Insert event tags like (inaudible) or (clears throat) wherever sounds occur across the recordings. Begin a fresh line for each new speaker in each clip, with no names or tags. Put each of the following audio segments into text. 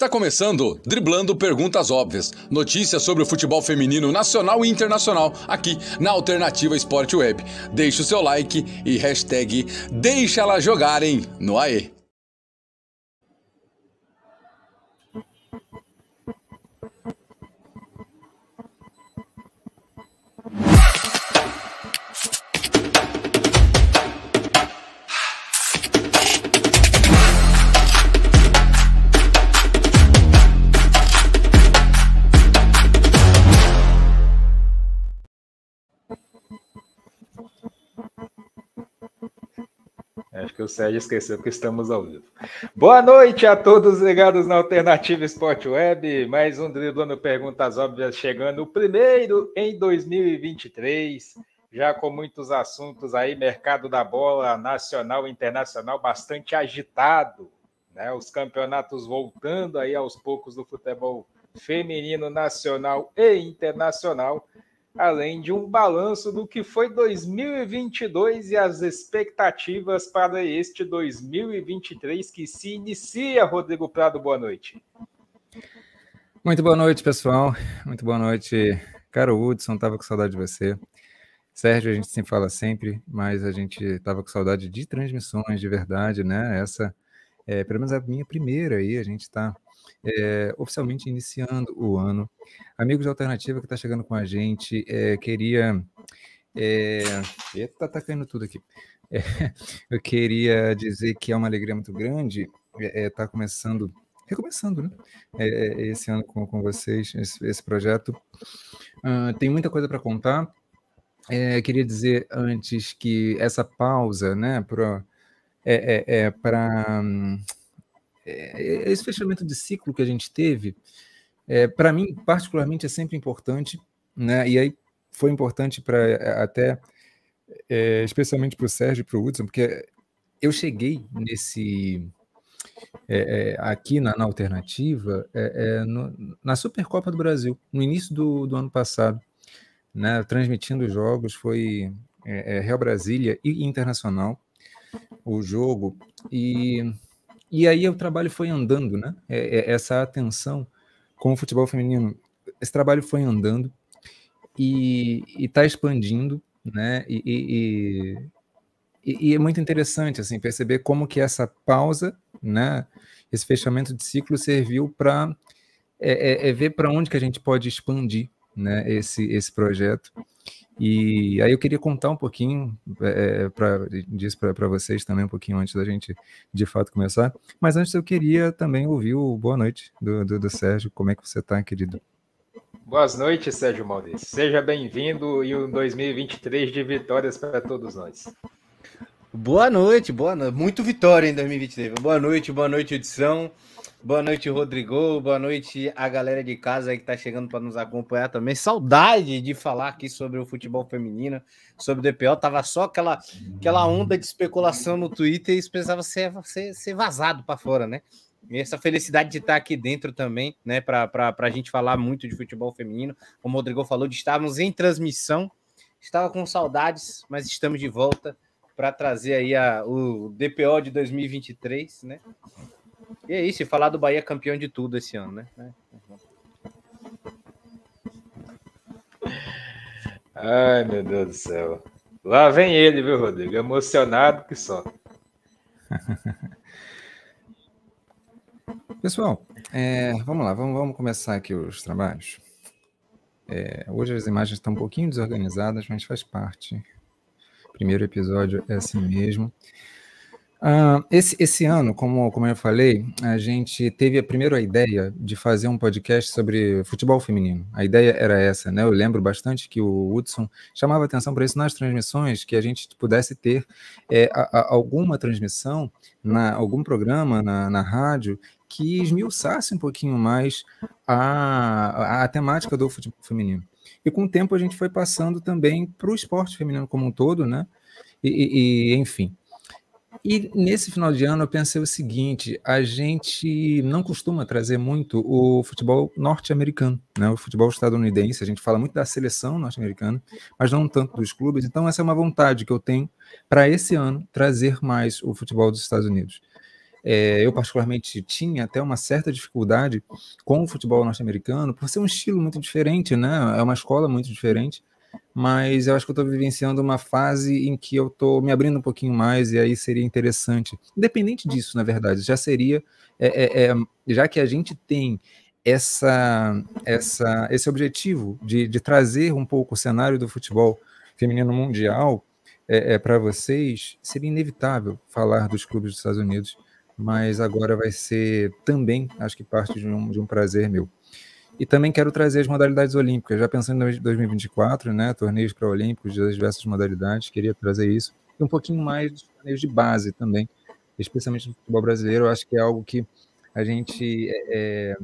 Está começando Driblando Perguntas Óbvias. Notícias sobre o futebol feminino nacional e internacional aqui na Alternativa Esporte Web. Deixe o seu like e hashtag Deixa elas jogarem no AE.
Sérgio esqueceu que estamos ao vivo. Boa noite a todos ligados na Alternativa Esporte Web. Mais um driblando perguntas óbvias chegando, o primeiro em 2023. Já com muitos assuntos aí, mercado da bola nacional e internacional bastante agitado, né? Os campeonatos voltando aí aos poucos do futebol feminino nacional e internacional além de um balanço do que foi 2022 e as expectativas para este 2023 que se inicia. Rodrigo Prado, boa noite.
Muito boa noite, pessoal. Muito boa noite, caro Hudson. Tava com saudade de você. Sérgio, a gente se fala sempre, mas a gente tava com saudade de transmissões de verdade, né? Essa é pelo menos a minha primeira aí. A gente está é, oficialmente iniciando o ano. Amigos de Alternativa que está chegando com a gente, é, queria. É, eita, tá caindo tudo aqui. É, (laughs) eu queria dizer que é uma alegria muito grande estar é, tá começando, recomeçando, né? Esse ano com, com vocês, esse, esse projeto. Uh, tem muita coisa para contar. Queria dizer antes que essa pausa, né, para é, é, é para é, esse fechamento de ciclo que a gente teve, é, para mim, particularmente, é sempre importante, né? E aí foi importante para é, até, é, especialmente para o Sérgio e para o Hudson, porque eu cheguei nesse. É, é, aqui na, na alternativa, no, na Supercopa do Brasil, no início do, do ano passado, né, transmitindo os jogos, foi Real Brasília e Internacional, o jogo, e e aí o trabalho foi andando, né? É, é, essa atenção com o futebol feminino, esse trabalho foi andando e está expandindo, né? E, e, e, é muito interessante assim perceber como que essa pausa, né? Esse fechamento de ciclo serviu para é, é, é, ver para onde que a gente pode expandir, né? Esse esse projeto e aí eu queria contar um pouquinho é, pra, disso para vocês também, um pouquinho antes da gente de fato começar. Mas antes eu queria também ouvir o boa noite do, do, do Sérgio. Como é que você está, querido?
Boas noites, Sérgio Maldez. Seja bem-vindo e um 2023 de vitórias para todos nós.
Boa noite, boa noite. Muito vitória em 2023. Boa noite, boa noite, edição. Boa noite, Rodrigo. Boa noite a galera de casa aí que tá chegando para nos acompanhar também. Saudade de falar aqui sobre o futebol feminino, sobre o DPO. Tava só aquela, aquela onda de especulação no Twitter e precisava ser, ser, ser vazado para fora, né? E essa felicidade de estar aqui dentro também, né? Para a gente falar muito de futebol feminino. Como o Rodrigo falou, de estarmos em transmissão. Estava com saudades, mas estamos de volta para trazer aí a, o DPO de 2023, né? E é isso, e falar do Bahia campeão de tudo esse ano, né?
Ai, meu Deus do céu. Lá vem ele, viu, Rodrigo? Emocionado que só. (laughs)
Pessoal, é, vamos lá, vamos, vamos, começar aqui os trabalhos. É, hoje as imagens estão um pouquinho desorganizadas, mas faz parte. primeiro episódio é assim mesmo. Uh, esse, esse ano, como, como eu falei, a gente teve a primeira ideia de fazer um podcast sobre futebol feminino. A ideia era essa, né? Eu lembro bastante que o Hudson chamava atenção para isso nas transmissões, que a gente pudesse ter é, a, a, alguma transmissão, na, algum programa na, na rádio que esmiuçasse um pouquinho mais a, a, a temática do futebol feminino. E com o tempo a gente foi passando também para o esporte feminino como um todo, né? e, e, enfim. E nesse final de ano eu pensei o seguinte: a gente não costuma trazer muito o futebol norte-americano, né? o futebol estadunidense. A gente fala muito da seleção norte-americana, mas não tanto dos clubes. Então, essa é uma vontade que eu tenho para esse ano trazer mais o futebol dos Estados Unidos. É, eu, particularmente, tinha até uma certa dificuldade com o futebol norte-americano, por ser um estilo muito diferente, né? É uma escola muito diferente, mas eu acho que eu estou vivenciando uma fase em que eu estou me abrindo um pouquinho mais, e aí seria interessante. Independente disso, na verdade, já seria, é, é, é já que a gente tem essa, essa, esse objetivo de, de trazer um pouco o cenário do futebol feminino mundial é, é para vocês, seria inevitável falar dos clubes dos Estados Unidos mas agora vai ser também, acho que parte de um, de um prazer meu. E também quero trazer as modalidades olímpicas, já pensando em 2024, né, torneios pré-olímpicos das diversas modalidades, queria trazer isso, e um pouquinho mais dos torneios de base também, especialmente no futebol brasileiro, eu acho que é algo que a gente é, é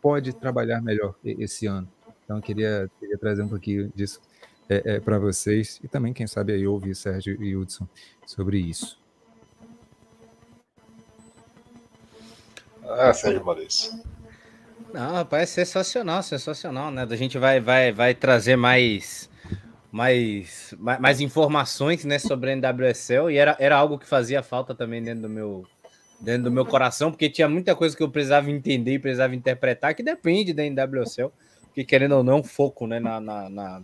pode trabalhar melhor esse ano. Então, queria, queria trazer um pouquinho disso é, é, para vocês, e também, quem sabe, aí ouvir Sérgio e Hudson sobre isso.
Ah, Sérgio Maurício.
Não, rapaz, sensacional, sensacional, né? A gente vai, vai, vai trazer mais, mais, mais, mais informações, né, sobre a NWSL e era, era algo que fazia falta também dentro do meu, dentro do meu coração, porque tinha muita coisa que eu precisava entender e precisava interpretar que depende da NWSL, que querendo ou não, foco, né, na, na, na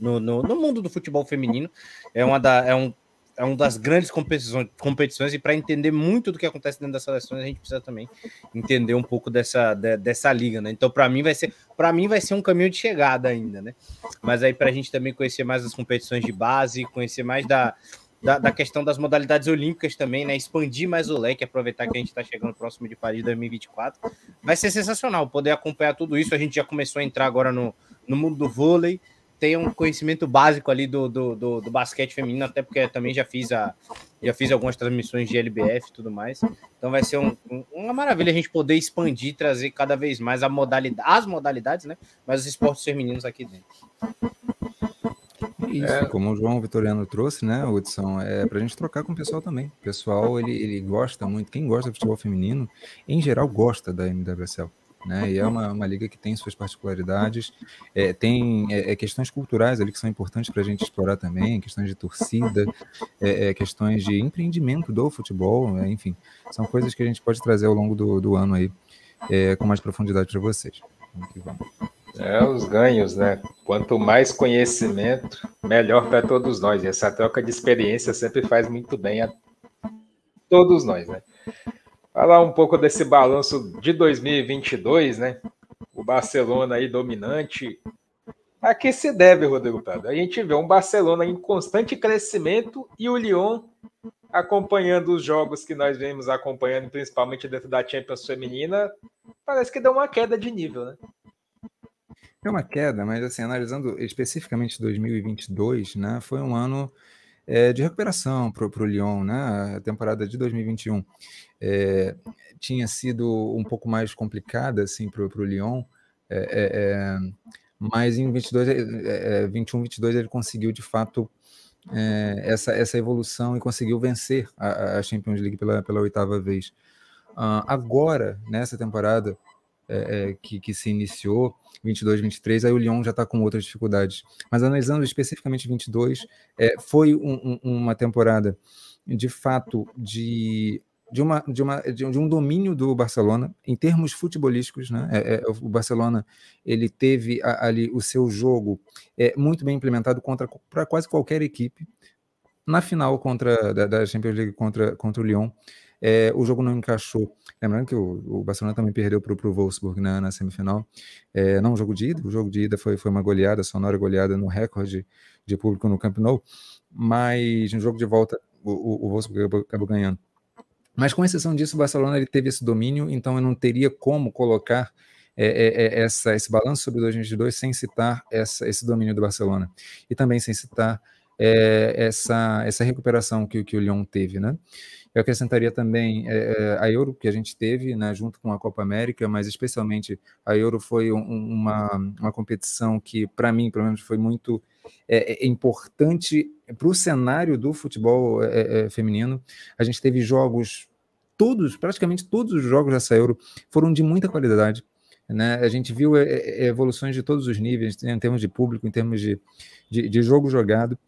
no, no, no, mundo do futebol feminino é uma da, é um é uma das grandes competições, competições e para entender muito do que acontece dentro das seleções, a gente precisa também entender um pouco dessa, de, dessa liga, né? Então, para mim vai ser, para mim vai ser um caminho de chegada ainda, né? Mas aí para a gente também conhecer mais as competições de base, conhecer mais da, da, da, questão das modalidades olímpicas também, né? Expandir mais o leque, aproveitar que a gente está chegando próximo de Paris 2024, vai ser sensacional poder acompanhar tudo isso. A gente já começou a entrar agora no, no mundo do vôlei tenha um conhecimento básico ali do, do, do, do, basquete feminino, até porque também já fiz, a, já fiz algumas transmissões de LBF e tudo mais. Então vai ser um, um, uma maravilha a gente poder expandir, trazer cada vez mais a modalidade, as modalidades, né? Mas os esportes femininos aqui dentro.
Isso, é. como o João Vitoriano trouxe, né, Hudson, é para a gente trocar com o pessoal também. O pessoal, ele, ele gosta muito, quem gosta de futebol feminino, em geral gosta da MWSL né? E é uma, uma liga que tem suas particularidades, é, tem é, é questões culturais ali que são importantes para a gente explorar também, questões de torcida, é, é, questões de empreendimento do futebol, né? enfim, são coisas que a gente pode trazer ao longo do, do ano aí é, com mais profundidade para vocês.
É, os ganhos, né? Quanto mais conhecimento, melhor para todos nós. E essa troca de experiência sempre faz muito bem a todos nós, né? Falar um pouco desse balanço de 2022, né? O Barcelona aí dominante. A que se deve, Rodrigo Prado? A gente vê um Barcelona em constante crescimento e o Lyon acompanhando os jogos que nós vemos acompanhando, principalmente dentro da Champions Feminina, parece que deu uma queda de nível, né?
É uma queda, mas assim, analisando especificamente 2022, né, foi um ano é, de recuperação para o Lyon, né? A temporada de 2021 é, tinha sido um pouco mais complicada assim para o Lyon, é, mas em 22, 21, 22 ele conseguiu de fato essa, essa evolução e conseguiu vencer a, a Champions League pela, pela oitava vez. Uh, agora, nessa temporada, é, é, que, que, se iniciou, 22, 23, aí o Lyon já está com outras dificuldades. Mas analisando especificamente 22, é, foi um, um, uma temporada de fato de de, uma, de, uma, de um domínio do Barcelona em termos futebolísticos, né? É, é, o Barcelona ele teve ali o seu jogo é, muito bem implementado contra para quase qualquer equipe. Na final contra da, da Champions League contra, contra o Lyon, é, o jogo não encaixou. Lembrando que o, o Barcelona também perdeu para o Wolfsburg na, na semifinal. É, não o jogo de ida, o jogo de ida foi, foi uma goleada, sonora goleada no recorde de público no Camp Nou, mas no jogo de volta o, o, o Wolfsburg acabou, acabou ganhando. Mas com exceção disso, o Barcelona ele teve esse domínio, então eu não teria como colocar é, é, é essa, esse balanço sobre 2022 sem citar essa, esse domínio do Barcelona. E também sem citar é, essa, essa recuperação que, que o Lyon teve, né? Eu acrescentaria também é, a Euro que a gente teve, né, junto com a Copa América, mas especialmente a Euro foi um, uma, uma competição que, para mim, pelo menos, foi muito é, importante para o cenário do futebol é, feminino. A gente teve jogos, todos, praticamente todos os jogos dessa Euro foram de muita qualidade. Né? A gente viu evoluções de todos os níveis, em termos de público, em termos de, de, de jogo jogado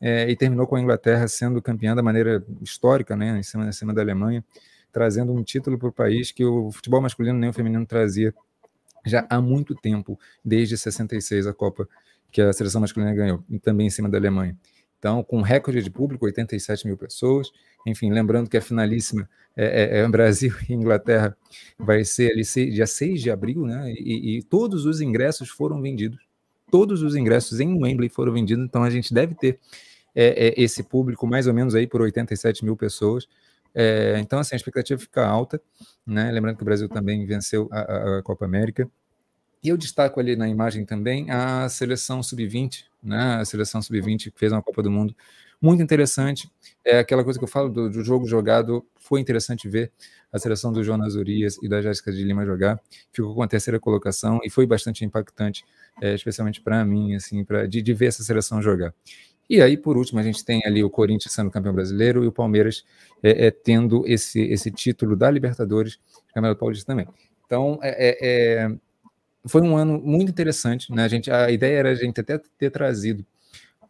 é, e terminou com a Inglaterra sendo campeã da maneira histórica, né, em cima, em cima da Alemanha. trazendo um título para o país que o futebol masculino nem o feminino trazia já há muito tempo, desde 66 a Copa que a seleção masculina ganhou, e também em cima da Alemanha. Então, com recorde de público, 87 mil pessoas. Enfim, lembrando que a finalíssima é, é, é Brasil (laughs) e Inglaterra vai ser ali dia 6 de abril, né? E, e, todos os ingressos foram vendidos. Todos os ingressos em Wembley foram vendidos, então a gente deve ter é, é esse público mais ou menos aí por 87 mil pessoas. É, então, assim, a expectativa fica alta, né? Lembrando que o Brasil também venceu a, a Copa América. E eu destaco ali na imagem também a seleção sub-20, né? A seleção sub-20 que fez uma Copa do Mundo muito interessante. É aquela coisa que eu falo do, do, jogo jogado, foi interessante ver a seleção do Jonas Urias e da Jéssica de Lima jogar. Ficou com a terceira colocação e foi bastante impactante, é, especialmente para mim, assim, para de, de ver essa seleção jogar. E aí, por último, a gente tem ali o Corinthians sendo campeão brasileiro e o Palmeiras é, é, tendo esse, esse título da Libertadores, Campeonato Paulista também. Então, é, é, é foi um ano muito interessante, né? A, gente, a ideia era a gente até ter trazido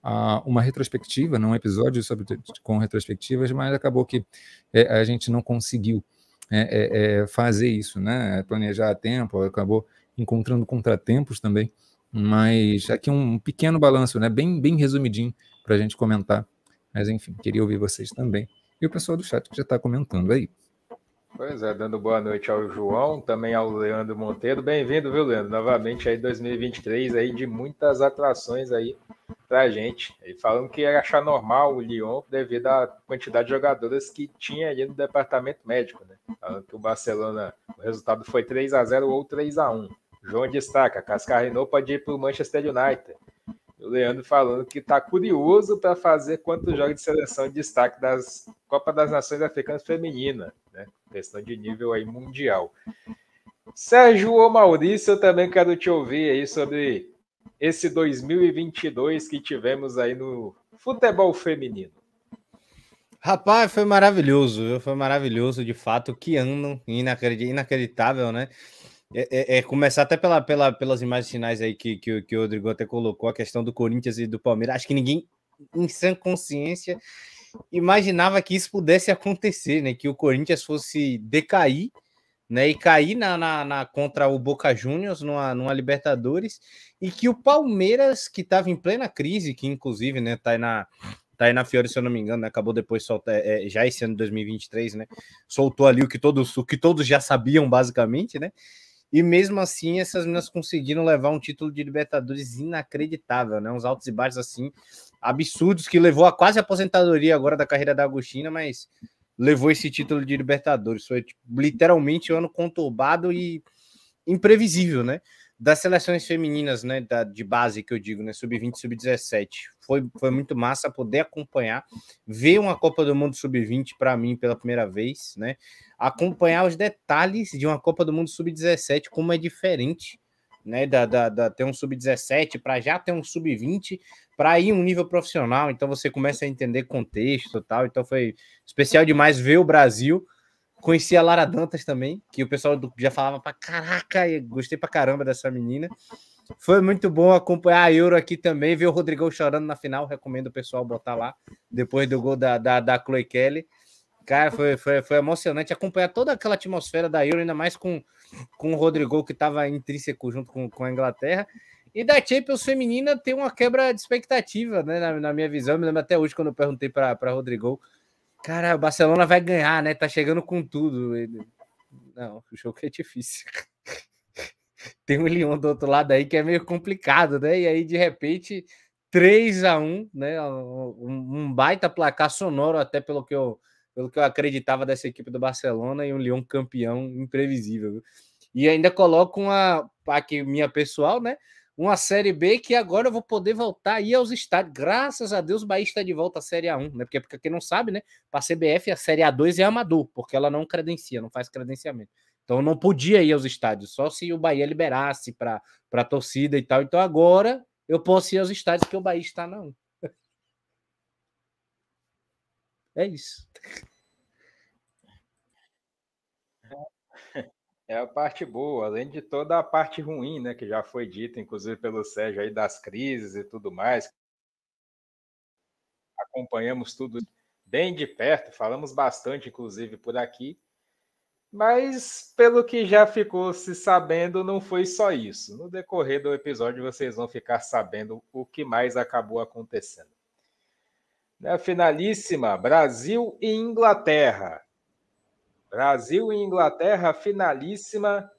uh, uma retrospectiva, não um episódio sobre, com retrospectivas, mas acabou que é, a gente não conseguiu é, é, fazer isso, né? Planejar a tempo, acabou encontrando contratempos também, mas aqui um pequeno balanço, né? Bem, bem resumidinho para a gente comentar. Mas enfim, queria ouvir vocês também. E o pessoal do chat que já está comentando aí.
Pois é, dando boa noite ao João, também ao Leandro Monteiro. Bem-vindo, viu, Leandro? Novamente aí 2023 aí de muitas atrações aí pra gente. E falando que ia achar normal o Lyon devido à quantidade de jogadoras que tinha ali no departamento médico, né? Falando que o Barcelona, o resultado foi 3 a 0 ou 3 a 1. João destaca, Cascarino pode ir para o Manchester United. O Leandro falando que está curioso para fazer quantos jogos de seleção de destaque das Copa das Nações Africanas Feminina, né? Questão de nível aí mundial. Sérgio ou Maurício, eu também quero te ouvir aí sobre esse 2022 que tivemos aí no futebol feminino.
Rapaz, foi maravilhoso, foi maravilhoso, de fato, que ano inacreditável, né? É, é, é, começar até pela, pela, pelas imagens finais aí que, que, que o Rodrigo até colocou, a questão do Corinthians e do Palmeiras. Acho que ninguém, em sã consciência, imaginava que isso pudesse acontecer, né? Que o Corinthians fosse decair, né? E cair na, na, na contra o Boca Juniors numa, numa Libertadores, e que o Palmeiras, que estava em plena crise, que inclusive, né, tá aí na, tá aí na Fiore, se eu não me engano, né? acabou depois soltar, é, já esse ano de 2023, né? Soltou ali o que todos, o que todos já sabiam, basicamente, né? E mesmo assim, essas meninas conseguiram levar um título de Libertadores inacreditável, né? Uns altos e baixos assim, absurdos, que levou a quase aposentadoria agora da carreira da Agostina, mas levou esse título de Libertadores. Foi tipo, literalmente um ano conturbado e imprevisível, né? Das seleções femininas, né? Da, de base que eu digo, né? Sub-20, sub-17. Foi, foi muito massa poder acompanhar, ver uma Copa do Mundo sub-20 para mim pela primeira vez, né? acompanhar os detalhes de uma Copa do Mundo Sub-17, como é diferente, né? Da, da, da ter um Sub-17 para já ter um Sub-20 para ir um nível profissional. Então você começa a entender contexto tal. Então foi especial demais ver o Brasil. Conheci a Lara Dantas também, que o pessoal já falava para caraca, gostei para caramba dessa menina. Foi muito bom acompanhar a Euro aqui também, ver o Rodrigão chorando na final. Recomendo o pessoal botar lá, depois do gol da, da, da Chloe Kelly. Cara, foi, foi, foi emocionante acompanhar toda aquela atmosfera da Euro, ainda mais com, com o Rodrigo, que estava intrínseco junto com, com a Inglaterra. E da Champions feminina tem uma quebra de expectativa, né? Na, na minha visão, me lembro até hoje quando eu perguntei para Rodrigo, cara, o Barcelona vai ganhar, né? Tá chegando com tudo. Ele, não, o jogo é difícil. (laughs) tem um Lyon do outro lado aí que é meio complicado, né? E aí, de repente, 3 a 1 né? Um, baita placar sonoro, até pelo que eu pelo que eu acreditava dessa equipe do Barcelona e um Lyon campeão imprevisível. E ainda coloco uma aqui minha pessoal, né? Uma série B que agora eu vou poder voltar aí aos estádios. Graças a Deus, o Bahia está de volta à Série A1, né? Porque, porque quem não sabe, né? Para a CBF, a Série A2 é amador, porque ela não credencia, não faz credenciamento. Então não podia ir aos estádios, só se o Bahia liberasse para a torcida e tal. Então agora eu posso ir aos estádios porque o Bahia está na 1. (laughs) É isso.
É a parte boa, além de toda a parte ruim, né, que já foi dita, inclusive pelo Sérgio aí das crises e tudo mais. Acompanhamos tudo bem de perto, falamos bastante, inclusive, por aqui. Mas, pelo que já ficou se sabendo, não foi só isso. No decorrer do episódio, vocês vão ficar sabendo o que mais acabou acontecendo. Na finalíssima, Brasil e Inglaterra. Brasil e Inglaterra, finalíssima.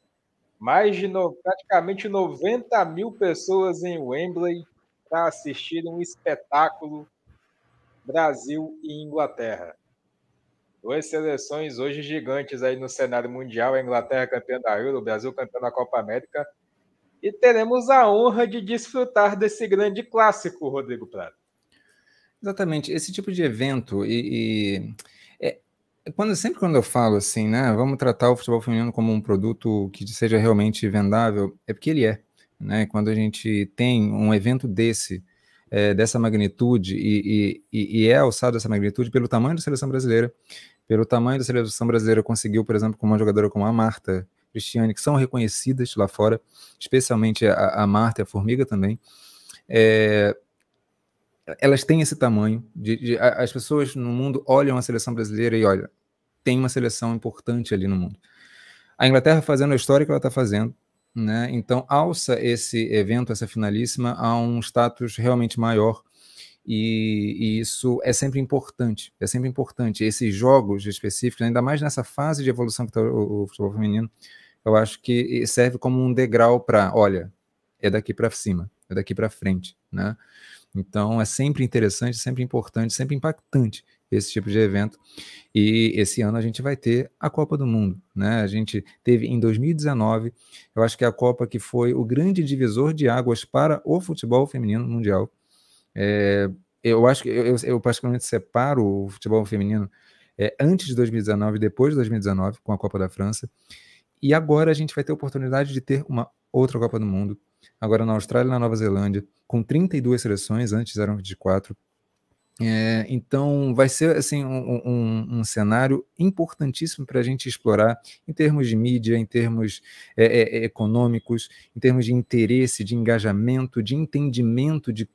Mais de no, praticamente 90 mil pessoas em Wembley para assistir um espetáculo Brasil e Inglaterra. Duas seleções hoje gigantes aí no cenário mundial, a Inglaterra campeã da Euro, o Brasil campeão da Copa América. E teremos a honra de desfrutar desse grande clássico, Rodrigo Prado.
Exatamente, esse tipo de evento e, e quando sempre quando eu falo assim, né, vamos tratar o futebol feminino como um produto que seja realmente vendável, é porque ele é, né? Quando a gente tem um evento desse é, dessa magnitude e, e, e, é alçado essa magnitude pelo tamanho da seleção brasileira, pelo tamanho da seleção brasileira conseguiu, por exemplo, com uma jogadora como a Marta Cristiane, que são reconhecidas lá fora, especialmente a, a Marta e a Formiga também. É, elas têm esse tamanho. De, de, as pessoas no mundo olham a seleção brasileira e olha, tem uma seleção importante ali no mundo. A Inglaterra fazendo a história que ela está fazendo, né? Então, alça esse evento, essa finalíssima, a um status realmente maior. E, e, isso é sempre importante, é sempre importante. Esses jogos específicos, ainda mais nessa fase de evolução que está o, o futebol feminino, eu acho que serve como um degrau para, olha, é daqui para cima, é daqui para frente, né? Então é sempre interessante, sempre importante, sempre impactante esse tipo de evento. E esse ano a gente vai ter a Copa do Mundo, né? A gente teve em 2019, eu acho que é a Copa que foi o grande divisor de águas para o futebol feminino mundial. É, eu acho que eu, eu, particularmente separo o futebol feminino é, antes de 2019 e depois de 2019, com a Copa da França. E agora a gente vai ter a oportunidade de ter uma outra Copa do Mundo, agora na Austrália e na Nova Zelândia, com 32 seleções, antes eram 24. É, então, vai ser assim um, um, um cenário importantíssimo para a gente explorar em termos de mídia, em termos é, é, econômicos, em termos de interesse, de engajamento, de entendimento de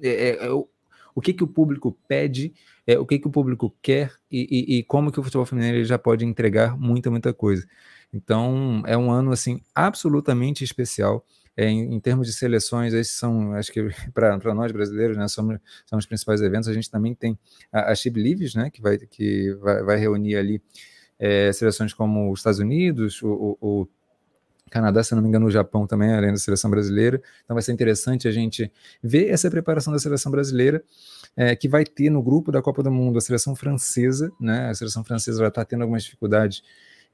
é, é, o, o que, que o público pede, é, o que, que o público quer e, e, e como que o futebol feminino já pode entregar muita, muita coisa. Então, é um ano assim absolutamente especial. É, em, em, termos de seleções, esses são, acho que (laughs) para nós brasileiros, né, somos, são os principais eventos. A gente também tem a, a Chib né, que vai, que vai, vai reunir ali é, seleções como os Estados Unidos, o, o, o Canadá, se não me engano, o Japão também, além da seleção brasileira. Então vai ser interessante a gente ver essa preparação da seleção brasileira, é, que vai ter no grupo da Copa do Mundo a seleção francesa, né? A seleção francesa já está tendo algumas dificuldades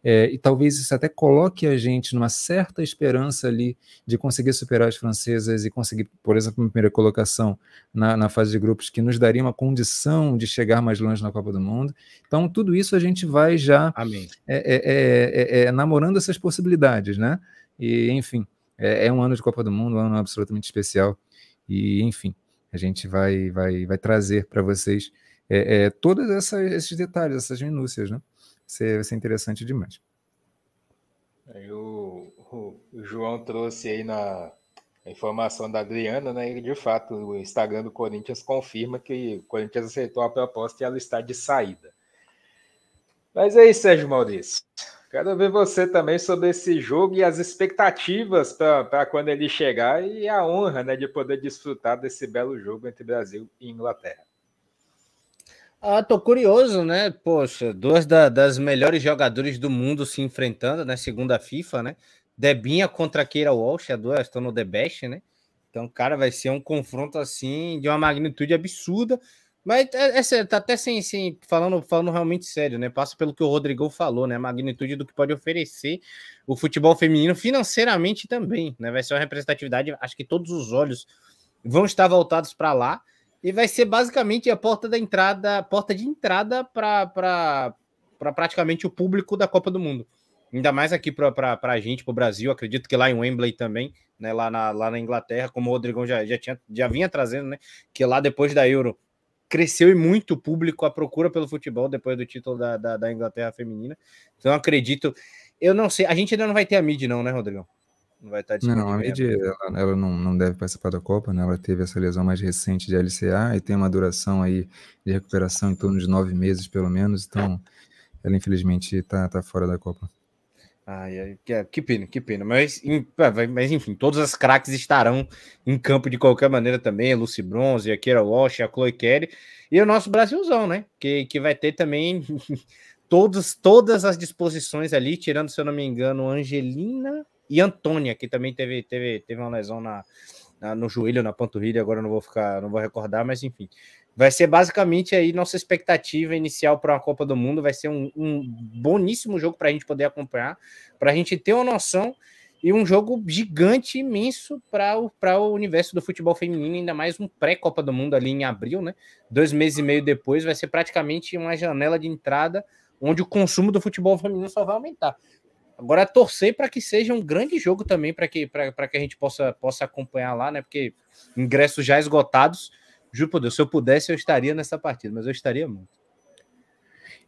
é, e talvez isso até coloque a gente numa certa esperança ali de conseguir superar as francesas e conseguir, por exemplo, uma primeira colocação na, na, fase de grupos, que nos daria uma condição de chegar mais longe na Copa do Mundo. Então, tudo isso a gente vai já é é, é, é, namorando essas possibilidades, né? E, enfim, é, um ano de Copa do Mundo, um ano absolutamente especial. E, enfim, a gente vai, vai, vai trazer para vocês todos esses detalhes, essas minúcias, né? Ser, vai ser interessante demais.
Aí o, o, João trouxe aí na informação da Adriana, né? E de fato, o Instagram do Corinthians confirma que o Corinthians aceitou a proposta e ela está de saída. Mas é isso, Sérgio Maurício. Quero ver você também sobre esse jogo e as expectativas para quando ele chegar e a honra né, de poder desfrutar desse belo jogo entre Brasil e Inglaterra.
Ah, tô curioso, né? Poxa, duas da, das melhores jogadores do mundo se enfrentando, né? Segundo a FIFA, né? Debinha contra Keira Walsh, as duas estão no The Best, né? Então, cara, vai ser um confronto assim de uma magnitude absurda. Mas é, é tá até sem, sem falando, falando realmente sério, né? Passa pelo que o Rodrigo falou, né? A magnitude do que pode oferecer o futebol feminino financeiramente também, né? Vai ser uma representatividade, acho que todos os olhos vão estar voltados para lá. E vai ser basicamente a porta da entrada, porta de entrada para pra, pra praticamente o público da Copa do Mundo. Ainda mais aqui para a gente, para o Brasil, acredito que lá em Wembley também, né, lá, na, lá na Inglaterra, como o Rodrigão já, já, tinha, já vinha trazendo, né, que lá depois da Euro cresceu e muito o público, a procura pelo futebol depois do título da, da, da Inglaterra feminina. Então acredito, eu não sei, a gente ainda não vai ter a mid não, né, Rodrigão?
Não vai estar disponível. Não, a Mid ela, ela, não, não deve participar da Copa, né? Ela teve essa lesão mais recente de LCA e tem uma duração aí de recuperação em torno de nove meses, pelo menos. Então, ela infelizmente está tá fora da Copa.
Ai, ai, que, que pena, que pena. Mas, mas enfim, todas as craques estarão em campo de qualquer maneira também. A Lucy Bronze, a Kira Walsh, a Chloe Kelly e o nosso Brasilzão, né? Que, que vai ter também (laughs) todos, todas as disposições ali, tirando, se eu não me engano, Angelina e Antônia, que também teve, teve, teve uma lesão na, na, no joelho, na panturrilha, agora não vou ficar, não vou recordar, mas enfim. Vai ser basicamente aí nossa expectativa inicial para a Copa do Mundo. Vai ser um, um boníssimo jogo para a gente poder acompanhar, para a gente ter uma noção e um jogo gigante, imenso para o, o universo do futebol feminino, ainda mais um pré-Copa do Mundo ali em abril, né? Dois meses e meio depois, vai ser praticamente uma janela de entrada onde o consumo do futebol feminino só vai aumentar. Agora, torcer para que seja um grande jogo também, para que, que a gente possa, possa acompanhar lá, né? Porque ingressos já esgotados Juro por Deus, se eu pudesse, eu estaria nessa partida, mas eu estaria muito.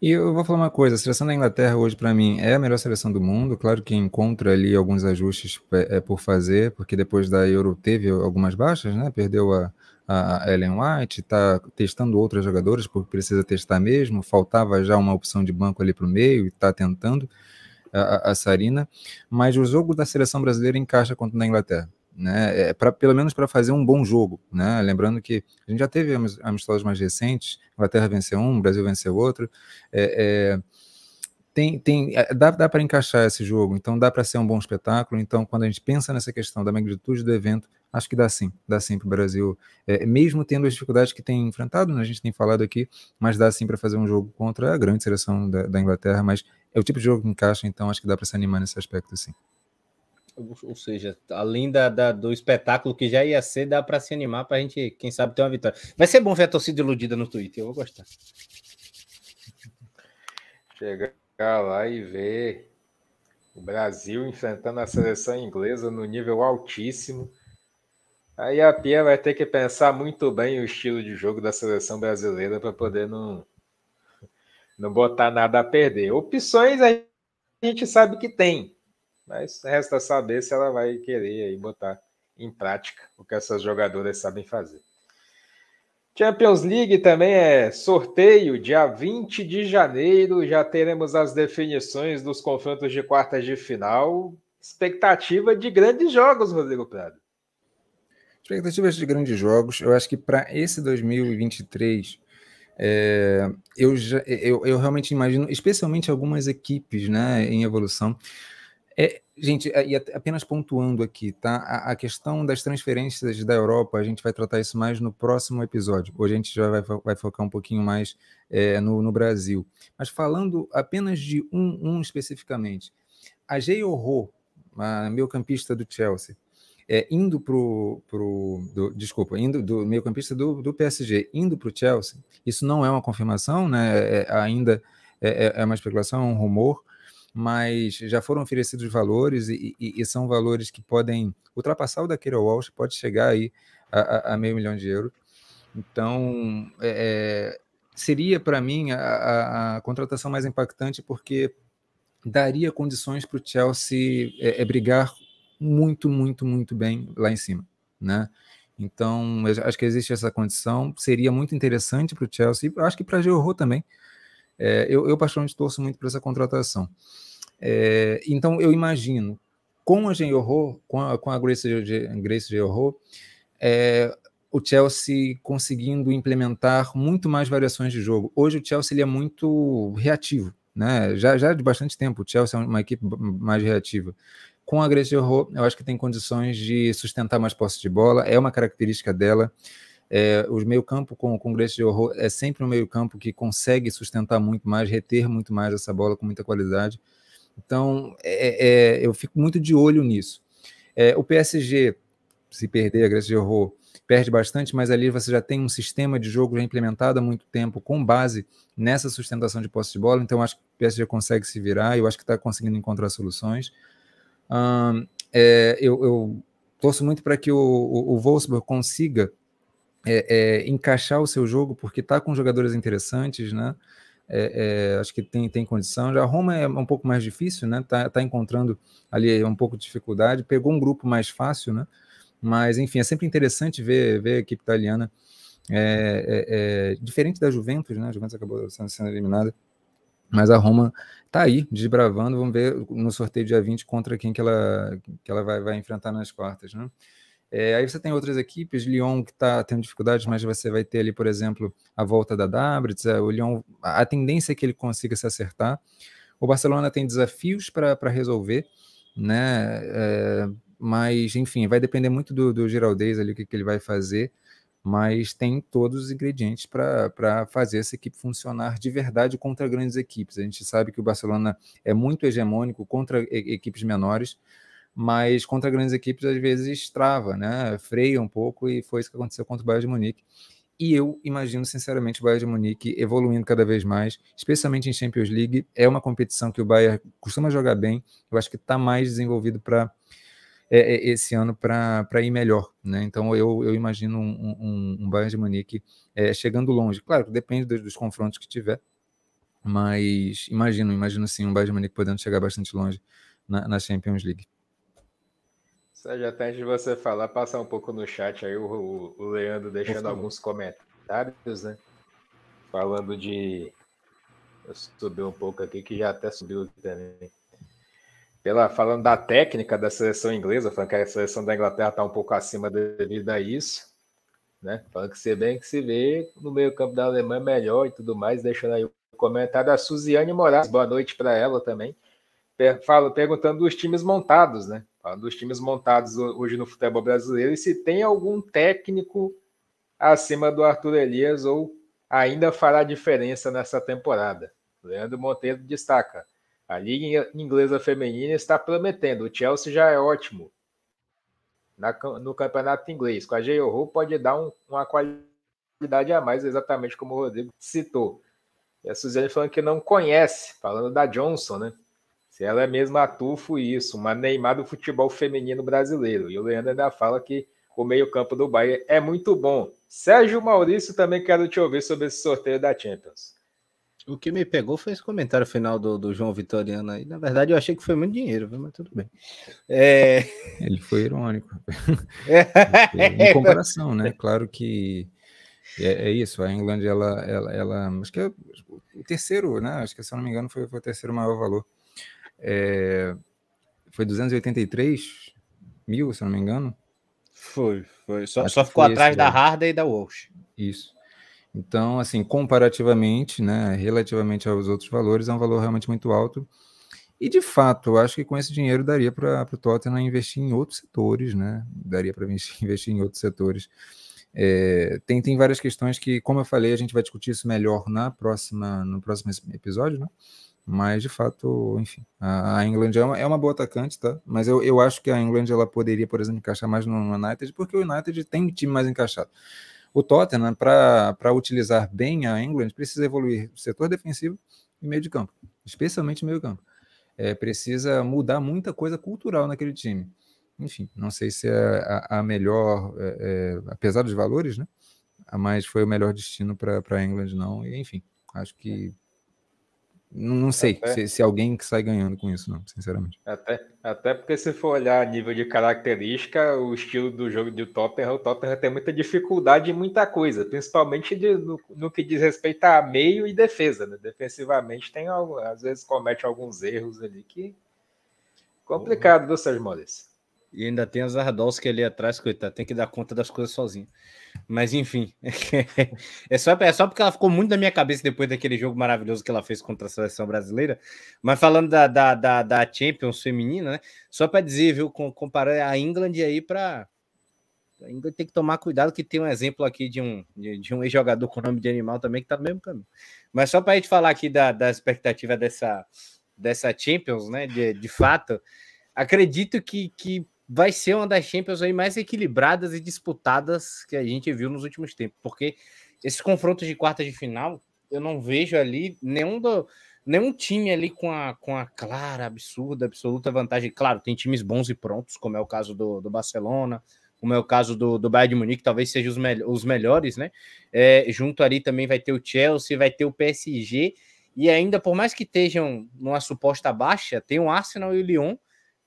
E eu vou falar uma coisa: a seleção da Inglaterra hoje, para mim, é a melhor seleção do mundo. Claro que encontra ali alguns ajustes é, é, por fazer, porque depois da Euro teve algumas baixas, né? Perdeu a, a Ellen White, está testando outras jogadoras, porque precisa testar mesmo. Faltava já uma opção de banco ali para o meio e está tentando a, a Sarina. Mas o jogo da seleção brasileira encaixa contra a Inglaterra né? É pra, pelo menos para fazer um bom jogo, né? Lembrando que a gente já teve amistosos mais recentes, Inglaterra venceu um, Brasil venceu outro. É, é, tem, tem, é, dá, dá para encaixar esse jogo, então dá para ser um bom espetáculo. Então, quando a gente pensa nessa questão da magnitude do evento, acho que dá sim, dá sim para o Brasil, é, mesmo tendo as dificuldades que tem enfrentado, né, a gente tem falado aqui, mas dá sim para fazer um jogo contra a grande seleção da, da Inglaterra. Mas é o tipo de jogo que encaixa, então acho que dá para se animar nesse aspecto sim
ou seja, além da, da, do espetáculo que já ia ser, dá para se animar para a gente, quem sabe, ter uma vitória. Vai ser bom ver a torcida iludida no Twitter, eu vou gostar.
Chegar lá e ver o Brasil enfrentando a seleção inglesa no nível altíssimo. Aí a Pia vai ter que pensar muito bem o estilo de jogo da seleção brasileira para poder não, não botar nada a perder. Opções a gente sabe que tem. Mas resta saber se ela vai querer aí botar em prática o que essas jogadoras sabem fazer. Champions League também é sorteio, dia 20 de janeiro. Já teremos as definições dos confrontos de quartas de final. Expectativa de grandes jogos, Rodrigo Prado.
Expectativas de grandes jogos. Eu acho que para esse 2023, é, eu, já, eu, eu realmente imagino, especialmente algumas equipes né, em evolução. É, gente, é, e apenas pontuando aqui, tá? A, a, questão das transferências da Europa, a gente vai tratar isso mais no próximo episódio. Hoje a gente já vai, vai focar um pouquinho mais é, no, no, Brasil. Mas falando apenas de um, um especificamente, a Ro, a meio campista do Chelsea, é, indo para o. Desculpa, indo do meio campista do, do PSG, indo para o Chelsea, isso não é uma confirmação, né? É, é ainda é, é uma especulação, é um rumor mas já foram oferecidos valores e, e, e, são valores que podem ultrapassar o da Keira Walsh, pode chegar aí a, a, meio milhão de euros. Então, é, é seria para mim a, a, a, contratação mais impactante porque daria condições para o Chelsea é, é, brigar muito, muito, muito bem lá em cima, né? Então, acho que existe essa condição, seria muito interessante para o Chelsea, acho que para a Georro também, é, eu, eu, particularmente, torço muito para essa contratação. É, então, eu imagino, com a Genhorro, com a, com a Grace, Grace Genhorro, é, o Chelsea conseguindo implementar muito mais variações de jogo. Hoje o Chelsea ele é muito reativo, né? Já, já de bastante tempo o Chelsea é uma equipe mais reativa. Com a Grace Genhorro, eu acho que tem condições de sustentar mais posse de bola, é uma característica dela. É, o meio-campo com, com o Grace de Horror é sempre um meio-campo que consegue sustentar muito mais, reter muito mais essa bola com muita qualidade. Então, é, é, eu fico muito de olho nisso. É, o PSG, se perder a Grace de Horror, perde bastante, mas ali você já tem um sistema de jogo já implementado há muito tempo, com base nessa sustentação de posse de bola. Então, acho que o PSG consegue se virar, eu acho que está conseguindo encontrar soluções. Hum, eu, eu torço muito para que o, o, o Wolfsburg consiga é, é, encaixar o seu jogo, porque está com jogadores interessantes, né? É, é, acho que tem, tem condição. Já a Roma é um pouco mais difícil, né? Tá, tá encontrando ali um pouco de dificuldade. Pegou um grupo mais fácil, né? Mas, enfim, é sempre interessante ver, ver a equipe italiana. É, é, é diferente da Juventus, né? A Juventus acabou sendo eliminada. Mas a Roma tá aí, desbravando. Vamos ver no sorteio dia 20 contra quem que ela, que ela vai, vai enfrentar nas quartas, né? É, aí você tem outras equipes, Lyon que está tendo dificuldades, mas você vai ter ali, por exemplo, a volta da Dabritz, é, o Lyon, a tendência é que ele consiga se acertar. O Barcelona tem desafios para resolver, né? É, mas, enfim, vai depender muito do, do Giraldez ali, o que, que ele vai fazer, mas tem todos os ingredientes para fazer essa equipe funcionar de verdade contra grandes equipes. A gente sabe que o Barcelona é muito hegemônico contra equipes menores, mas contra grandes equipes às vezes trava, né? Freia um pouco e foi isso que aconteceu contra o Bayern de Munique. E eu imagino sinceramente o Bayern de Munique evoluindo cada vez mais, especialmente em Champions League. É uma competição que o Bayern costuma jogar bem. Eu acho que está mais desenvolvido para é, é, esse ano para ir melhor, né? Então eu, eu imagino um, um, um Bayern de Munique é, chegando longe. Claro, depende dos, dos, confrontos que tiver, mas imagino, imagino sim um Bayern de Munique podendo chegar bastante longe na, na Champions League.
Sérgio, até antes de você falar, passar um pouco no chat aí, o, o Leandro deixando alguns comentários, né? Falando de. Eu subi um pouco aqui, que já até subiu também. Pela, falando da técnica da seleção inglesa, falando que a seleção da Inglaterra está um pouco acima devido a isso. Né? Falando que se bem que se vê no meio-campo da Alemanha melhor e tudo mais, deixando aí o comentário da Suziane Moraes. Boa noite para ela também. Per, perguntando dos times montados, né? dos times montados hoje no futebol brasileiro e se tem algum técnico acima do Arthur Elias ou ainda fará diferença nessa temporada. Leandro Monteiro destaca: a Liga Inglesa Feminina está prometendo, o Chelsea já é ótimo na, no campeonato inglês. Com a J.O. pode dar um, uma qualidade a mais, exatamente como o Rodrigo citou. E a Suzane falando que não conhece, falando da Johnson, né? Se ela é mesmo a Tufo, isso, uma Neymar do futebol feminino brasileiro. E o Leandro ainda fala que o meio-campo do Bahia é muito bom. Sérgio Maurício, também quero te ouvir sobre esse sorteio da Champions.
O que me pegou foi esse comentário final do, do João Vitoriano aí. Na verdade, eu achei que foi muito dinheiro, mas tudo bem.
É... Ele foi irônico. (laughs) É... em comparação, né? Claro que é, é, isso. A England, ela, ela, ela, acho que é o terceiro, né? Acho que se eu não me engano foi, foi o terceiro maior valor é, foi 283 mil, se não me engano.
Foi, foi. Só, só ficou atrás da Harder e da Walsh.
Isso. Então, assim, comparativamente, né, relativamente aos outros valores, é um valor realmente muito alto. E, de fato, eu acho que com esse dinheiro daria para o Tottenham investir em outros setores, né? Daria para (laughs) investir em outros setores. É, tem, tem várias questões que, como eu falei, a gente vai discutir isso melhor na próxima, no próximo episódio, né? Mas, de fato, enfim, a, England é uma, é uma, boa atacante, tá? Mas eu, eu acho que a England ela poderia, por exemplo, encaixar mais no United, porque o United tem um time mais encaixado. O Tottenham, para utilizar bem a England, precisa evoluir o setor defensivo e meio de campo, especialmente meio campo. É, precisa mudar muita coisa cultural naquele time. Enfim, não sei se é a, a melhor, é, é, apesar dos valores, né? Mas foi o melhor destino para a England, não. E, enfim, acho que não, sei até, se, se, alguém que sai ganhando com isso, não, sinceramente.
Até, até porque se for olhar a nível de característica, o estilo do jogo de Tottenham, o Tottenham tem muita dificuldade em muita coisa, principalmente de, no, no, que diz respeito a meio e defesa. Né? Defensivamente tem às vezes comete alguns erros ali que complicado, viu, Sérgio Maurício?
E ainda tem as Ardowski ali atrás, coitado, tem que dar conta das coisas sozinho. Mas enfim, (laughs) é só, é só porque ela ficou muito na minha cabeça depois daquele jogo maravilhoso que ela fez contra a seleção brasileira. Mas falando da, da, da, da Champions feminina, né? Só para dizer, viu, comparar a England aí para. A England tem que tomar cuidado, que tem um exemplo aqui de um, de, de um ex-jogador com nome de animal também que está no mesmo caminho. Mas só para a gente falar aqui da, da expectativa dessa, dessa Champions, né? De, de fato, acredito que, que vai ser uma das Champions aí mais equilibradas e disputadas que a gente viu nos últimos tempos, porque esses confrontos de quarta de final, eu não vejo ali nenhum do, nenhum time ali com a, com a clara, absurda, absoluta vantagem. Claro, tem times bons e prontos, como é o caso do, do Barcelona, como é o caso do, do Bayern de Munique, talvez sejam os, me os melhores, né? É, junto ali também vai ter o Chelsea, vai ter o PSG, e ainda, por mais que estejam numa suposta baixa, tem o Arsenal e o Lyon,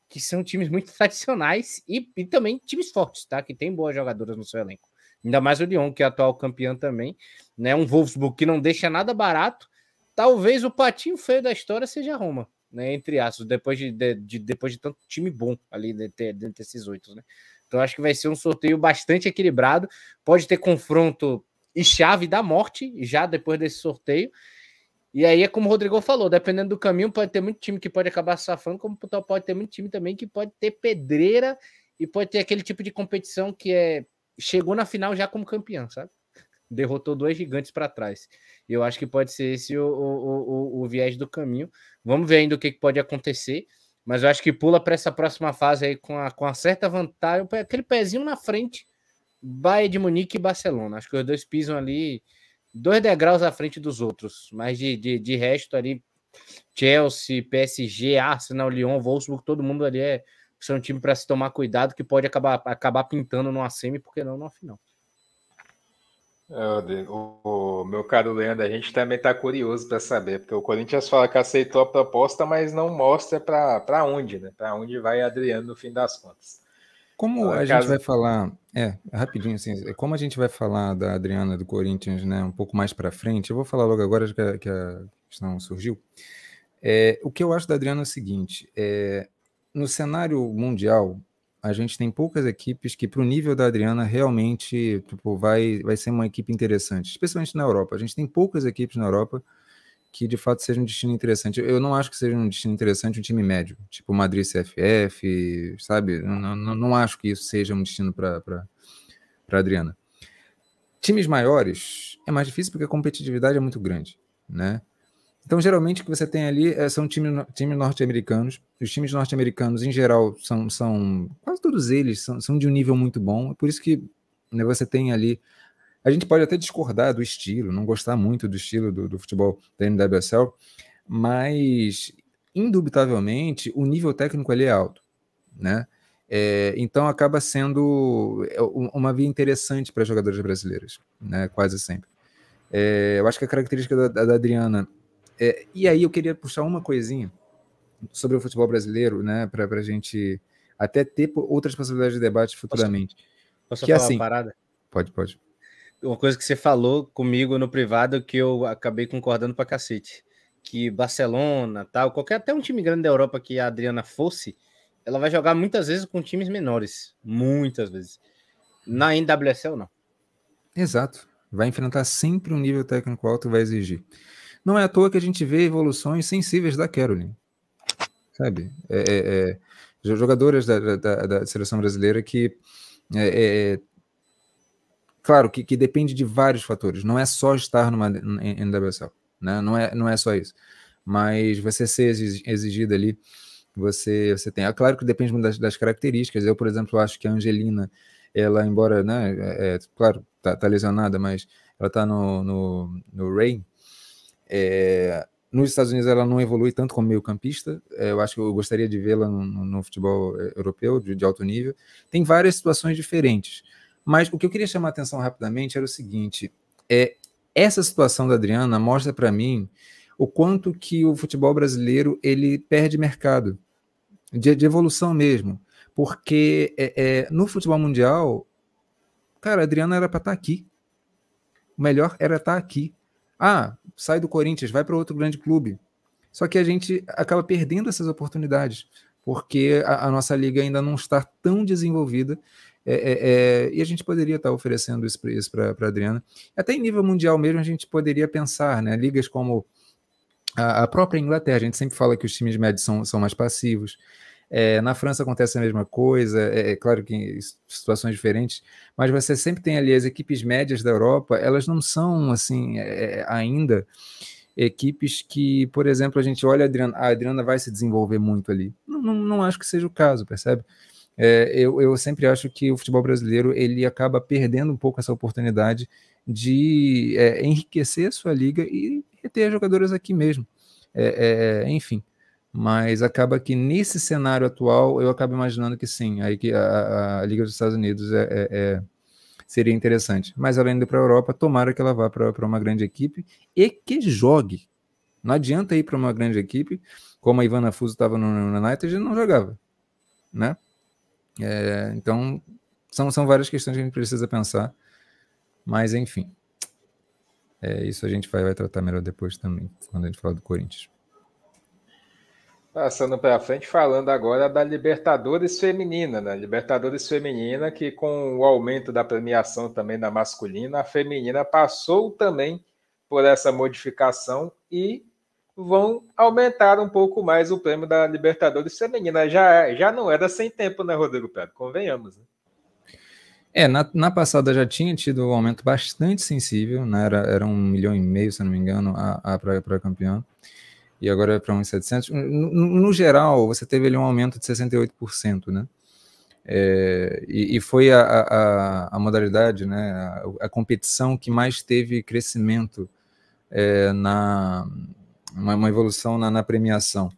que são times muito (laughs) tradicionais e, e também times fortes, tá? Que tem boas jogadoras no seu elenco. Ainda mais o Lyon, que é atual campeão também, né? Um Wolfsburg que não deixa nada barato talvez o patinho feio da história seja a Roma, né? Entre aspas, depois de, de, de depois de tanto time bom ali dentro, dentro desses oito, né? Então acho que vai ser um sorteio bastante equilibrado. Pode ter confronto e chave da morte já depois desse sorteio. E aí é como o Rodrigo falou, dependendo do caminho, pode ter muito time que pode acabar safando, como pode ter muito time também que pode ter pedreira e pode ter aquele tipo de competição que é chegou na final já como campeão, sabe? Derrotou dois gigantes para trás. Eu acho que pode ser esse o, o, o, o viés do caminho. Vamos ver ainda o que, que pode acontecer. Mas eu acho que pula para essa próxima fase aí com a, com a certa vantagem, aquele pezinho na frente, Bayern de Munique e Barcelona. Acho que os dois pisam ali dois degraus à frente dos outros. Mas de, de, de resto ali, Chelsea, PSG, Arsenal, Lyon, Wolfsburg, todo mundo ali é são um time para se tomar cuidado que pode acabar, acabar pintando numa semi, porque não numa final.
O, o, meu caro Leandro, a gente também está curioso para saber, porque o Corinthians fala que aceitou a proposta, mas não mostra para onde, né? Para onde vai Adriano no fim das contas.
Como a caso... gente vai falar, é, rapidinho assim, como a gente vai falar da Adriana do Corinthians, né, um pouco mais para frente, eu vou falar logo agora que a, que a questão surgiu. É, o que eu acho da Adriana é o seguinte: é, no cenário mundial, a gente tem poucas equipes que, para o nível da Adriana, realmente tipo, vai, vai ser uma equipe interessante, especialmente na Europa. A gente tem poucas equipes na Europa que de fato sejam um destino interessante. Eu não acho que seja um destino interessante um time médio, tipo Madrid CFF, sabe? Não, não, não acho que isso seja um destino para Adriana. Times maiores é mais difícil porque a competitividade é muito grande, né? Então, geralmente, o que você tem ali é, são times, times norte-americanos. Os times norte-americanos, em geral, são, são quase todos eles são, são de um nível muito bom. É por isso que né, você tem ali. A gente pode até discordar do estilo, não gostar muito do estilo do, do futebol da NWSL, mas, indubitavelmente, o nível técnico ali é alto, né? É, então acaba sendo é, uma via interessante para jogadores brasileiros, né? Quase sempre. É, eu acho que a característica da, da Adriana é, e aí eu queria puxar uma coisinha sobre o futebol brasileiro, né, para a gente até ter outras possibilidades de debate futuramente.
Posso, posso que, falar assim, uma parada?
Pode, pode.
Uma coisa que você falou comigo no privado que eu acabei concordando para cacete, que Barcelona, tal, qualquer até um time grande da Europa que a Adriana fosse, ela vai jogar muitas vezes com times menores, muitas vezes. Na NWSL não.
Exato. Vai enfrentar sempre um nível técnico alto e vai exigir. Não é à toa que a gente vê evoluções sensíveis da Caroline. Sabe? É, é, é jogadoras da, da, da, seleção brasileira que. Claro, que, que, depende de vários fatores. Não é só estar numa NWSL. Né? Não, é, não é só isso. Mas você ser exigido ali, você, você tem. É claro que depende das, das características. Eu, por exemplo, acho que a Angelina, ela, embora, né, é, é claro, tá, tá, lesionada, mas ela tá no, no, no Ray, é, nos Estados Unidos ela não evolui tanto como meio campista, é, eu acho que eu gostaria de vê-la no, no, futebol é, europeu de, de, alto nível. Tem várias situações diferentes, mas o que eu queria chamar a atenção rapidamente era o seguinte: é essa situação da Adriana mostra para mim o quanto que o futebol brasileiro ele perde mercado de, de evolução mesmo, porque é, é, no futebol mundial, cara, a Adriana era para estar tá aqui. O melhor era estar tá aqui. Ah, sai do Corinthians, vai para outro grande clube. Só que a gente acaba perdendo essas oportunidades, porque a, a nossa liga ainda não está tão desenvolvida é, é, é, e a gente poderia estar oferecendo isso, isso para a Adriana. Até em nível mundial mesmo, a gente poderia pensar, né? Ligas como a, a, própria Inglaterra, a gente sempre fala que os times médios são, são mais passivos. É, na França acontece a mesma coisa, é, é, claro que em situações diferentes, mas você sempre tem ali as equipes médias da Europa, elas não são assim é, é ainda equipes que, por exemplo, a gente olha a Adriana, a Adriana vai se desenvolver muito ali. Não, não, não acho que seja o caso, percebe? É, eu, eu sempre acho que o futebol brasileiro ele acaba perdendo um pouco essa oportunidade de é, enriquecer a sua liga e ter jogadores aqui mesmo. enfim mas acaba que nesse cenário atual eu acabo imaginando que sim, aí que a, a Liga dos Estados Unidos é, é, é seria interessante. Mas além de para a Europa, tomara que ela vá para uma grande equipe e que jogue. Não adianta ir para uma grande equipe, como a Ivana Fuso estava no, no United e não jogava, né? É, então são, são várias questões que a gente precisa pensar, mas enfim. É, isso a gente vai, vai tratar melhor depois também, quando a gente falar do Corinthians.
Passando para frente, falando agora da Libertadores Feminina, né? Libertadores Feminina, que com o aumento da premiação também da masculina, a feminina passou também por essa modificação e vão aumentar um pouco mais o prêmio da Libertadores Feminina. Já, já não era sem tempo, né, Rodrigo Pedro? Convenhamos. Né?
É, na, na, passada já tinha tido um aumento bastante sensível, né? era, era um milhão e meio, se não me engano, a, a para campeão e agora é para 1.700. No, no, geral, você teve ali um aumento de 68%, né? É, e, e, foi a, a, a, modalidade, né, a, a, competição que mais teve crescimento é, na uma, uma evolução na, na, premiação.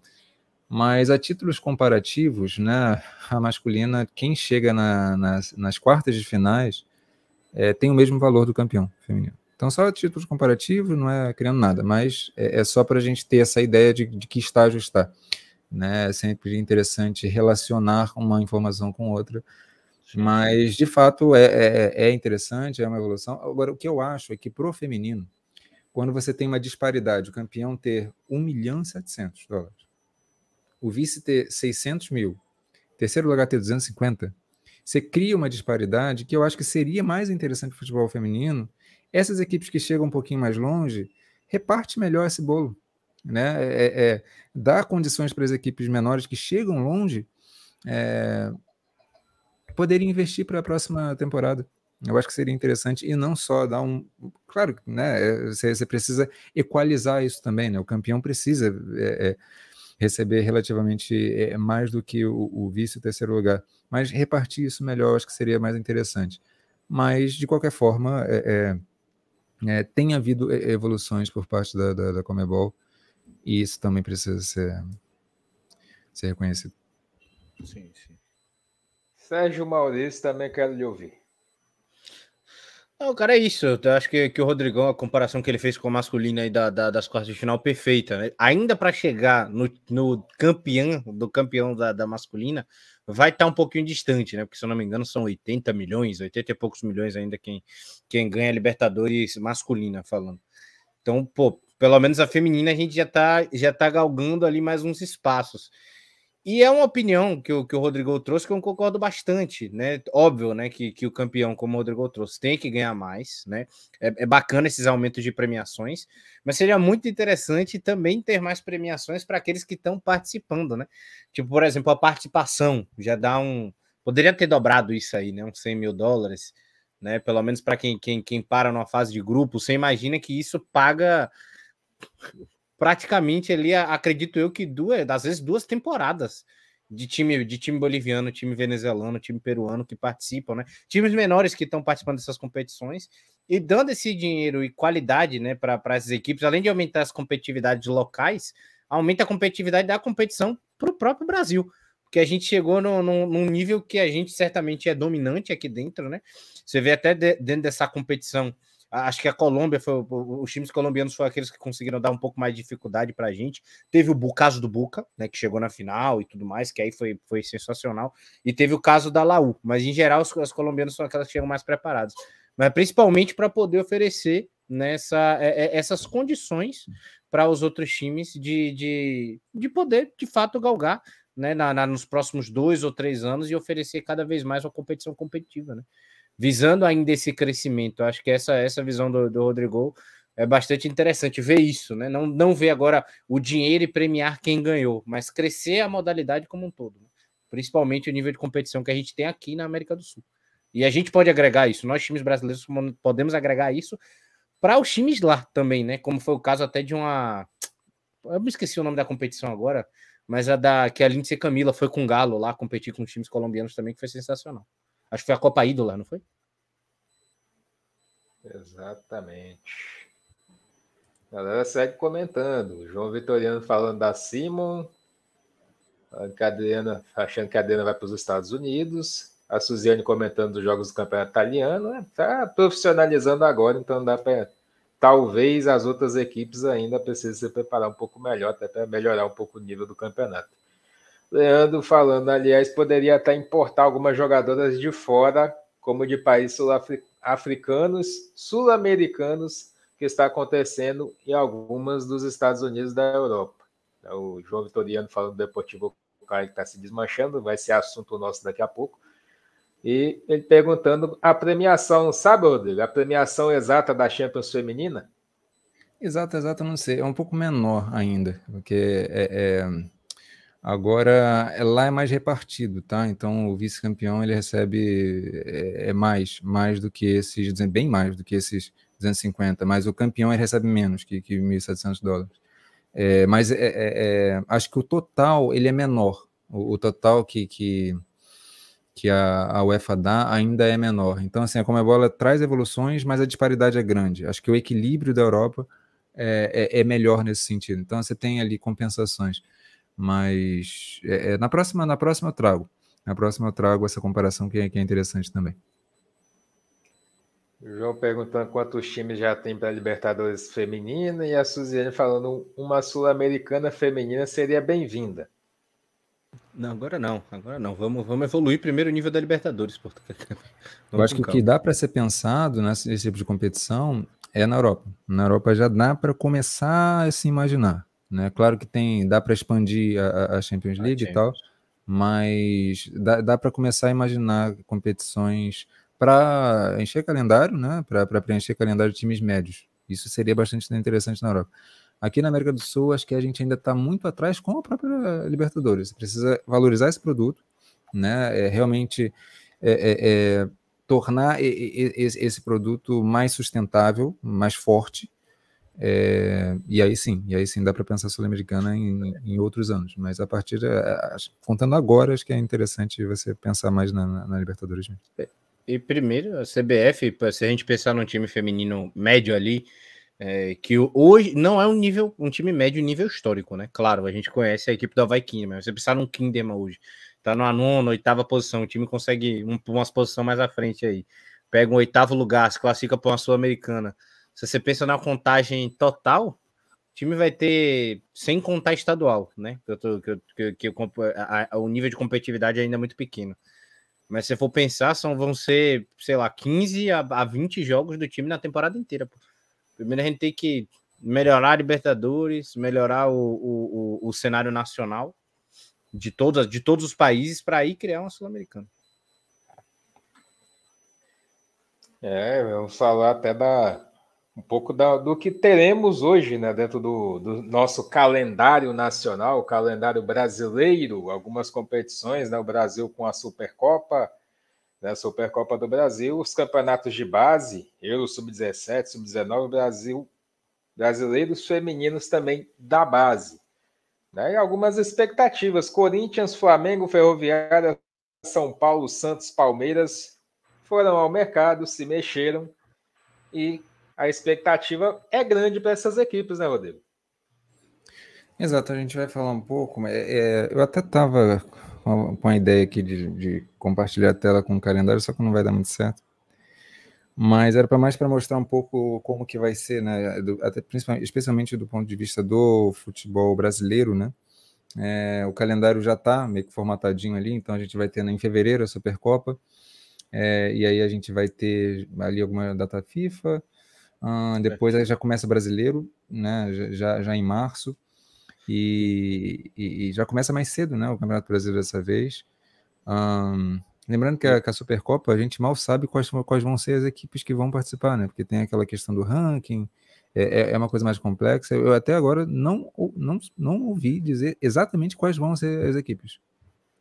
Mas a títulos comparativos, né, a masculina, quem chega na, nas, nas quartas de finais é, tem o mesmo valor do campeão feminino. Então, só títulos comparativos, não é criando nada, mas é, é só para a gente ter essa ideia de, de que estágio está. Né? É sempre interessante relacionar uma informação com outra, mas de fato é, é, é, interessante, é uma evolução. Agora, o que eu acho é que para o feminino, quando você tem uma disparidade, o campeão ter 1 milhão e 700 dólares, o vice ter 600 mil, terceiro lugar ter 250, você cria uma disparidade que eu acho que seria mais interessante para o futebol feminino essas equipes que chegam um pouquinho mais longe, reparte melhor esse bolo. Né? É, é, é dá condições para as equipes menores que chegam longe é, poderem investir para a próxima temporada. Eu acho que seria interessante e não só dar um. Claro, né? Você, você precisa equalizar isso também, né? O campeão precisa é, é, receber relativamente é, mais do que o, o vice e terceiro lugar. Mas repartir isso melhor, acho que seria mais interessante. Mas, de qualquer forma, é, é, tem havido evoluções por parte da, da, da Comebol e isso também precisa ser, ser reconhecido.
Sim, sim. Sérgio Maurício, também quero lhe ouvir.
Não, cara, é isso. Eu acho que, que o Rodrigão, a comparação que ele fez com a masculina aí da, da das quartas de final, perfeita. Né? Ainda para chegar no, no campeão, do campeão da, da masculina, vai estar tá um pouquinho distante, né? Porque se eu não me engano, são 80 milhões, 80 e poucos milhões ainda quem, quem ganha Libertadores masculina falando. Então, pô, pelo menos a feminina a gente já tá, já tá galgando ali mais uns espaços. E é uma opinião que o, que o Rodrigo trouxe que eu concordo bastante, né? Óbvio, né, que, que o campeão, como o Rodrigo trouxe, tem que ganhar mais, né? É, é bacana esses aumentos de premiações, mas seria muito interessante também ter mais premiações para aqueles que estão participando, né? Tipo, por exemplo, a participação já dá um. Poderia ter dobrado isso aí, né? Uns 100 mil dólares, né? Pelo menos para quem, quem, quem para numa fase de grupo, você imagina que isso paga praticamente ali, acredito eu que duas, às vezes duas temporadas de time de time boliviano, time venezuelano, time peruano que participam, né? Times menores que estão participando dessas competições e dando esse dinheiro e qualidade, né, para essas equipes, além de aumentar as competitividades locais, aumenta a competitividade da competição para o próprio Brasil, porque a gente chegou no, no, num nível que a gente certamente é dominante aqui dentro, né? Você vê até de, dentro dessa competição Acho que a Colômbia foi. Os times colombianos foram aqueles que conseguiram dar um pouco mais de dificuldade para a gente. Teve o caso do Buca, né? Que chegou na final e tudo mais, que aí foi, foi sensacional. E teve o caso da Laú. Mas em geral, os, as colombianas são aquelas que chegam mais preparadas. Mas principalmente para poder oferecer nessa, é, é, essas condições para os outros times de, de, de poder, de fato, galgar né, na, na, nos próximos dois ou três anos e oferecer cada vez mais uma competição competitiva, né? Visando ainda esse crescimento. Acho que essa, essa visão do, do Rodrigo é bastante interessante ver isso, né? Não, não ver agora o dinheiro e premiar quem ganhou, mas crescer a modalidade como um todo, né? principalmente o nível de competição que a gente tem aqui na América do Sul. E a gente pode agregar isso, nós times brasileiros podemos agregar isso para os times lá também, né? Como foi o caso até de uma. Eu me esqueci o nome da competição agora, mas a da que a Lindsay Camila foi com o Galo lá competir com os times colombianos também, que foi sensacional. Acho que foi a Copa Ídola, não foi?
Exatamente. A galera segue comentando. João Vitoriano falando da Simon. A Adriana, achando que a Adriana vai para os Estados Unidos. A Suziane comentando dos jogos do campeonato italiano. Está né? profissionalizando agora, então dá para. Talvez as outras equipes ainda precisem se preparar um pouco melhor, até para melhorar um pouco o nível do campeonato. Leandro falando, aliás, poderia até importar algumas jogadoras de fora, como de países sul-africanos, sul-americanos, que está acontecendo em algumas dos Estados Unidos da Europa. O João Vitoriano falando do Deportivo Cali que está se desmanchando, vai ser assunto nosso daqui a pouco. E ele perguntando a premiação, sabe, Rodrigo? A premiação exata da Champions Feminina?
Exato, exato, não sei. É um pouco menor ainda, porque é, é... agora é, lá é mais repartido, tá? Então o vice-campeão ele recebe é, é, mais, mais do que esses, bem mais do que esses 250, mas o campeão ele recebe menos que, que 1.700 dólares. É, mas é, acho que o total ele é menor. O, o total que, que, que a, a, UEFA dá ainda é menor. Então, assim, a Comebola traz evoluções, mas a disparidade é grande. Acho que o equilíbrio da Europa é, é melhor nesse sentido. Então, você tem ali compensações. Mas é, é, na, próxima, na próxima eu trago. Na próxima eu trago essa comparação que é, que é interessante também.
O João perguntando quantos times já tem para a Libertadores feminina e a Suziane falando uma sul-americana feminina seria bem-vinda.
Não, agora não, agora não. Vamos, vamos evoluir primeiro o nível da Libertadores. (laughs)
Eu acho que o que dá para ser pensado nesse tipo de competição é na Europa. Na Europa já dá para começar a se imaginar. Né? Claro que tem, dá para expandir a, a, Champions League e tal, mas dá, dá para começar a imaginar competições para encher calendário, né? Para preencher calendário de times médios. Isso seria bastante interessante na Europa. Aqui na América do Sul, acho que a gente ainda está muito atrás com a própria Libertadores. Precisa valorizar esse produto, né? É, realmente é, é, é tornar esse produto mais sustentável, mais forte. É, e aí sim, e aí sim dá para pensar sul-americana em, em, outros anos. Mas a partir, de, contando agora, acho que é interessante você pensar mais na, na, na Libertadores.
É, e primeiro, a CBF, se a gente pensar num time feminino médio ali, é, que hoje não é um nível, um time médio nível histórico, né? Claro, a gente conhece a equipe do Havaí Kinderman, você pensar num Kinderman hoje, tá na nona, oitava posição, o time consegue um, umas posição mais à frente aí, pega um oitavo lugar, se classifica para uma Sul-Americana. Se você pensa na contagem total, o time vai ter, sem contar estadual, né? Que, eu tô, que, que, que eu, a, a, o nível de competitividade ainda é muito pequeno. Mas se for pensar, são, vão ser, sei lá, 15 a, a 20 jogos do time na temporada inteira. Pô. Primeiro a gente tem que melhorar a Libertadores, melhorar o, o, o, o cenário nacional de, todas, de todos os países para aí criar uma Sul-Americana.
É, vamos falar até da, um pouco da, do que teremos hoje, né, dentro do, do, nosso calendário nacional, o calendário brasileiro, algumas competições, né, o Brasil com a Supercopa, né, Supercopa do Brasil, os campeonatos de base, Euro Sub-17, Sub-19, Brasil, brasileiros femininos também da base. Né, e algumas expectativas, Corinthians, Flamengo, Ferroviária, São Paulo, Santos, Palmeiras, foram ao mercado, se mexeram e a expectativa é grande para essas equipes, né, Rodrigo?
Exato, a gente vai falar um pouco. É, eu até estava com a ideia aqui de, de, compartilhar a tela com o calendário, só que não vai dar muito certo. Mas era para mais para mostrar um pouco como que vai ser, né? Do, até principalmente, especialmente do ponto de vista do futebol brasileiro, né? É, o calendário já está meio que formatadinho ali, então a gente vai ter em fevereiro a Supercopa, é, e aí a gente vai ter ali alguma data FIFA, Uh, depois é. já começa brasileiro, né? Já, já em março. E, e, e, já começa mais cedo, né? O Campeonato Brasileiro dessa vez. Um, lembrando que a, que a, Supercopa, a gente mal sabe quais, quais vão ser as equipes que vão participar, né? Porque tem aquela questão do ranking, é, é, é uma coisa mais complexa. Eu até agora não, não, não ouvi dizer exatamente quais vão ser as equipes.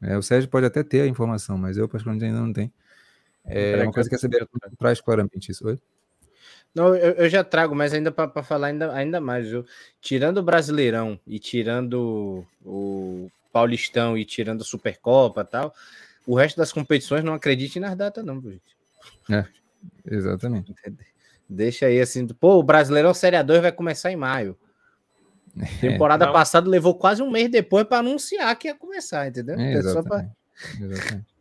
É, o Sérgio pode até ter a informação, mas eu, particularmente, ainda não tenho. É uma coisa que a CBF traz claramente isso. Oi?
Não, eu, eu já trago, mas ainda para falar ainda, ainda mais, viu? Tirando o Brasileirão e tirando o Paulistão e tirando a Supercopa e tal, o resto das competições não acredite nas datas, não, gente.
É, exatamente.
Deixa aí assim, pô, o Brasileirão Série 2 vai começar em maio. É, (laughs) Temporada passada levou quase um mês depois para anunciar que ia começar, entendeu? É,
exatamente. Pra... exatamente.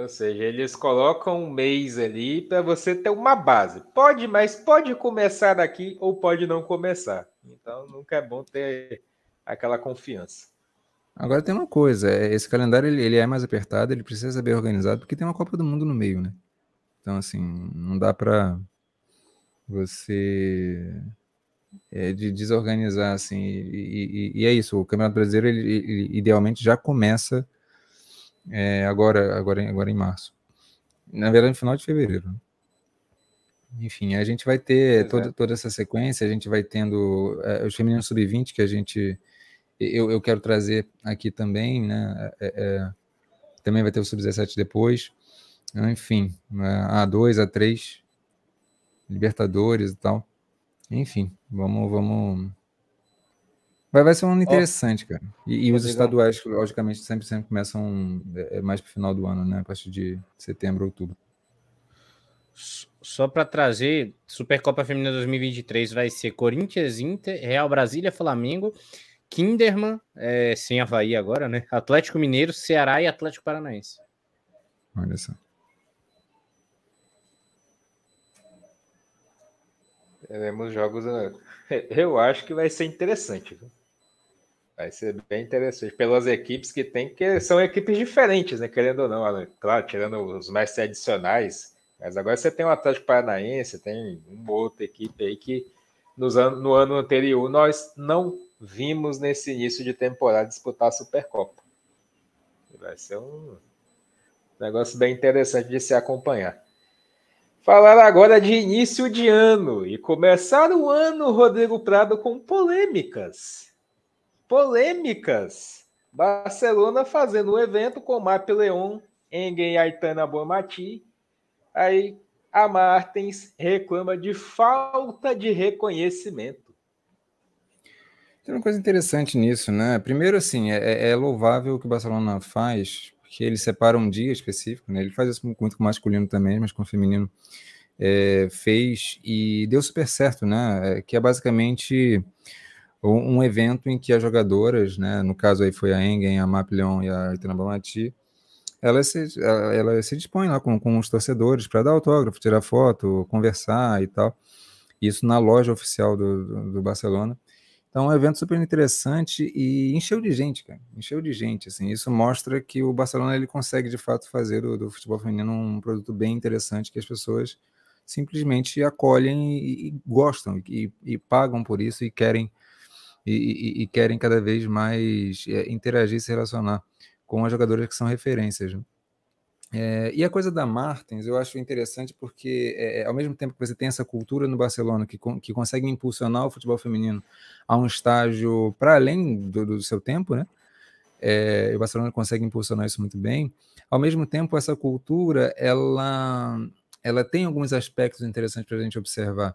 Ou seja, eles colocam um mês ali para você ter uma base. Pode, mas pode começar daqui ou pode não começar. Então nunca é bom ter aquela confiança.
Agora tem uma coisa, é, esse calendário ele, ele é mais apertado, ele precisa ser bem organizado porque tem uma Copa do Mundo no meio, né? Então assim, não dá para você é, de desorganizar, assim, e, e, e, é isso, o Campeonato Brasileiro, ele, ele idealmente já começa é, agora, agora, agora em março. Na verdade, no final de fevereiro. Né? Enfim, a gente vai ter toda, é. toda essa sequência, a gente vai tendo é, os femininos sub-20 que a gente eu, eu quero trazer aqui também, né? É, é, também vai ter o sub-17 depois. Enfim, A2, A3, Libertadores e tal. Enfim, vamos, vamos. Vai, vai ser um ano interessante, cara. E, e os estaduais, logicamente, sempre, sempre começam é, é mais para o final do ano, né? A partir de setembro, outubro.
Só para trazer, Supercopa Feminina 2023 vai ser Corinthians, Inter, Real Brasília, Flamengo, Kinderman, é, sem Havaí agora, né? Atlético Mineiro, Ceará e Atlético Paranaense.
Olha só.
Teremos jogos. Né? Eu acho que vai ser interessante. Vai ser bem interessante. Pelas equipes que tem, que são equipes diferentes, né? Querendo ou não. Claro, tirando os mais tradicionais mas agora você tem o Atlético Paranaense, tem uma outra equipe aí que nos an no ano anterior nós não vimos nesse início de temporada disputar a Supercopa. Vai ser um negócio bem interessante de se acompanhar. Falar agora de início de ano e começar o ano, Rodrigo Prado, com polêmicas. Polêmicas. Barcelona fazendo um evento com Map Leon, Engen Aitana Bomati Aí a Martins reclama de falta de reconhecimento.
Tem uma coisa interessante nisso, né? Primeiro, assim, é, é, é louvável o que o Barcelona faz, porque ele separa um dia específico, né? Ele faz isso muito com masculino também, mas com feminino é, fez e deu super certo, né? É, que é basicamente um evento em que as jogadoras, né? No caso aí foi a Engen, a Maplion e a Itana Bamati, ela se, ela, ela se dispõe lá com, com os torcedores para dar autógrafo, tirar foto, conversar e tal. Isso na loja oficial do, do, do, Barcelona. Então, é um evento super interessante e encheu de gente, cara. Encheu de gente, assim. Isso mostra que o Barcelona ele consegue, de fato, fazer do, do futebol feminino um produto bem interessante que as pessoas simplesmente acolhem e, e gostam e, e, pagam por isso e querem e, e querem cada vez mais é, interagir e se relacionar com as jogadoras que são referências. Né? É, e a coisa da Martins eu acho interessante porque, é, é, ao mesmo tempo que você tem essa cultura no Barcelona que, que consegue impulsionar o futebol feminino a um estágio para além do, do, seu tempo, né? É, o Barcelona consegue impulsionar isso muito bem. Ao mesmo tempo, essa cultura ela, ela tem alguns aspectos interessantes para a gente observar.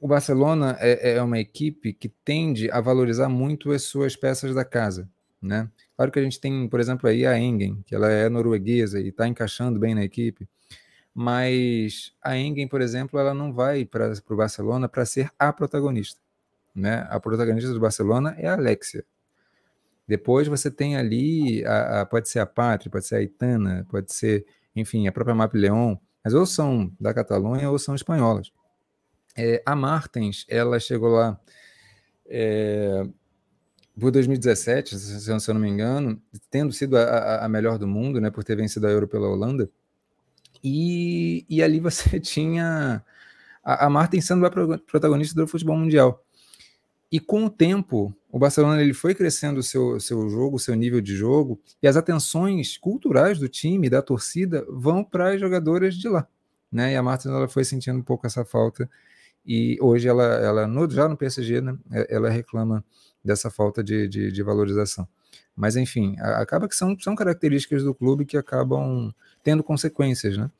É, o Barcelona é, é, uma equipe que tende a valorizar muito as suas peças da casa, né? Claro que a gente tem, por exemplo, aí a Engen, que ela é norueguesa e está encaixando bem na equipe, mas a Engen, por exemplo, ela não vai para o Barcelona para ser a protagonista, né? A protagonista do Barcelona é a Alexia. Depois você tem ali, a, a, pode ser a Pátria, pode ser a Itana, pode ser, enfim, a própria Map Leon, mas ou são da Catalunha ou são espanholas. É, a Martens, ela chegou lá é, por 2017, se eu não me engano, tendo sido a, a, melhor do mundo, né, por ter vencido a Euro pela Holanda. E, e ali (laughs) você tinha a, a Martens sendo a protagonista do futebol mundial. E com o tempo, o Barcelona ele foi crescendo o seu, seu jogo, o seu nível de jogo, e as atenções culturais do time, da torcida, vão para as jogadoras de lá. Né? E a Martins ela foi sentindo um pouco essa falta e hoje ela, ela no, já no PSG, né, é, ela reclama dessa falta de, de, de valorização. Mas, enfim, acaba que são, são características do clube que acabam tendo consequências, né?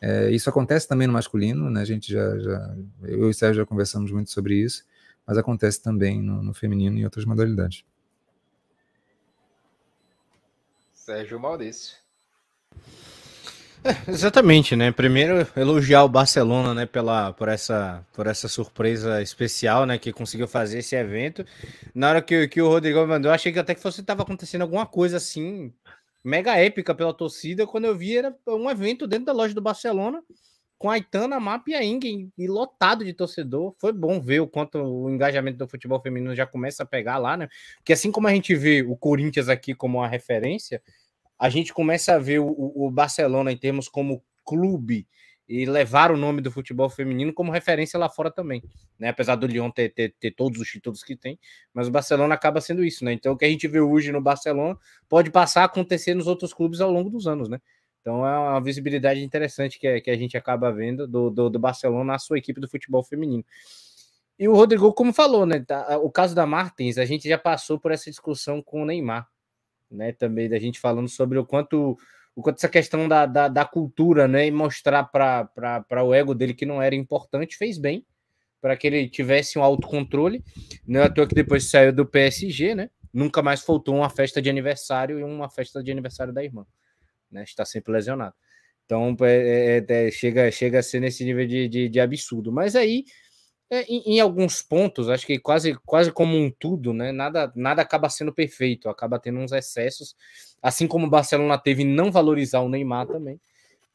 É, isso acontece também no masculino, né? A gente já, já, eu e o Sérgio já conversamos muito sobre isso, mas acontece também no, no feminino e outras modalidades.
Sérgio Maurício.
É, exatamente, né? Primeiro elogiar o Barcelona, né, pela por essa por essa surpresa especial, né, que conseguiu fazer esse evento. Na hora que, que o Rodrigo mandou, achei que até que fosse tava acontecendo alguma coisa assim mega épica pela torcida, quando eu vi era um evento dentro da loja do Barcelona com a Itana, Map e a Ingen e lotado de torcedor. Foi bom ver o quanto o engajamento do futebol feminino já começa a pegar lá, né? Porque assim como a gente vê o Corinthians aqui como uma referência, a gente começa a ver o, o Barcelona em termos como clube e levar o nome do futebol feminino como referência lá fora também, né? Apesar do Lyon ter, ter, ter, todos os títulos que tem, mas o Barcelona acaba sendo isso, né? Então o que a gente vê hoje no Barcelona pode passar a acontecer nos outros clubes ao longo dos anos, né? Então é uma visibilidade interessante que, que a gente acaba vendo do, do, do Barcelona na sua equipe do futebol feminino. E o Rodrigo, como falou, né? Tá, o caso da Martins, a gente já passou por essa discussão com o Neymar, né? Também da gente falando sobre o quanto o quanto essa questão da, da, da cultura, né, e mostrar para o ego dele que não era importante, fez bem para que ele tivesse um autocontrole. Não é à toa que depois saiu do PSG, né? Nunca mais faltou uma festa de aniversário e uma festa de aniversário da irmã, né? Está sempre lesionado. Então é, é, é, chega, chega a ser nesse nível de, de, de absurdo. Mas aí é, em, em, alguns pontos, acho que quase, quase como um tudo, né? Nada, nada acaba sendo perfeito, acaba tendo uns excessos, assim como o Barcelona teve não valorizar o Neymar também,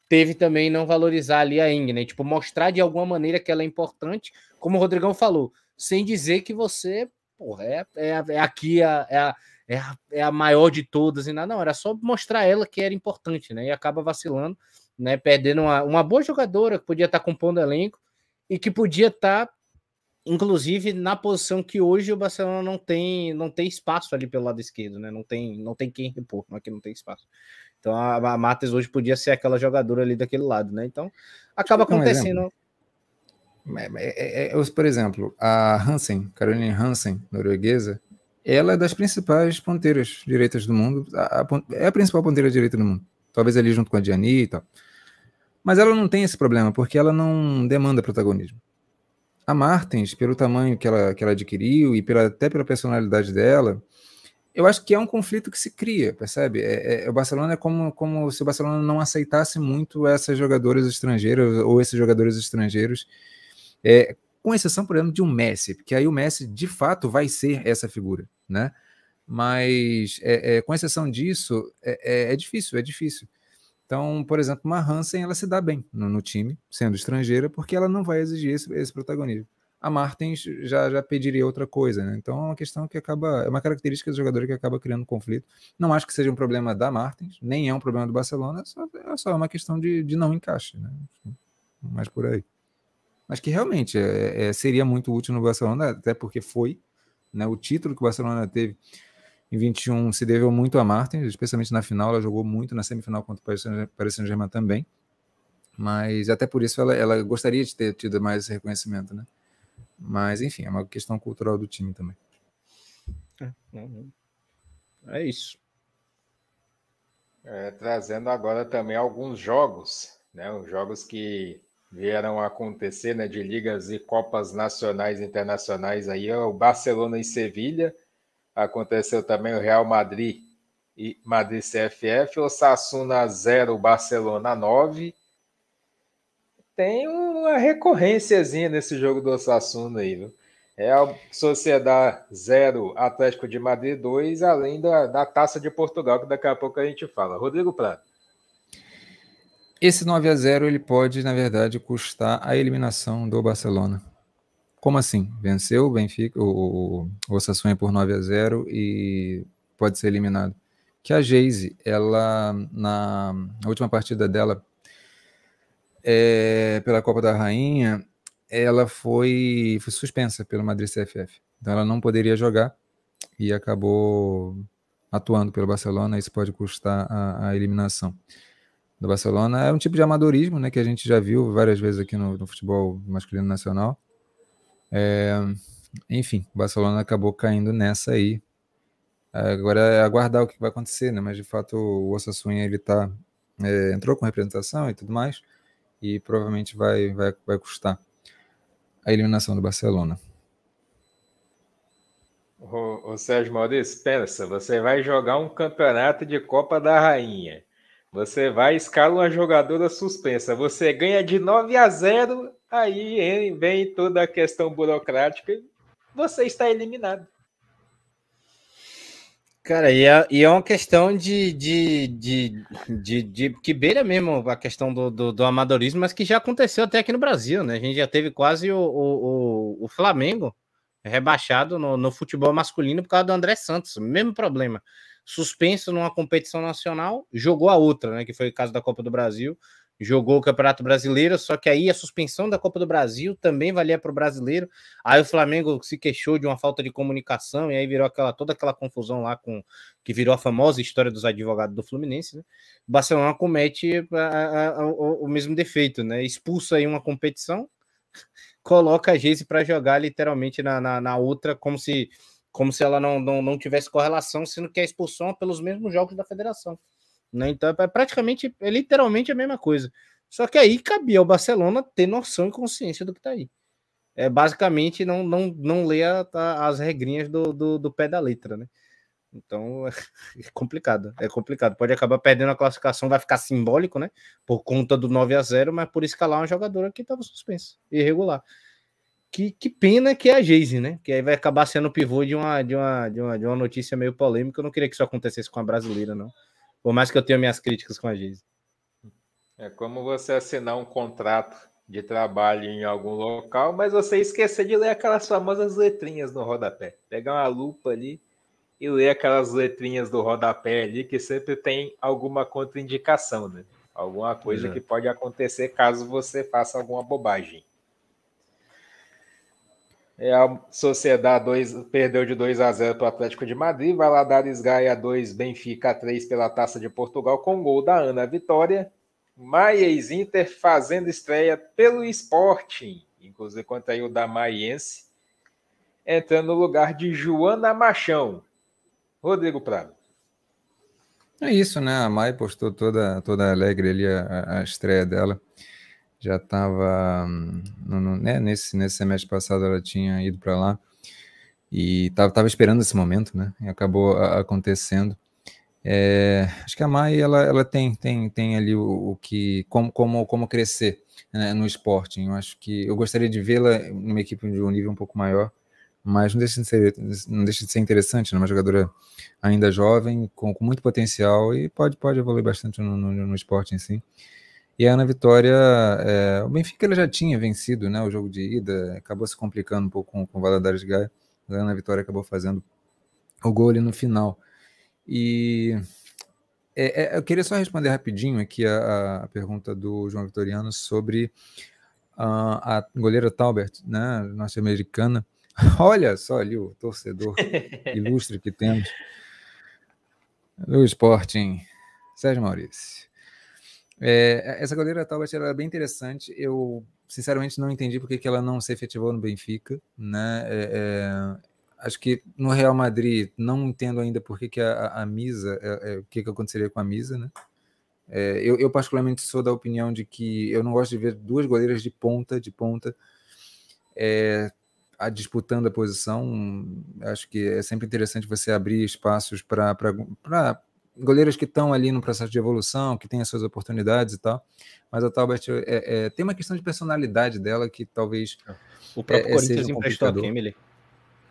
teve também não valorizar ali a Ing, né? Tipo, mostrar de alguma maneira que ela é importante, como o Rodrigão falou, sem dizer que você, porra, é, é, é aqui a, é, a, é, a, é a maior de todas e nada, não, era só mostrar ela que era importante, né? E acaba vacilando, né? Perdendo uma, uma boa jogadora que podia estar compondo elenco e que podia estar inclusive na posição que hoje o Barcelona não tem não tem espaço ali pelo lado esquerdo, né? Não tem não tem quem repor, aqui não tem espaço. Então a, a Matheus hoje podia ser aquela jogadora ali daquele lado, né? Então acaba acontecendo.
Um é, é, é, por exemplo, a Hansen, Caroline Hansen, norueguesa, ela é das principais ponteiras direitas do mundo, a, a, é a principal ponteira direita do mundo. Talvez ali junto com a Gianni e tal. Mas ela não tem esse problema, porque ela não demanda protagonismo a Martins, pelo tamanho que ela, que ela adquiriu e pela, até pela personalidade dela, eu acho que é um conflito que se cria, percebe? É, é, o Barcelona é como, como se o Barcelona não aceitasse muito essas jogadoras estrangeiras ou esses jogadores estrangeiros, é, com exceção, por exemplo, de um Messi, porque aí o Messi de fato vai ser essa figura, né? Mas é, é com exceção disso, é, é, é difícil, é difícil. Então, por exemplo, uma Hansen ela se dá bem no, no, time, sendo estrangeira, porque ela não vai exigir esse, esse protagonismo. A Martins já, já pediria outra coisa, né? Então é uma questão que acaba, é uma característica do jogador que acaba criando conflito. Não acho que seja um problema da Martins, nem é um problema do Barcelona, é só, é só uma questão de, de não encaixe, né? Mais por aí. Mas que realmente é, é, seria muito útil no Barcelona, até porque foi, né? O título que o Barcelona teve em 21 se deveu muito a Martin, especialmente na final, ela jogou muito na semifinal contra o Paris Saint-Germain também. Mas até por isso ela, ela gostaria de ter tido mais esse reconhecimento, né? Mas enfim, é uma questão cultural do time também.
É, é isso.
É, trazendo agora também alguns jogos, né? Os jogos que vieram a acontecer, né? De ligas e copas nacionais e internacionais aí, é o Barcelona e Sevilha Aconteceu também o Real Madrid e Madrid CFF, o Sassuna 0, Barcelona 9. Tem uma recorrênciazinha nesse jogo do Sassuna aí, viu? Real Sociedade 0, Atlético de Madrid 2, além da, da Taça de Portugal, que daqui a pouco a gente fala. Rodrigo Prado.
Esse 9 a 0 ele pode, na verdade, custar a eliminação do Barcelona. Como assim? Venceu o Benfica, o, o Osasuna por 9 a 0 e pode ser eliminado. Que a Geise, ela na, na última partida dela é, pela Copa da Rainha, ela foi, foi suspensa pelo Madrid CFF. Então ela não poderia jogar e acabou atuando pelo Barcelona. Isso pode custar a, a eliminação do Barcelona. É um tipo de amadorismo, né, que a gente já viu várias vezes aqui no, no futebol masculino nacional. É, enfim, o Barcelona acabou caindo nessa aí. Agora é aguardar o que vai acontecer, né? Mas de fato o Osasuna ele tá é, entrou com representação e tudo mais e provavelmente vai vai, vai custar a eliminação do Barcelona.
O, o Sérgio Maurício, pensa, você vai jogar um campeonato de Copa da Rainha. Você vai escalar uma jogadora suspensa. Você ganha de 9 a 0 Aí vem toda a questão burocrática e você está eliminado.
Cara, e é, e é uma questão de, de, de, de, de que beira mesmo a questão do, do, do, amadorismo, mas que já aconteceu até aqui no Brasil, né? A gente já teve quase o, o, o Flamengo rebaixado no, no futebol masculino por causa do André Santos, mesmo problema. Suspenso numa competição nacional, jogou a outra, né? Que foi o caso da Copa do Brasil, jogou o Campeonato Brasileiro, só que aí a suspensão da Copa do Brasil também valia para o brasileiro. Aí o Flamengo se queixou de uma falta de comunicação e aí virou aquela toda aquela confusão lá com que virou a famosa história dos advogados do Fluminense. Né? O Barcelona comete a, a, a, o, mesmo defeito, né? Expulsa aí uma competição, (laughs) coloca a Geise para jogar literalmente na, na, na, outra, como se como se ela não, não, não tivesse correlação, sendo que a expulsão é pelos mesmos jogos da federação. Né? Então é praticamente, é literalmente a mesma coisa. Só que aí cabia ao Barcelona ter noção e consciência do que está aí. É basicamente não, não, não ler a, a, as regrinhas do, do, do, pé da letra, né? Então (laughs) é complicado, é complicado. Pode acabar perdendo a classificação, vai ficar simbólico, né? Por conta do 9 a 0 mas por escalar uma jogadora que estava suspensa, irregular. Que, que pena que é a Geise, né? Que aí vai acabar sendo o pivô de uma, de, uma, de, uma, de uma notícia meio polêmica. Eu não queria que isso acontecesse com a brasileira, não. Por mais que eu tenha minhas críticas com a Geise.
É como você assinar um contrato de trabalho em algum local, mas você esquecer de ler aquelas famosas letrinhas no rodapé. Pegar uma lupa ali e ler aquelas letrinhas do rodapé ali, que sempre tem alguma contraindicação, né? Alguma coisa que pode acontecer caso você faça alguma bobagem. É, a Sociedade 2 perdeu de 2 a 0 para o Atlético de Madrid. Valadares Gaia 2, Benfica 3 pela Taça de Portugal, com gol da Ana Vitória. Maies Inter fazendo estreia pelo Sporting, inclusive contra o da Maiense, entrando no lugar de Joana Machão. Rodrigo Prado.
É isso, né? A Mai postou toda, toda alegre ali a, a estreia dela já estava né, nesse, nesse semestre passado ela tinha ido para lá e estava esperando esse momento, né? E acabou acontecendo. É, acho que a Mai ela, ela tem, tem, tem ali o, o que como, como, como crescer né, no esporte. Eu acho que eu gostaria de vê-la numa equipe de um nível um pouco maior, mas não deixa de ser, não deixa de ser interessante, né? Uma jogadora ainda jovem, com, com muito potencial e pode, pode evoluir bastante no, no, no esporte em si. E a Ana Vitória, é, o Benfica ele já tinha vencido né, o jogo de ida, acabou se complicando um pouco com, com o Valadares Gaia, a Ana Vitória acabou fazendo o gol ali no final. E é, é, eu queria só responder rapidinho aqui a, a pergunta do João Vitoriano sobre a, a goleira Talbert, né, norte-americana. (laughs) Olha só ali o torcedor (laughs) ilustre que temos do Sporting, Sérgio Maurício. É, essa goleira Talbot era é bem interessante. Eu, sinceramente, não entendi porque que ela não se efetivou no Benfica. Né? É, é, acho que no Real Madrid, não entendo ainda por que, que a, a Misa, é, é, o que, que aconteceria com a Misa. Né? Eu, eu, particularmente, sou da opinião de que eu não gosto de ver duas goleiras de ponta, de ponta, a, disputando a posição. Acho que é sempre interessante você abrir espaços para goleiros que estão ali no processo de evolução, que têm as suas oportunidades e tal. Mas a Talbert é, é, tem uma questão de personalidade dela que talvez.
O próprio é, Corinthians um emprestou a Emily.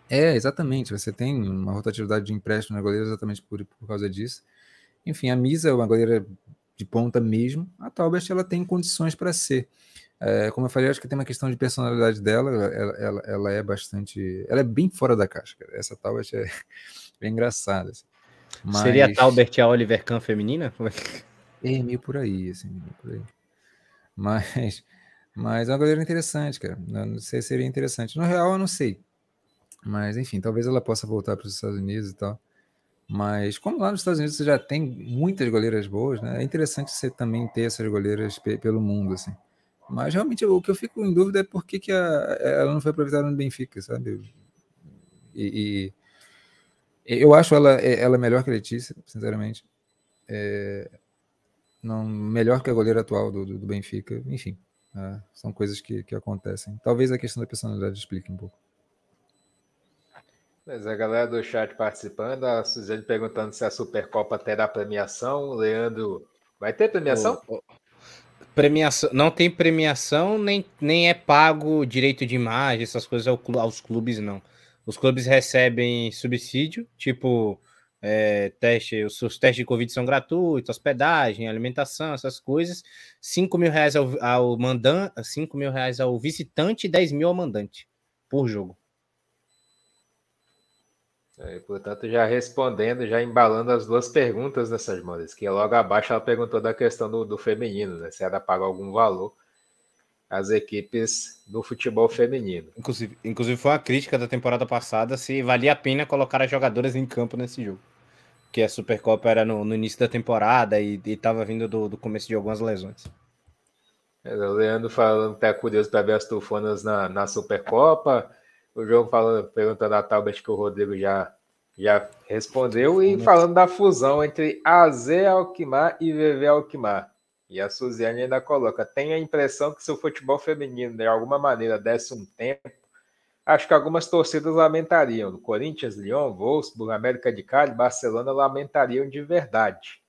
É, exatamente. Você tem uma rotatividade de empréstimo na goleira exatamente por, por causa disso. Enfim, a Misa é uma goleira de ponta mesmo. A Talbert ela tem condições para ser. É, como eu falei, acho que tem uma questão de personalidade dela. Ela, ela, ela, é bastante. Ela é bem fora da caixa. Cara. Essa Talbert é (laughs) bem engraçada. Assim.
Mas... Seria a Talbert a Oliver Kahn feminina?
É, é meio por aí, assim, meio por aí. Mas, mas é uma galera interessante, cara. Não sei se seria interessante. No real, eu não sei. Mas, enfim, talvez ela possa voltar para os Estados Unidos e tal. Mas, como lá nos Estados Unidos você já tem muitas goleiras boas, né? É interessante você também ter essas goleiras pelo mundo, assim. Mas, realmente, o que eu fico em dúvida é por que, que a, ela não foi aproveitada no Benfica, sabe? E, e eu acho ela, é, ela melhor que a Letícia, sinceramente. É, não, melhor que a goleira atual do, do, do Benfica. Enfim, é, são coisas que, que acontecem. Talvez a questão da personalidade explique um pouco.
Mas a galera do chat participando, a Suzane perguntando se a Supercopa terá premiação. O Leandro, vai ter premiação? Oh, oh.
Premiação, não tem premiação, nem, nem é pago direito de imagem, essas coisas aos clubes, não. Os clubes recebem subsídio, tipo é, teste, os, os, testes de Covid são gratuitos, hospedagem, alimentação, essas coisas. 5 mil reais ao, ao mandante, 5 mil reais ao visitante e 10 mil ao mandante por jogo.
É, portanto, já respondendo, já embalando as duas perguntas dessas modas, que logo abaixo ela perguntou da questão do, do feminino, né? Se ela paga algum valor às equipes do futebol feminino.
Inclusive, inclusive foi uma crítica da temporada passada se valia a pena colocar as jogadoras em campo nesse jogo. Que a Supercopa era no, no início da temporada e estava vindo do, do começo de algumas lesões.
É, o Leandro falando que tá curioso para ver as tufanas na, na Supercopa. O João falando, perguntando a Talbot que o Rodrigo já, já respondeu. E falando da fusão entre AZ Alkmaar e VV Alkmaar. E a Suziane ainda coloca: tem a impressão que se o futebol feminino de alguma maneira desse um tempo, acho que algumas torcidas lamentariam. Corinthians, Lyon, Wolfsburg, América de Cali, Barcelona lamentariam de verdade.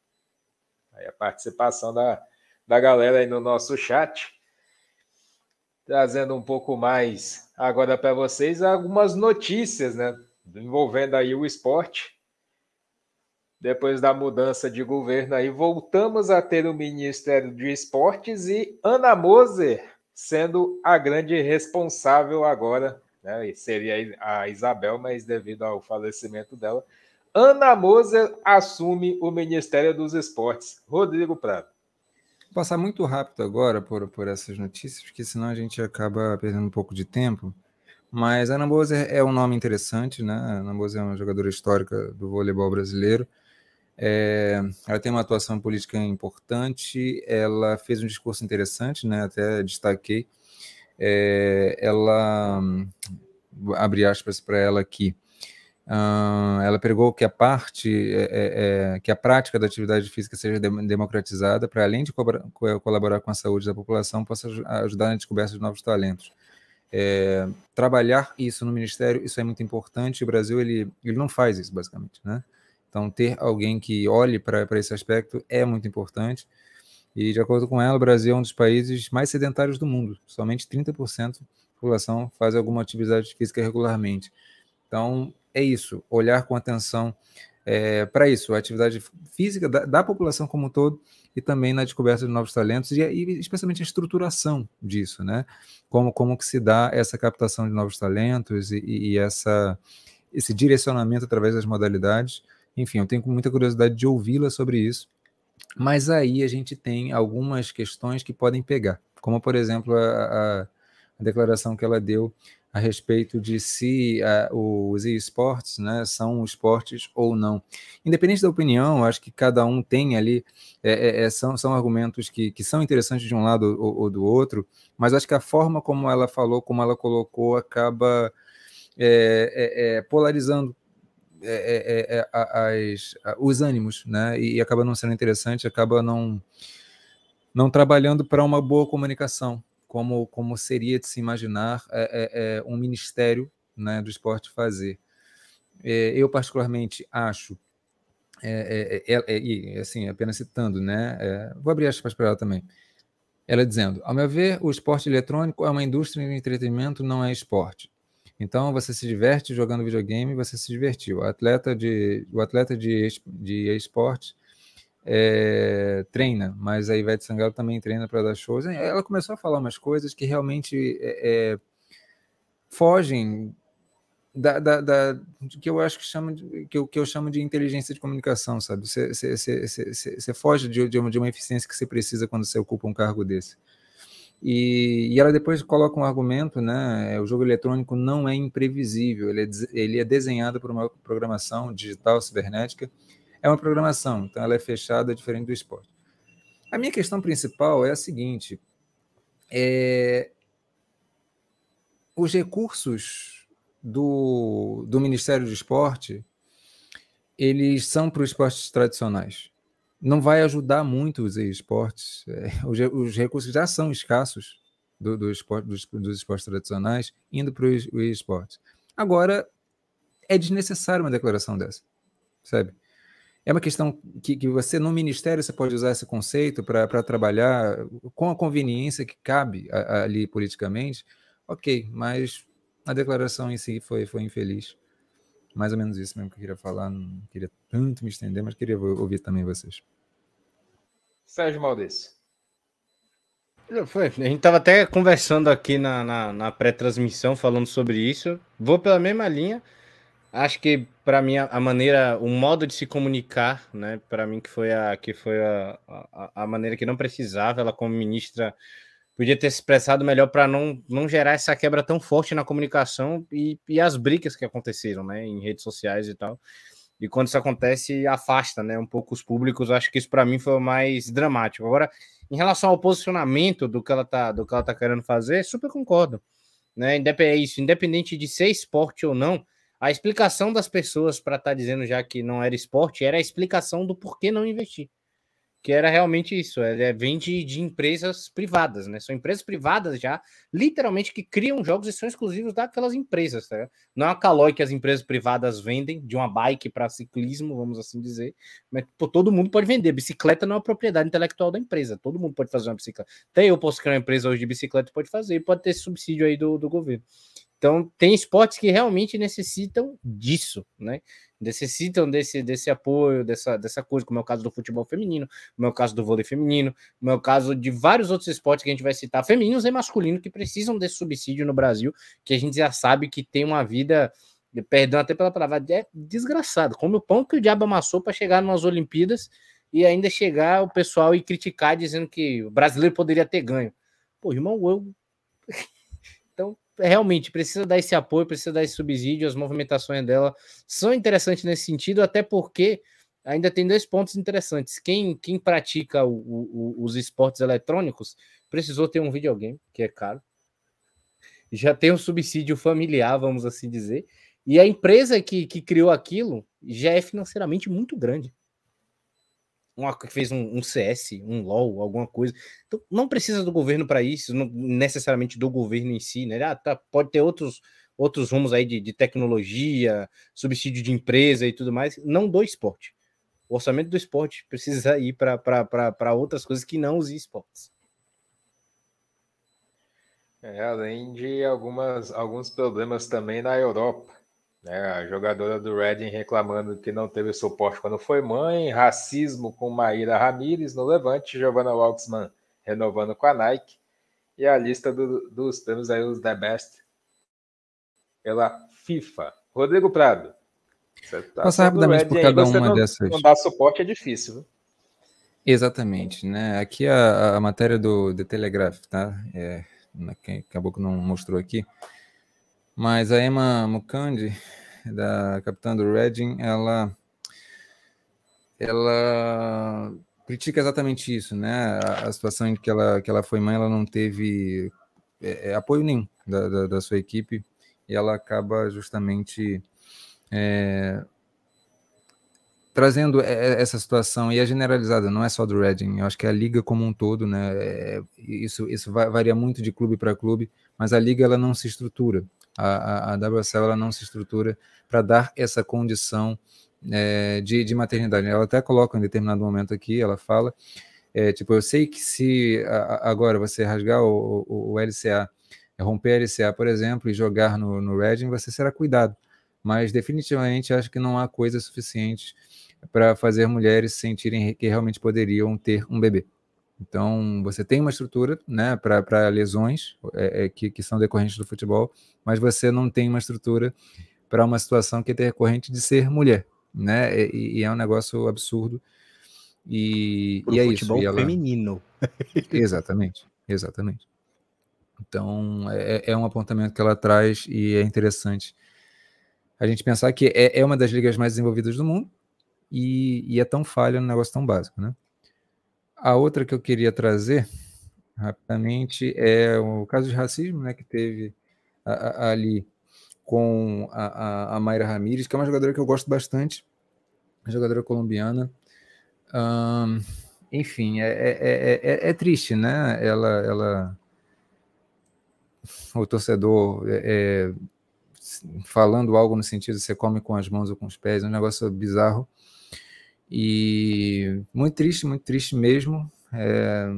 Aí a participação da, da galera aí no nosso chat trazendo um pouco mais agora para vocês algumas notícias, né, envolvendo aí o esporte. Depois da mudança de governo aí, voltamos a ter o Ministério de Esportes e Ana Moser sendo a grande responsável agora, né? Seria a Isabel, mas devido ao falecimento dela, Ana Moser assume o Ministério dos Esportes. Rodrigo Prado
passar muito rápido agora por, por essas notícias, porque senão a gente acaba perdendo um pouco de tempo. Mas Ana Bozer é um nome interessante, né? Ana Bozer é uma jogadora histórica do voleibol brasileiro. É, ela tem uma atuação política importante, ela fez um discurso interessante, né? Até destaquei. É, ela abre aspas para ela aqui. Uh, ela pregou que a parte, é, é, é, que a prática da atividade física seja democratizada para, além de co colaborar com a saúde da população, possa ajudar na descoberta de novos talentos. É, trabalhar isso no Ministério, isso é muito importante. O Brasil ele, ele não faz isso, basicamente. Né? Então, ter alguém que olhe para esse aspecto é muito importante. E, de acordo com ela, o Brasil é um dos países mais sedentários do mundo. Somente 30% da população faz alguma atividade física regularmente. Então, é isso, olhar com atenção é, para isso, a atividade física da, da, população como um todo e também na descoberta de novos talentos e, e, especialmente a estruturação disso, né? Como, como que se dá essa captação de novos talentos e, e essa, esse direcionamento através das modalidades. Enfim, eu tenho muita curiosidade de ouvi-la sobre isso, mas aí a gente tem algumas questões que podem pegar, como por exemplo a, a, declaração que ela deu a respeito de se os esportes né, são esportes ou não. Independente da opinião, acho que cada um tem ali, é, é, é, são, são argumentos que, que são interessantes de um lado ou, ou, do outro, mas acho que a forma como ela falou, como ela colocou, acaba é, é, polarizando as, os ânimos, né? E, e acaba não sendo interessante, acaba não, não trabalhando para uma boa comunicação como, como seria de se imaginar é, é, é, um ministério né, do esporte fazer. É, eu, particularmente, acho, é, é, e assim, apenas citando, né, vou abrir aspas para ela também, ela dizendo, ao meu ver, o esporte eletrônico é uma indústria de entretenimento, não é esporte. Então, você se diverte jogando videogame, você se divertiu. O atleta de, o atleta de, de esporte é, treina, mas a Ivete Sangalo também treina para dar shows. Ela começou a falar umas coisas que realmente é, fogem da, da, da, que eu acho que chama de, que eu, que eu chamo de inteligência de comunicação, sabe? Você, você, você, você foge de, de, uma, de uma eficiência que você precisa quando você ocupa um cargo desse. E, e, ela depois coloca um argumento, né? O jogo eletrônico não é imprevisível, ele é, ele é desenhado por uma programação digital cibernética é uma programação, então ela é fechada, diferente do esporte. A minha questão principal é a seguinte: é, os recursos do, do Ministério do Esporte eles são para os esportes tradicionais. Não vai ajudar muito os esportes. É, os, os, recursos já são escassos do, do esporte, dos, dos esportes tradicionais, indo para os esportes. Agora, é desnecessário uma declaração dessa, sabe? É uma questão que, que você, no ministério, você pode usar esse conceito para trabalhar com a conveniência que cabe a, a, ali politicamente, ok, mas a declaração em si foi, foi infeliz. Mais ou menos isso mesmo que eu queria falar, não queria tanto me estender, mas queria ouvir também vocês.
Sérgio Maldez.
Foi. A gente estava até conversando aqui na, na, na pré-transmissão falando sobre isso. Vou pela mesma linha. acho que para mim a, maneira, o modo de se comunicar, né, para mim que foi a que foi a, a, a, maneira que não precisava, ela como ministra podia ter se expressado melhor para não, não gerar essa quebra tão forte na comunicação e, e as brigas que aconteceram, né, em redes sociais e tal. E quando isso acontece, afasta, né, um pouco os públicos. Acho que isso para mim foi o mais dramático. Agora, em relação ao posicionamento do que ela tá, do que ela tá querendo fazer, super concordo, né? É isso, independente de ser esporte ou não, a explicação das pessoas para estar tá dizendo já que não era esporte era a explicação do porquê não investir. Que era realmente isso, é, vem de, de empresas privadas, né? São empresas privadas já, literalmente, que criam jogos e são exclusivos daquelas empresas, tá? Não é a Caloi que as empresas privadas vendem de uma bike para ciclismo, vamos assim dizer, mas pô, todo mundo pode vender. Bicicleta não é uma propriedade intelectual da empresa, todo mundo pode fazer uma bicicleta. Até eu posso criar uma empresa hoje de bicicleta, pode fazer, pode ter subsídio aí do, do governo. Então, tem esportes que realmente necessitam disso, né? Necessitam desse, desse apoio, dessa, dessa coisa, como é o caso do futebol feminino, como é o caso do vôlei feminino, como é o caso de vários outros esportes que a gente vai citar, femininos e masculinos, que precisam desse subsídio no Brasil, que a gente já sabe que tem uma vida, perdão até pela palavra, é desgraçado. Como o pão que o diabo amassou para chegar nas Olimpíadas e ainda chegar o pessoal e criticar dizendo que o brasileiro poderia ter ganho. Pô, irmão, eu. Então, realmente precisa dar esse apoio, precisa dar esse subsídio, as movimentações dela são interessantes nesse sentido, até porque ainda tem dois pontos interessantes. Quem, quem pratica o, o, os esportes eletrônicos precisou ter um videogame, que é caro. Já tem um subsídio familiar, vamos assim dizer. E a empresa que, que criou aquilo já é financeiramente muito grande uma, que fez um, um, CS, um LOL, alguma coisa. Então, não precisa do governo para isso, não necessariamente do governo em si, né? Ah, tá, pode ter outros, outros rumos aí de, de tecnologia, subsídio de empresa e tudo mais, não do esporte. O orçamento do esporte precisa ir para outras coisas que não os esportes.
É, além de algumas, alguns problemas também na Europa. Né? A jogadora do Reading reclamando que não teve suporte quando foi mãe, racismo com Maíra Ramírez no Levante, Giovanna Walksman renovando com a Nike, e a lista do, dos prêmios aí, os The Best, pela FIFA. Rodrigo Prado.
Tá Passar rapidamente por cada uma não, dessas.
Não dar suporte é difícil, viu?
Exatamente, né? Aqui a, a matéria do The Telegraph, tá? É, acabou que não mostrou aqui. Mas a Emma Mukandi, da capitã do Reading, ela ela critica exatamente isso, né? A, a, situação em que ela, que ela foi mãe, ela não teve é, é, apoio nenhum da, da, da, sua equipe e ela acaba justamente é, trazendo essa situação e é generalizada, não é só do Reading, eu acho que é a liga como um todo, né? É, isso isso varia muito de clube para clube, mas a liga ela não se estrutura a, a, WSL ela não se estrutura para dar essa condição é, de, de, maternidade. Ela até coloca em determinado momento aqui, ela fala, é, tipo, eu sei que se a, agora você rasgar o, o, o, LCA, romper a LCA, por exemplo, e jogar no, no Reading, você será cuidado. Mas definitivamente acho que não há coisas suficientes para fazer mulheres sentirem que realmente poderiam ter um bebê. Então, você tem uma estrutura né, para lesões é, é, que, que são decorrentes do futebol, mas você não tem uma estrutura para uma situação que é decorrente de ser mulher. Né? E, e é um negócio absurdo. E,
Pro
e é
futebol
isso.
Futebol feminino. (laughs)
exatamente, exatamente. Então, é, é, um apontamento que ela traz e é interessante a gente pensar que é, é uma das ligas mais desenvolvidas do mundo e, e é tão falha num negócio tão básico, né? A outra que eu queria trazer rapidamente é o caso de racismo, né, que teve a, a, ali com a, a, Mayra Ramírez, que é uma jogadora que eu gosto bastante, jogadora colombiana. Um, enfim, é, é, é, é, triste, né? Ela, ela, o torcedor falando algo no sentido de você come com as mãos ou com os pés, é um negócio bizarro. E muito triste, muito triste mesmo. É,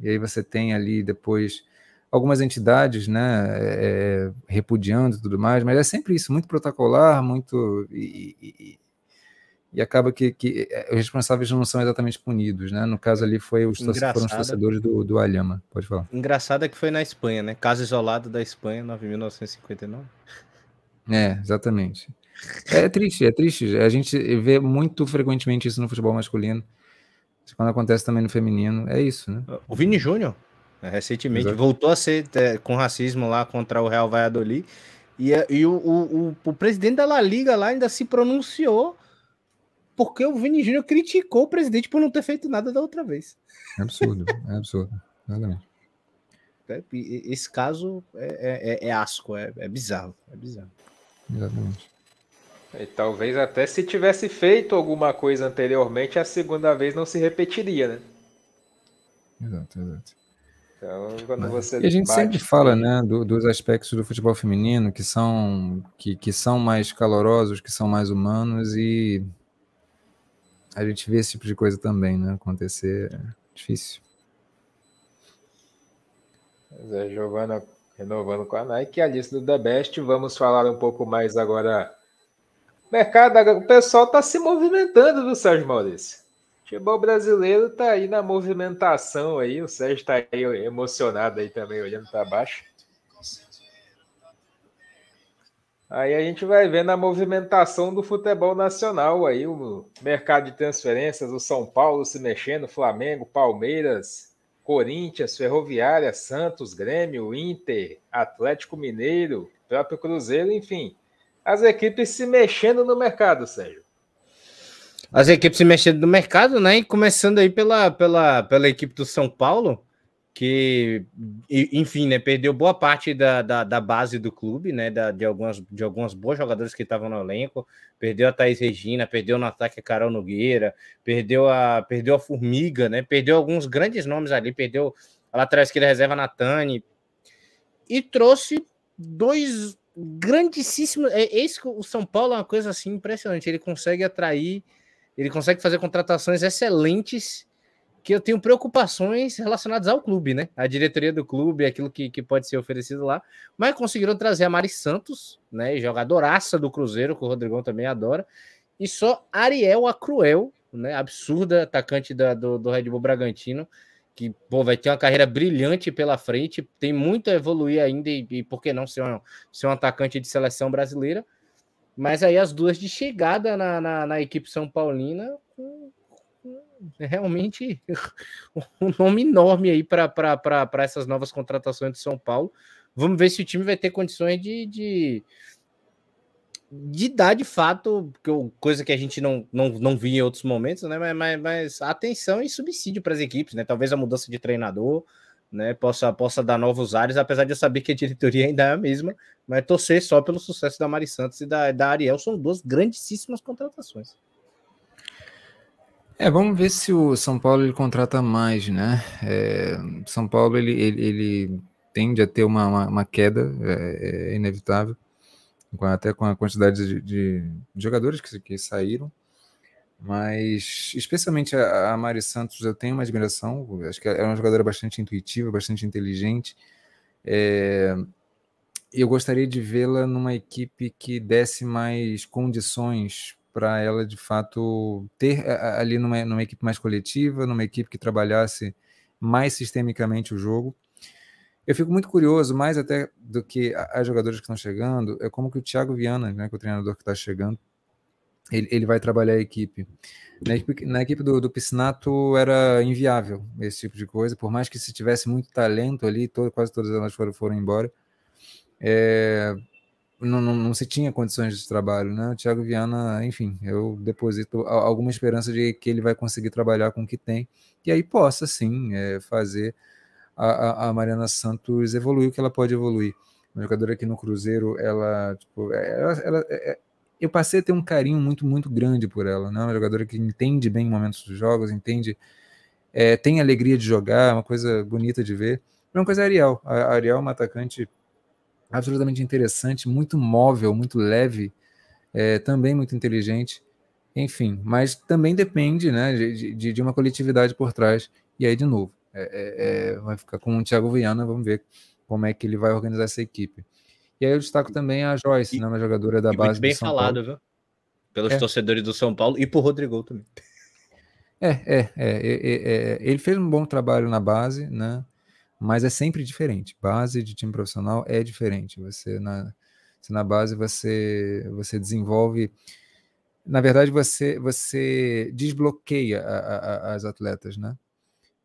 e aí você tem ali depois algumas entidades, né, é, repudiando e tudo mais, mas é sempre isso, muito protocolar, muito e, e, e acaba que, que, os responsáveis não são exatamente punidos, né? No caso ali foi os foram os torcedores do, do Alhama, pode falar.
Engraçado é que foi na Espanha, né? Caso isolado da Espanha, 9.959.
É, exatamente. É triste, é triste. A gente vê muito frequentemente isso no futebol masculino. Quando acontece também no feminino, é isso, né?
O Vini Júnior, né, recentemente, Exato. voltou a ser é, com racismo lá contra o Real Valladolid. E, e o, o, o, o, presidente da La Liga lá ainda se pronunciou porque o Vini Júnior criticou o presidente por não ter feito nada da outra vez.
É absurdo, é absurdo. Exatamente.
É, esse caso é, é, é asco, é, é bizarro, é bizarro.
Exatamente.
E talvez até se tivesse feito alguma coisa anteriormente, a segunda vez não se repetiria, né?
Exato, exato.
Então, quando Mas, você
e a gente bate... sempre fala, né, do, dos aspectos do futebol feminino que são que, que são mais calorosos, que são mais humanos e a gente vê esse tipo de coisa também, né, acontecer é difícil.
Zé Giovana renovando com a Nike a lista do The Best. Vamos falar um pouco mais agora mercado, o pessoal está se movimentando, viu, Sérgio Maurício? O futebol brasileiro está aí na movimentação aí, o Sérgio está aí emocionado aí também, olhando para baixo. Aí a gente vai vendo a movimentação do futebol nacional aí, o mercado de transferências, o São Paulo se mexendo, Flamengo, Palmeiras, Corinthians, Ferroviária, Santos, Grêmio, Inter, Atlético Mineiro, próprio Cruzeiro, enfim as equipes se mexendo no mercado, Sérgio.
As equipes se mexendo no mercado, né? E começando aí pela, pela, pela equipe do São Paulo, que, enfim, né, perdeu boa parte da, da, da base do clube, né? Da, de, algumas, de algumas boas jogadoras que estavam no elenco. Perdeu a Thaís Regina, perdeu no ataque a Carol Nogueira, perdeu a, perdeu a Formiga, né? Perdeu alguns grandes nomes ali, perdeu a lateral esquerda reserva Natane. E trouxe dois grandíssimo. É, esse, o São Paulo é uma coisa assim impressionante. Ele consegue atrair, ele consegue fazer contratações excelentes. Que eu tenho preocupações relacionadas ao clube, né? A diretoria do clube, aquilo que, que pode ser oferecido lá. Mas conseguiram trazer a Mari Santos, né? Jogadoraça do Cruzeiro, que o Rodrigão também adora. E só Ariel a Cruel, né? Absurda atacante da, do, do Red Bull Bragantino que pô, vai ter uma carreira brilhante pela frente, tem muito a evoluir ainda, e, e por que não ser um, ser um atacante de seleção brasileira. Mas aí as duas de chegada na, na, na equipe São Paulina, realmente (laughs) um nome enorme aí para essas novas contratações de São Paulo. Vamos ver se o time vai ter condições de, de de dar de fato, coisa que a gente não, não, não via em outros momentos, né? Mas, mas, mas atenção e subsídio para as equipes, né? Talvez a mudança de treinador né, possa, possa dar novos ares, apesar de eu saber que a diretoria ainda é a mesma, mas torcer só pelo sucesso da Mari Santos e da, da Ariel são duas grandíssimas contratações.
É, vamos ver se o São Paulo ele contrata mais, né? É, São Paulo ele, ele, ele, tende a ter uma, uma, uma queda, é, é inevitável até com a quantidade de, de jogadores que, que, saíram. Mas, especialmente a, a Mari Santos, eu tenho uma admiração. Acho que ela é uma jogadora bastante intuitiva, bastante inteligente. É, eu gostaria de vê-la numa equipe que desse mais condições para ela, de fato, ter ali numa, numa equipe mais coletiva, numa equipe que trabalhasse mais sistemicamente o jogo. Eu fico muito curioso, mais até do que as jogadoras que estão chegando, é como que o Thiago Viana, né, que é o treinador que está chegando, ele, ele vai trabalhar a equipe. Na equipe, na equipe do, do Piscinato era inviável esse tipo de coisa, por mais que se tivesse muito talento ali, todo, quase todas elas foram, foram embora, é, não, não, não, se tinha condições de trabalho, né? O Thiago Viana, enfim, eu deposito alguma esperança de que ele vai conseguir trabalhar com o que tem, e aí possa sim é, fazer a, a Mariana Santos evoluiu que ela pode evoluir. Uma jogadora aqui no Cruzeiro, ela, tipo, é, ela, ela é, eu passei a ter um carinho muito, muito grande por ela, né? Uma jogadora que entende bem momentos dos jogos, entende, é, tem alegria de jogar, uma coisa bonita de ver. Uma coisa é a Ariel. A Ariel é uma atacante absolutamente interessante, muito móvel, muito leve, é, também muito inteligente, enfim, mas também depende né, de, de, de uma coletividade por trás. E aí, de novo, é, é, é, vai ficar com o Thiago Viana, vamos ver como é que ele vai organizar essa equipe. E aí eu destaco também a Joyce, e, né, uma jogadora da base. Muito
bem falado, Paulo. viu? Pelos é. torcedores do São Paulo e por Rodrigo também.
É, é, é, ele fez um bom trabalho na base, né? Mas é sempre diferente. Base de time profissional é diferente. Você na, Se na base você, você desenvolve. Na verdade, você, você desbloqueia a, a, as atletas, né?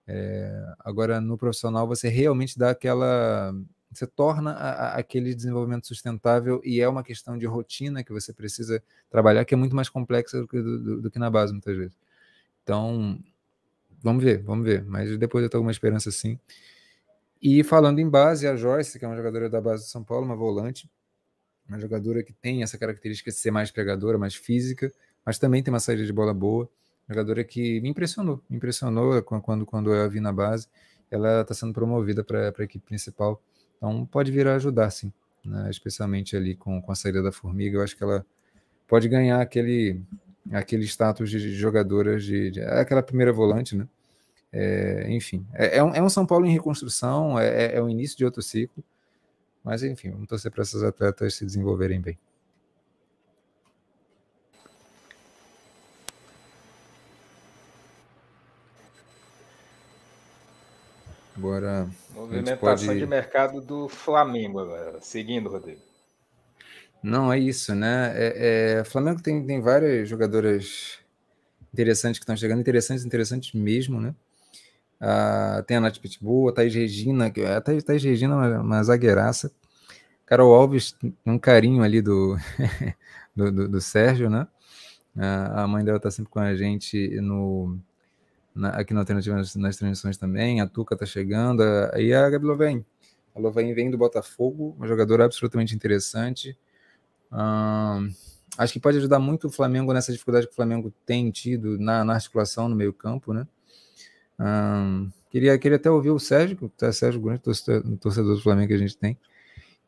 É, agora, no profissional, você realmente dá aquela. Você torna a, aquele desenvolvimento sustentável e é uma questão de rotina que você precisa trabalhar, que é muito mais complexa do que, do, do que na base, muitas vezes. Então, vamos ver, vamos ver. Mas depois eu tenho alguma esperança sim. E falando em base, a Joyce, que é uma jogadora da base de São Paulo, uma volante, uma jogadora que tem essa característica de ser mais pegadora, mais física, mas também tem uma saída de bola boa. Jogadora que me impressionou, me impressionou quando, quando eu a vi na base. Ela está sendo promovida para a equipe principal, então pode vir a ajudar, sim, né? especialmente ali com, com a saída da Formiga. Eu acho que ela pode ganhar aquele, aquele status de jogadora, de, de aquela primeira volante, né? É, enfim, é, é, um, é, um, São Paulo em reconstrução, é, é, é o início de outro ciclo, mas enfim, vamos torcer para essas atletas se desenvolverem bem. Agora.
Movimentação pode... de mercado do Flamengo agora. Seguindo, Rodrigo.
Não, é isso, né? É, é, Flamengo tem, tem várias jogadoras interessantes que estão chegando, interessantes, interessantes mesmo, né? Ah, tem a Nath Pitbull, a Thaís Regina, que a Thaís, Thaís Regina é uma, uma zagueiraça. Carol Alves, um carinho ali do, (laughs) do, do, do, Sérgio, né? Ah, a mãe dela tá sempre com a gente no, na, aqui na Alternativa nas, nas, transmissões também. A Tuca tá chegando. Aí a Gabi Lovain. A Lovain vem do Botafogo, uma jogadora absolutamente interessante. Acho que pode ajudar muito o Flamengo nessa dificuldade que o Flamengo tem tido na, na articulação no meio campo, né? Queria, queria até ouvir o Sérgio, o Sérgio grande torcedor, torcedor do Flamengo que a gente tem.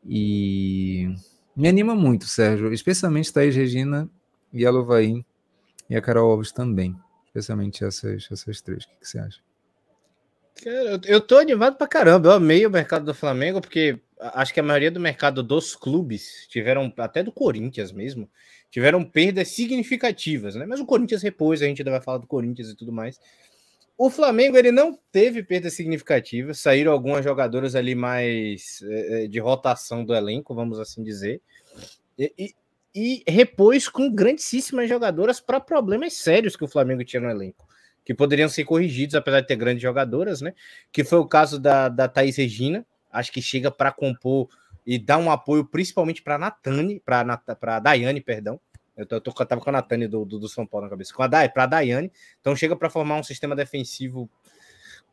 E me anima muito, Sérgio, especialmente Thaís Regina e a Lovain e a Carol Alves também. Especialmente essas, essas três. O que, que você acha?
Cara, eu tô animado pra caramba. Eu amei o mercado do Flamengo, porque acho que a maioria do mercado dos clubes tiveram, até do Corinthians mesmo, tiveram perdas significativas, né? Mas o Corinthians repôs, a gente ainda vai falar do Corinthians e tudo mais. O Flamengo ele não teve perda significativa, saíram algumas jogadoras ali mais é, de rotação do elenco, vamos assim dizer, e, e, e repôs com grandíssimas jogadoras para problemas sérios que o Flamengo tinha no elenco, que poderiam ser corrigidos, apesar de ter grandes jogadoras, né? Que foi o caso da, da Thaís Regina, acho que chega para compor e dar um apoio principalmente para Natane, para Daiane, perdão, eu, tô, eu, tava com a Natane do, do, do, São Paulo na cabeça. Com a Dai, pra Daiane. Então chega para formar um sistema defensivo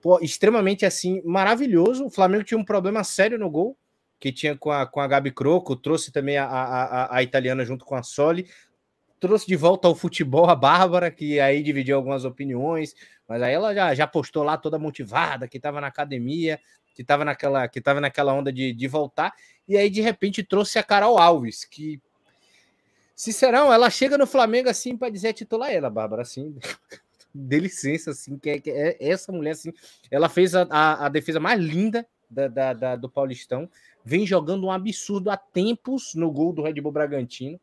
pô, extremamente assim, maravilhoso. O Flamengo tinha um problema sério no gol, que tinha com a, com a Gabi Croco, trouxe também a, a, a italiana junto com a Soli. Trouxe de volta ao futebol a Bárbara, que aí dividiu algumas opiniões, mas aí ela já, já postou lá toda motivada, que estava na academia, que estava naquela, que tava naquela onda de, de voltar, e aí de repente trouxe a Carol Alves, que Sincerão, ela chega no Flamengo assim para dizer titular ela, Bárbara, assim. (laughs) Dê licença, assim, que é, que é essa mulher, assim, ela fez a, a, a defesa mais linda da, da, da, do Paulistão, vem jogando um absurdo há tempos no gol do Red Bull Bragantino.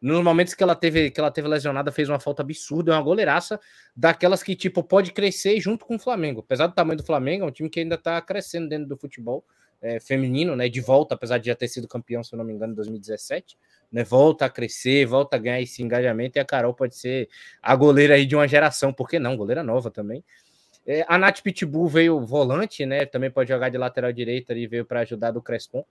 Nos momentos que ela teve que ela teve lesionada, fez uma falta absurda, é uma goleiraça daquelas que tipo pode crescer junto com o Flamengo. Apesar do tamanho do Flamengo, é um time que ainda está crescendo dentro do futebol é, feminino, né? De volta, apesar de já ter sido campeão, se não me engano, em 2017 né, volta a crescer, volta a ganhar esse engajamento, e a Carol pode ser a goleira aí de uma geração, por que não? Goleira nova também. É, a Nath Pitbull veio volante, né? Também pode jogar de lateral direita e veio para ajudar do Crespon.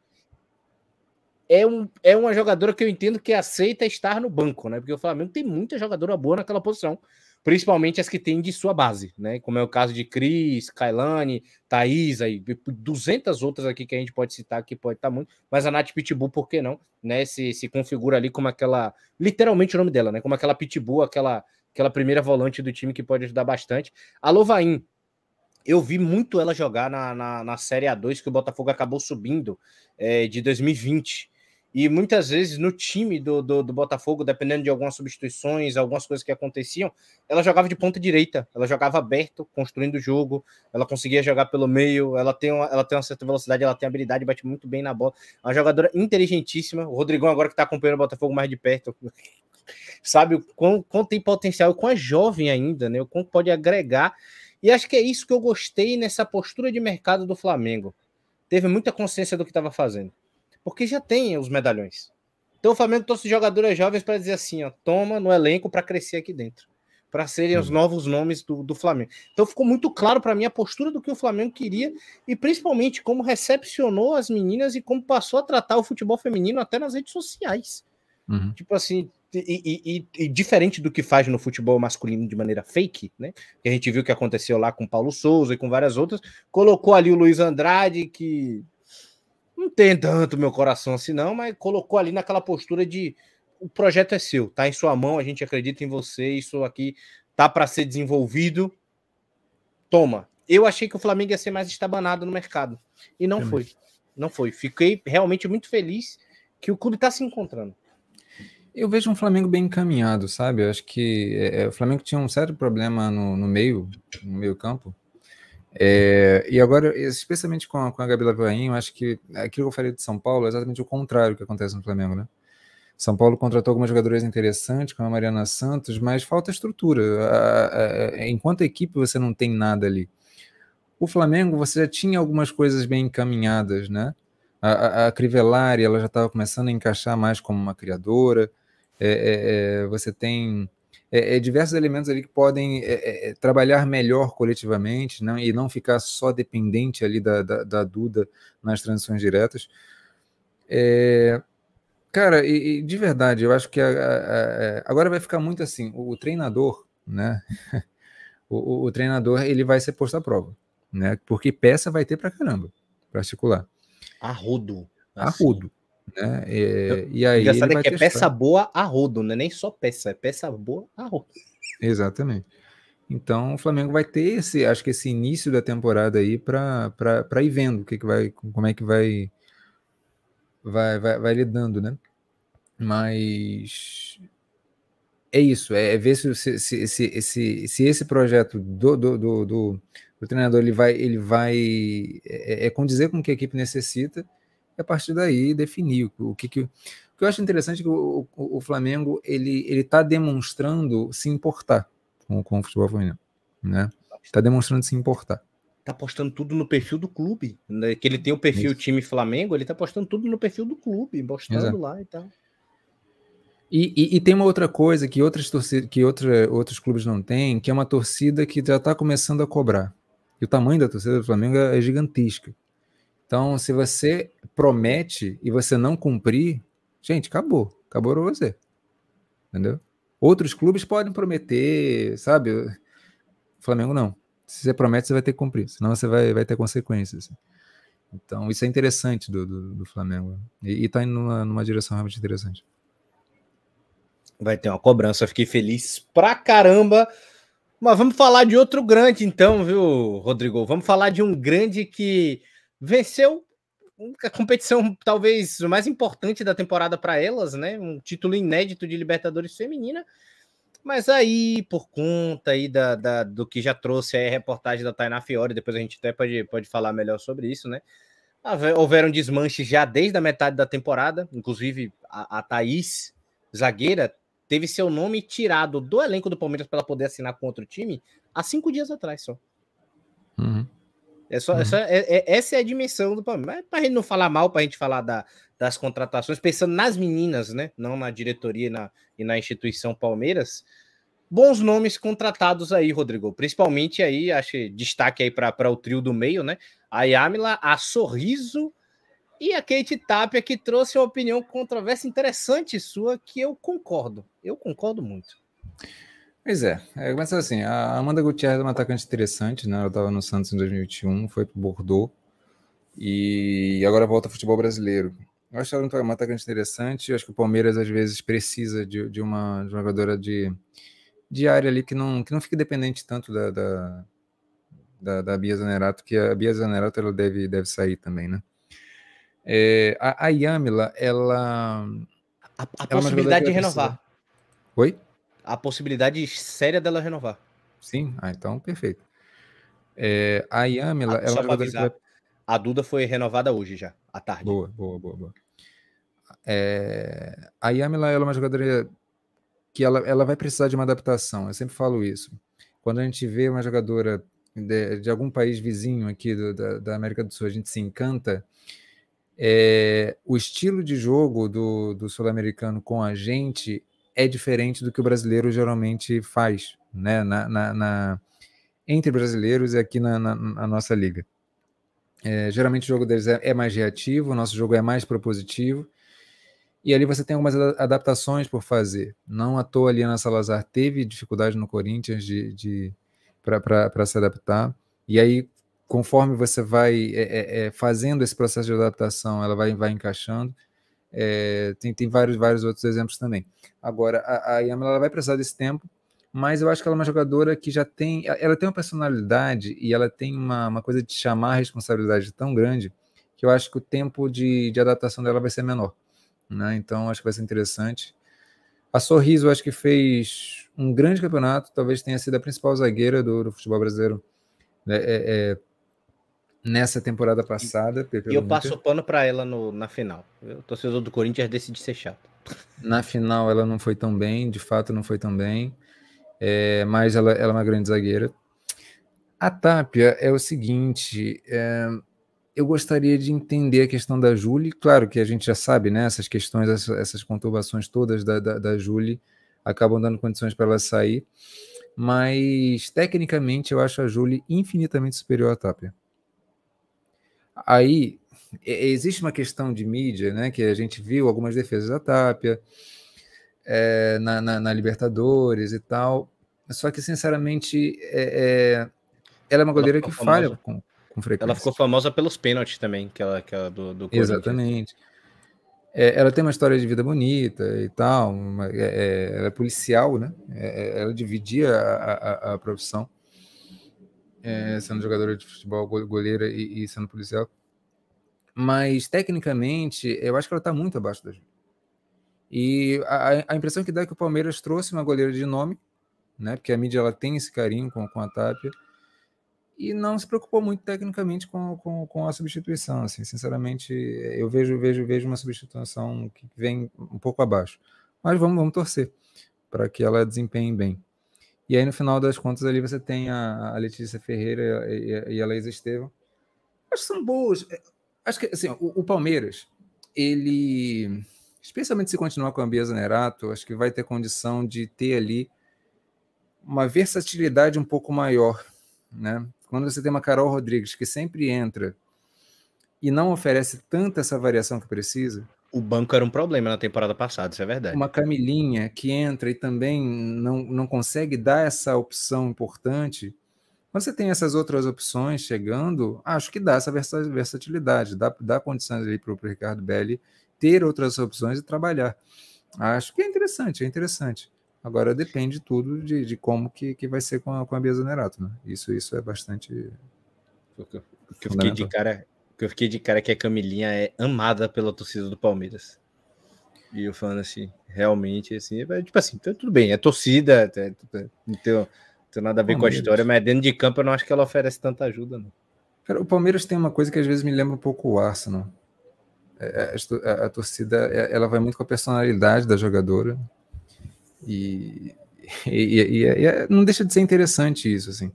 É, um, é uma jogadora que eu entendo que aceita estar no banco, né? Porque o Flamengo tem muita jogadora boa naquela posição principalmente as que tem de sua base, né? Como é o caso de Cris, Kailane, Thaís, aí, 200 outras aqui que a gente pode citar que pode estar tá muito, mas a Nath Pitbull, por que não? Né? Se, se configura ali como aquela, literalmente o nome dela, né? Como aquela Pitbull, aquela, aquela primeira volante do time que pode ajudar bastante. A Lovain, eu vi muito ela jogar na, na, na Série A2 que o Botafogo acabou subindo é, de 2020. E muitas vezes no time do, do, do, Botafogo, dependendo de algumas substituições, algumas coisas que aconteciam, ela jogava de ponta direita, ela jogava aberto, construindo o jogo, ela conseguia jogar pelo meio, ela tem uma, ela tem uma certa velocidade, ela tem habilidade, bate muito bem na bola. É uma jogadora inteligentíssima. O Rodrigão, agora que está acompanhando o Botafogo mais de perto, (laughs) sabe o quão, quão tem potencial, o quão é jovem ainda, né? O quão pode agregar. E acho que é isso que eu gostei nessa postura de mercado do Flamengo. Teve muita consciência do que estava fazendo porque já tem os medalhões. Então o Flamengo trouxe jogadores jovens para dizer assim, ó, toma no elenco para crescer aqui dentro, para serem os uhum. novos nomes do, do Flamengo. Então ficou muito claro para mim a postura do que o Flamengo queria e principalmente como recepcionou as meninas e como passou a tratar o futebol feminino até nas redes sociais. Uhum. Tipo assim, e, e, e, diferente do que faz no futebol masculino de maneira fake, né? Que a gente viu que aconteceu lá com Paulo Souza e com várias outras, colocou ali o Luiz Andrade, que não tem tanto meu coração assim, não, mas colocou ali naquela postura de o projeto é seu, tá em sua mão, a gente acredita em você, isso aqui tá para ser desenvolvido. Toma. Eu achei que o Flamengo ia ser mais estabanado no mercado. E não foi. Não foi. Fiquei realmente muito feliz que o clube está se encontrando.
Eu vejo um Flamengo bem encaminhado, sabe? Eu acho que é, o Flamengo tinha um certo problema no, no meio, no meio campo, é, e agora, especialmente com a, com a Gabi Lavain, eu acho que aquilo que eu falei de São Paulo é exatamente o contrário que acontece no Flamengo, né? São Paulo contratou algumas jogadoras interessantes, como a Mariana Santos, mas falta estrutura. A, a, enquanto equipe, você não tem nada ali. O Flamengo, você já tinha algumas coisas bem encaminhadas, né? A, a, Crivellari, ela já estava começando a encaixar mais como uma criadora. É, é, é você tem é, é, diversos elementos ali que podem é, é, é, trabalhar melhor coletivamente não, e não ficar só dependente ali da, da, da Duda nas transições diretas. É, cara, e, e, de verdade, eu acho que a, a, a, agora vai ficar muito assim, o, o treinador, né? (laughs) o, o, treinador ele vai ser posto à prova, né? Porque peça vai ter para caramba, para articular.
Arrudo.
Assim. Arrudo. Né? E, e aí
Engraçado é que é peça boa a rodo, não é nem só peça, é peça boa a rodo.
Exatamente. Então o Flamengo vai ter esse, acho que esse início da temporada aí para ir vendo o que, que vai, como é que vai, vai, vai, vai lidando, né? Mas é isso, é, é ver se, se, se, se, se, se esse projeto do, do, do, do, do treinador ele vai, ele vai é, é condizer com o que a equipe necessita a partir daí definir o que, que o que eu acho interessante é que o, o, o Flamengo ele ele está demonstrando se importar com, com o futebol feminino, né? Está demonstrando se importar.
Tá postando tudo no perfil do clube, né? que ele tem o perfil Isso. time Flamengo, ele tá postando tudo no perfil do clube, mostrando Exato. lá e tal.
E, e, e, tem uma outra coisa que outras torcidas, que outra, outros clubes não têm, que é uma torcida que já está começando a cobrar. E o tamanho da torcida do Flamengo é gigantesca. Então, se você promete e você não cumprir, gente, acabou. Acabou para você. Entendeu? Outros clubes podem prometer, sabe? O Flamengo não. Se você promete, você vai ter que cumprir, senão você vai, vai ter consequências. Então, isso é interessante do, do, do Flamengo. E, está indo numa, numa direção realmente interessante.
Vai ter uma cobrança, fiquei feliz pra caramba. Mas vamos falar de outro grande, então, viu, Rodrigo? Vamos falar de um grande que venceu a competição talvez mais importante da temporada para elas, né? Um título inédito de Libertadores feminina. Mas aí, por conta aí da, da, do que já trouxe a reportagem da Tainá Fiore, depois a gente até pode, pode falar melhor sobre isso, né? Houveram desmanches já desde a metade da temporada, inclusive a, a Thaís, zagueira, teve seu nome tirado do elenco do Palmeiras para poder assinar com outro time há cinco dias atrás só. Uhum. É só, uhum. é, é, essa é a dimensão do Palmeiras. Mas para a gente não falar mal, para a gente falar da, das contratações, pensando nas meninas, né? Não na diretoria e na, e na instituição Palmeiras. Bons nomes contratados aí, Rodrigo. Principalmente aí, acho destaque aí para o trio do meio, né? A Yamila, a Sorriso e a Kate Tapia, que trouxe uma opinião controversa interessante sua, que eu concordo. Eu concordo muito.
Pois é, é mas assim, a Amanda Gutierrez é uma atacante interessante, né? Ela estava no Santos em 2021, foi para o Bordeaux e agora volta ao futebol brasileiro. Eu acho ela uma atacante interessante. Eu acho que o Palmeiras às vezes precisa de, de, uma, jogadora de, de área ali que não, que não fique dependente tanto da, da, da, da Bia Zanerato, que a Bia Zanerato ela deve, deve sair também, né? É, a, a Yamila, ela.
A, a ela é possibilidade de renovar.
Oi?
A possibilidade séria dela renovar.
Sim, ah, então perfeito. É, a Yamila, ah, ela
é vai... A Duda foi renovada hoje já, à tarde.
Boa, boa, boa, boa. É, a Yamila ela é uma jogadora que ela, ela vai precisar de uma adaptação. Eu sempre falo isso. Quando a gente vê uma jogadora de, de algum país vizinho aqui do, da, da América do Sul, a gente se encanta. é, o estilo de jogo do, do sul-americano com a gente é diferente do que o brasileiro geralmente faz, né? Na, na, na entre brasileiros e aqui na, na nossa liga. É, geralmente o jogo deles é, é, mais reativo, o nosso jogo é mais propositivo. E ali você tem algumas adaptações por fazer. Não à toa a Liana Salazar teve dificuldade no Corinthians de, de para se adaptar. E aí, conforme você vai é, é, é, fazendo esse processo de adaptação, ela vai, vai encaixando. É, tem, tem vários, vários outros exemplos também. Agora, a, a Yamila vai precisar desse tempo, mas eu acho que ela é uma jogadora que já tem. Ela tem uma personalidade e ela tem uma, uma coisa de chamar a responsabilidade tão grande que eu acho que o tempo de, de adaptação dela vai ser menor. Né? Então, acho que vai ser interessante. A Sorriso, acho que fez um grande campeonato, talvez tenha sido a principal zagueira do, do futebol brasileiro né? é, é, nessa temporada passada.
E eu passo o pano para ela no, na final. O torcedor do Corinthians decide ser chato.
Na final ela não foi tão bem, de fato não foi tão bem, é, mas ela, ela, é uma grande zagueira. A Tapia é o seguinte, é, eu gostaria de entender a questão da Julie, claro que a gente já sabe, né, essas questões, essas, conturbações todas da, da, da Julie acabam dando condições para ela sair, mas tecnicamente eu acho a Julie infinitamente superior à Tapia. Aí existe uma questão de mídia, né? Que a gente viu algumas defesas da Tapia é, na, na, na, Libertadores e tal. Só que, sinceramente, é, é, ela é uma goleira que famosa. falha com, com frequência.
Ela ficou famosa pelos pênaltis também, que ela, que ela do, do
Exatamente. É, ela tem uma história de vida bonita e tal. Uma, é, é, ela é policial, né? ela dividia a, a, a profissão. Sendo jogadora de futebol, goleira e, e sendo policial. Mas, tecnicamente, eu acho que ela está muito abaixo da Júlia. E a, a, impressão que dá é que o Palmeiras trouxe uma goleira de nome, né? Porque a mídia ela tem esse carinho com, com a Tapia. E não se preocupou muito tecnicamente com, com, com a substituição. Assim, sinceramente, eu vejo, vejo, vejo uma substituição que vem um pouco abaixo. Mas vamos, vamos torcer para que ela desempenhe bem. E aí, no final das contas, ali você tem a, a Letícia Ferreira e, e a Laís Estevam. Acho que são boas acho que assim, o, o, Palmeiras, ele, especialmente se continuar com a Bia Zanerato, acho que vai ter condição de ter ali uma versatilidade um pouco maior, né? Quando você tem uma Carol Rodrigues que sempre entra e não oferece tanta essa variação que precisa.
O banco era um problema na temporada passada, isso é verdade.
Uma Camilinha que entra e também não, não consegue dar essa opção importante quando você tem essas outras opções chegando, acho que dá essa versatilidade, dá, dá condições ali para o Ricardo Belli ter outras opções e trabalhar. Acho que é interessante, é interessante. Agora depende tudo de, de como que, que vai ser com a, com a Bia Zanerato, né? Isso, isso é bastante.
O que eu fiquei de cara, que eu fiquei de cara que a Camilinha é amada pela torcida do Palmeiras. E eu falando assim, realmente, assim, é, tipo assim, tá tudo bem, é torcida, é, é, então, tem nada a ver Palmeiras. com a história, mas dentro de campo eu não acho que ela oferece tanta ajuda, não.
Cara, o Palmeiras tem uma coisa que às vezes me lembra um pouco o Arsenal. A, a, a, torcida ela vai muito com a personalidade da jogadora e, e, e, e, não deixa de ser interessante isso, assim.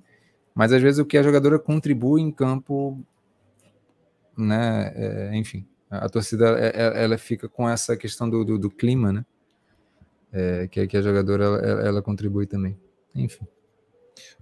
Mas às vezes o que a jogadora contribui em campo, né? É, enfim, a, torcida ela, ela, fica com essa questão do, do, do clima, né? É, que, que a jogadora ela, ela contribui também. Enfim.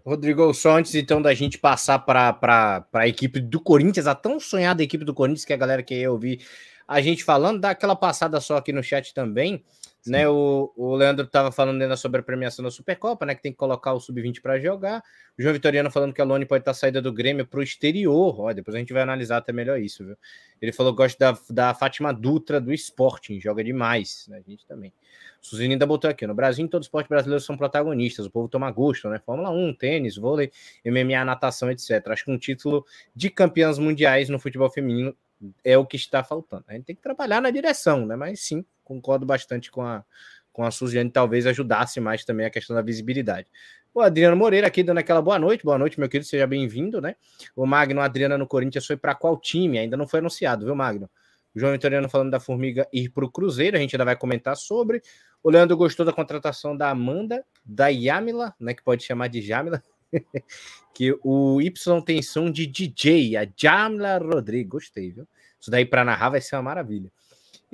Rodrigo, só antes então da gente passar para a equipe do Corinthians, a tão sonhada equipe do Corinthians, que a galera quer ouvir a gente falando, dá aquela passada só aqui no chat também. Né, o, o Leandro estava falando ainda sobre a premiação da Supercopa, né? Que tem que colocar o Sub-20 para jogar. O João Vitoriano falando que a Lone pode estar tá saída do Grêmio para o exterior. Ó, depois a gente vai analisar até melhor isso, viu? Ele falou que gosta da, da Fátima Dutra do Sporting, joga demais, né? A gente também. Suzine ainda botou aqui: no Brasil, em todo esporte brasileiro são protagonistas, o povo toma gosto, né? Fórmula 1, tênis, vôlei, MMA, natação, etc. Acho que um título de campeãs mundiais no futebol feminino é o que está faltando. A gente tem que trabalhar na direção, né? Mas sim, concordo bastante com a, com a Suziane, talvez ajudasse mais também a questão da visibilidade. O Adriano Moreira aqui dando aquela boa noite. Boa noite, meu querido, seja bem-vindo, né? O Magno Adriana no Corinthians foi para qual time? Ainda não foi anunciado, viu, Magno? O João Vitoriano falando da Formiga ir para o Cruzeiro, a gente ainda vai comentar sobre. O Leandro gostou da contratação da Amanda, da Yamila, né, que pode chamar de Jamila. (laughs) que o Y tem som de DJ, a Jamla Rodrigues. Gostei, viu? Isso daí para narrar vai ser uma maravilha.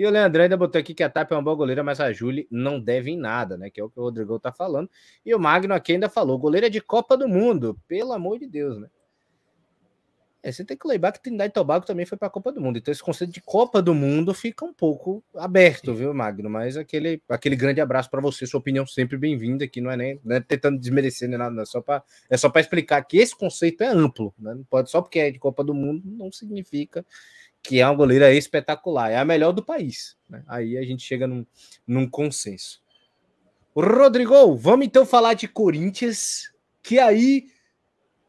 E o Leandro ainda botou aqui que a TAP é uma boa goleira, mas a Júlia não deve em nada, né? Que é o que o Rodrigo tá falando. E o Magno aqui ainda falou: goleira de Copa do Mundo, pelo amor de Deus, né? É, você tem que lembrar que Trindade e Tobago também foi para a Copa do Mundo. Então esse conceito de Copa do Mundo fica um pouco aberto, viu, Magno? Mas aquele, aquele grande abraço para você, sua opinião sempre bem-vinda, aqui não é nem não é tentando desmerecer nem nada, não. é só para é só para explicar que esse conceito é amplo, né? Não pode só porque é de Copa do Mundo não significa que é uma goleira espetacular, é a melhor do país. Né? Aí a gente chega num, num consenso. Rodrigo, vamos então falar de Corinthians, que aí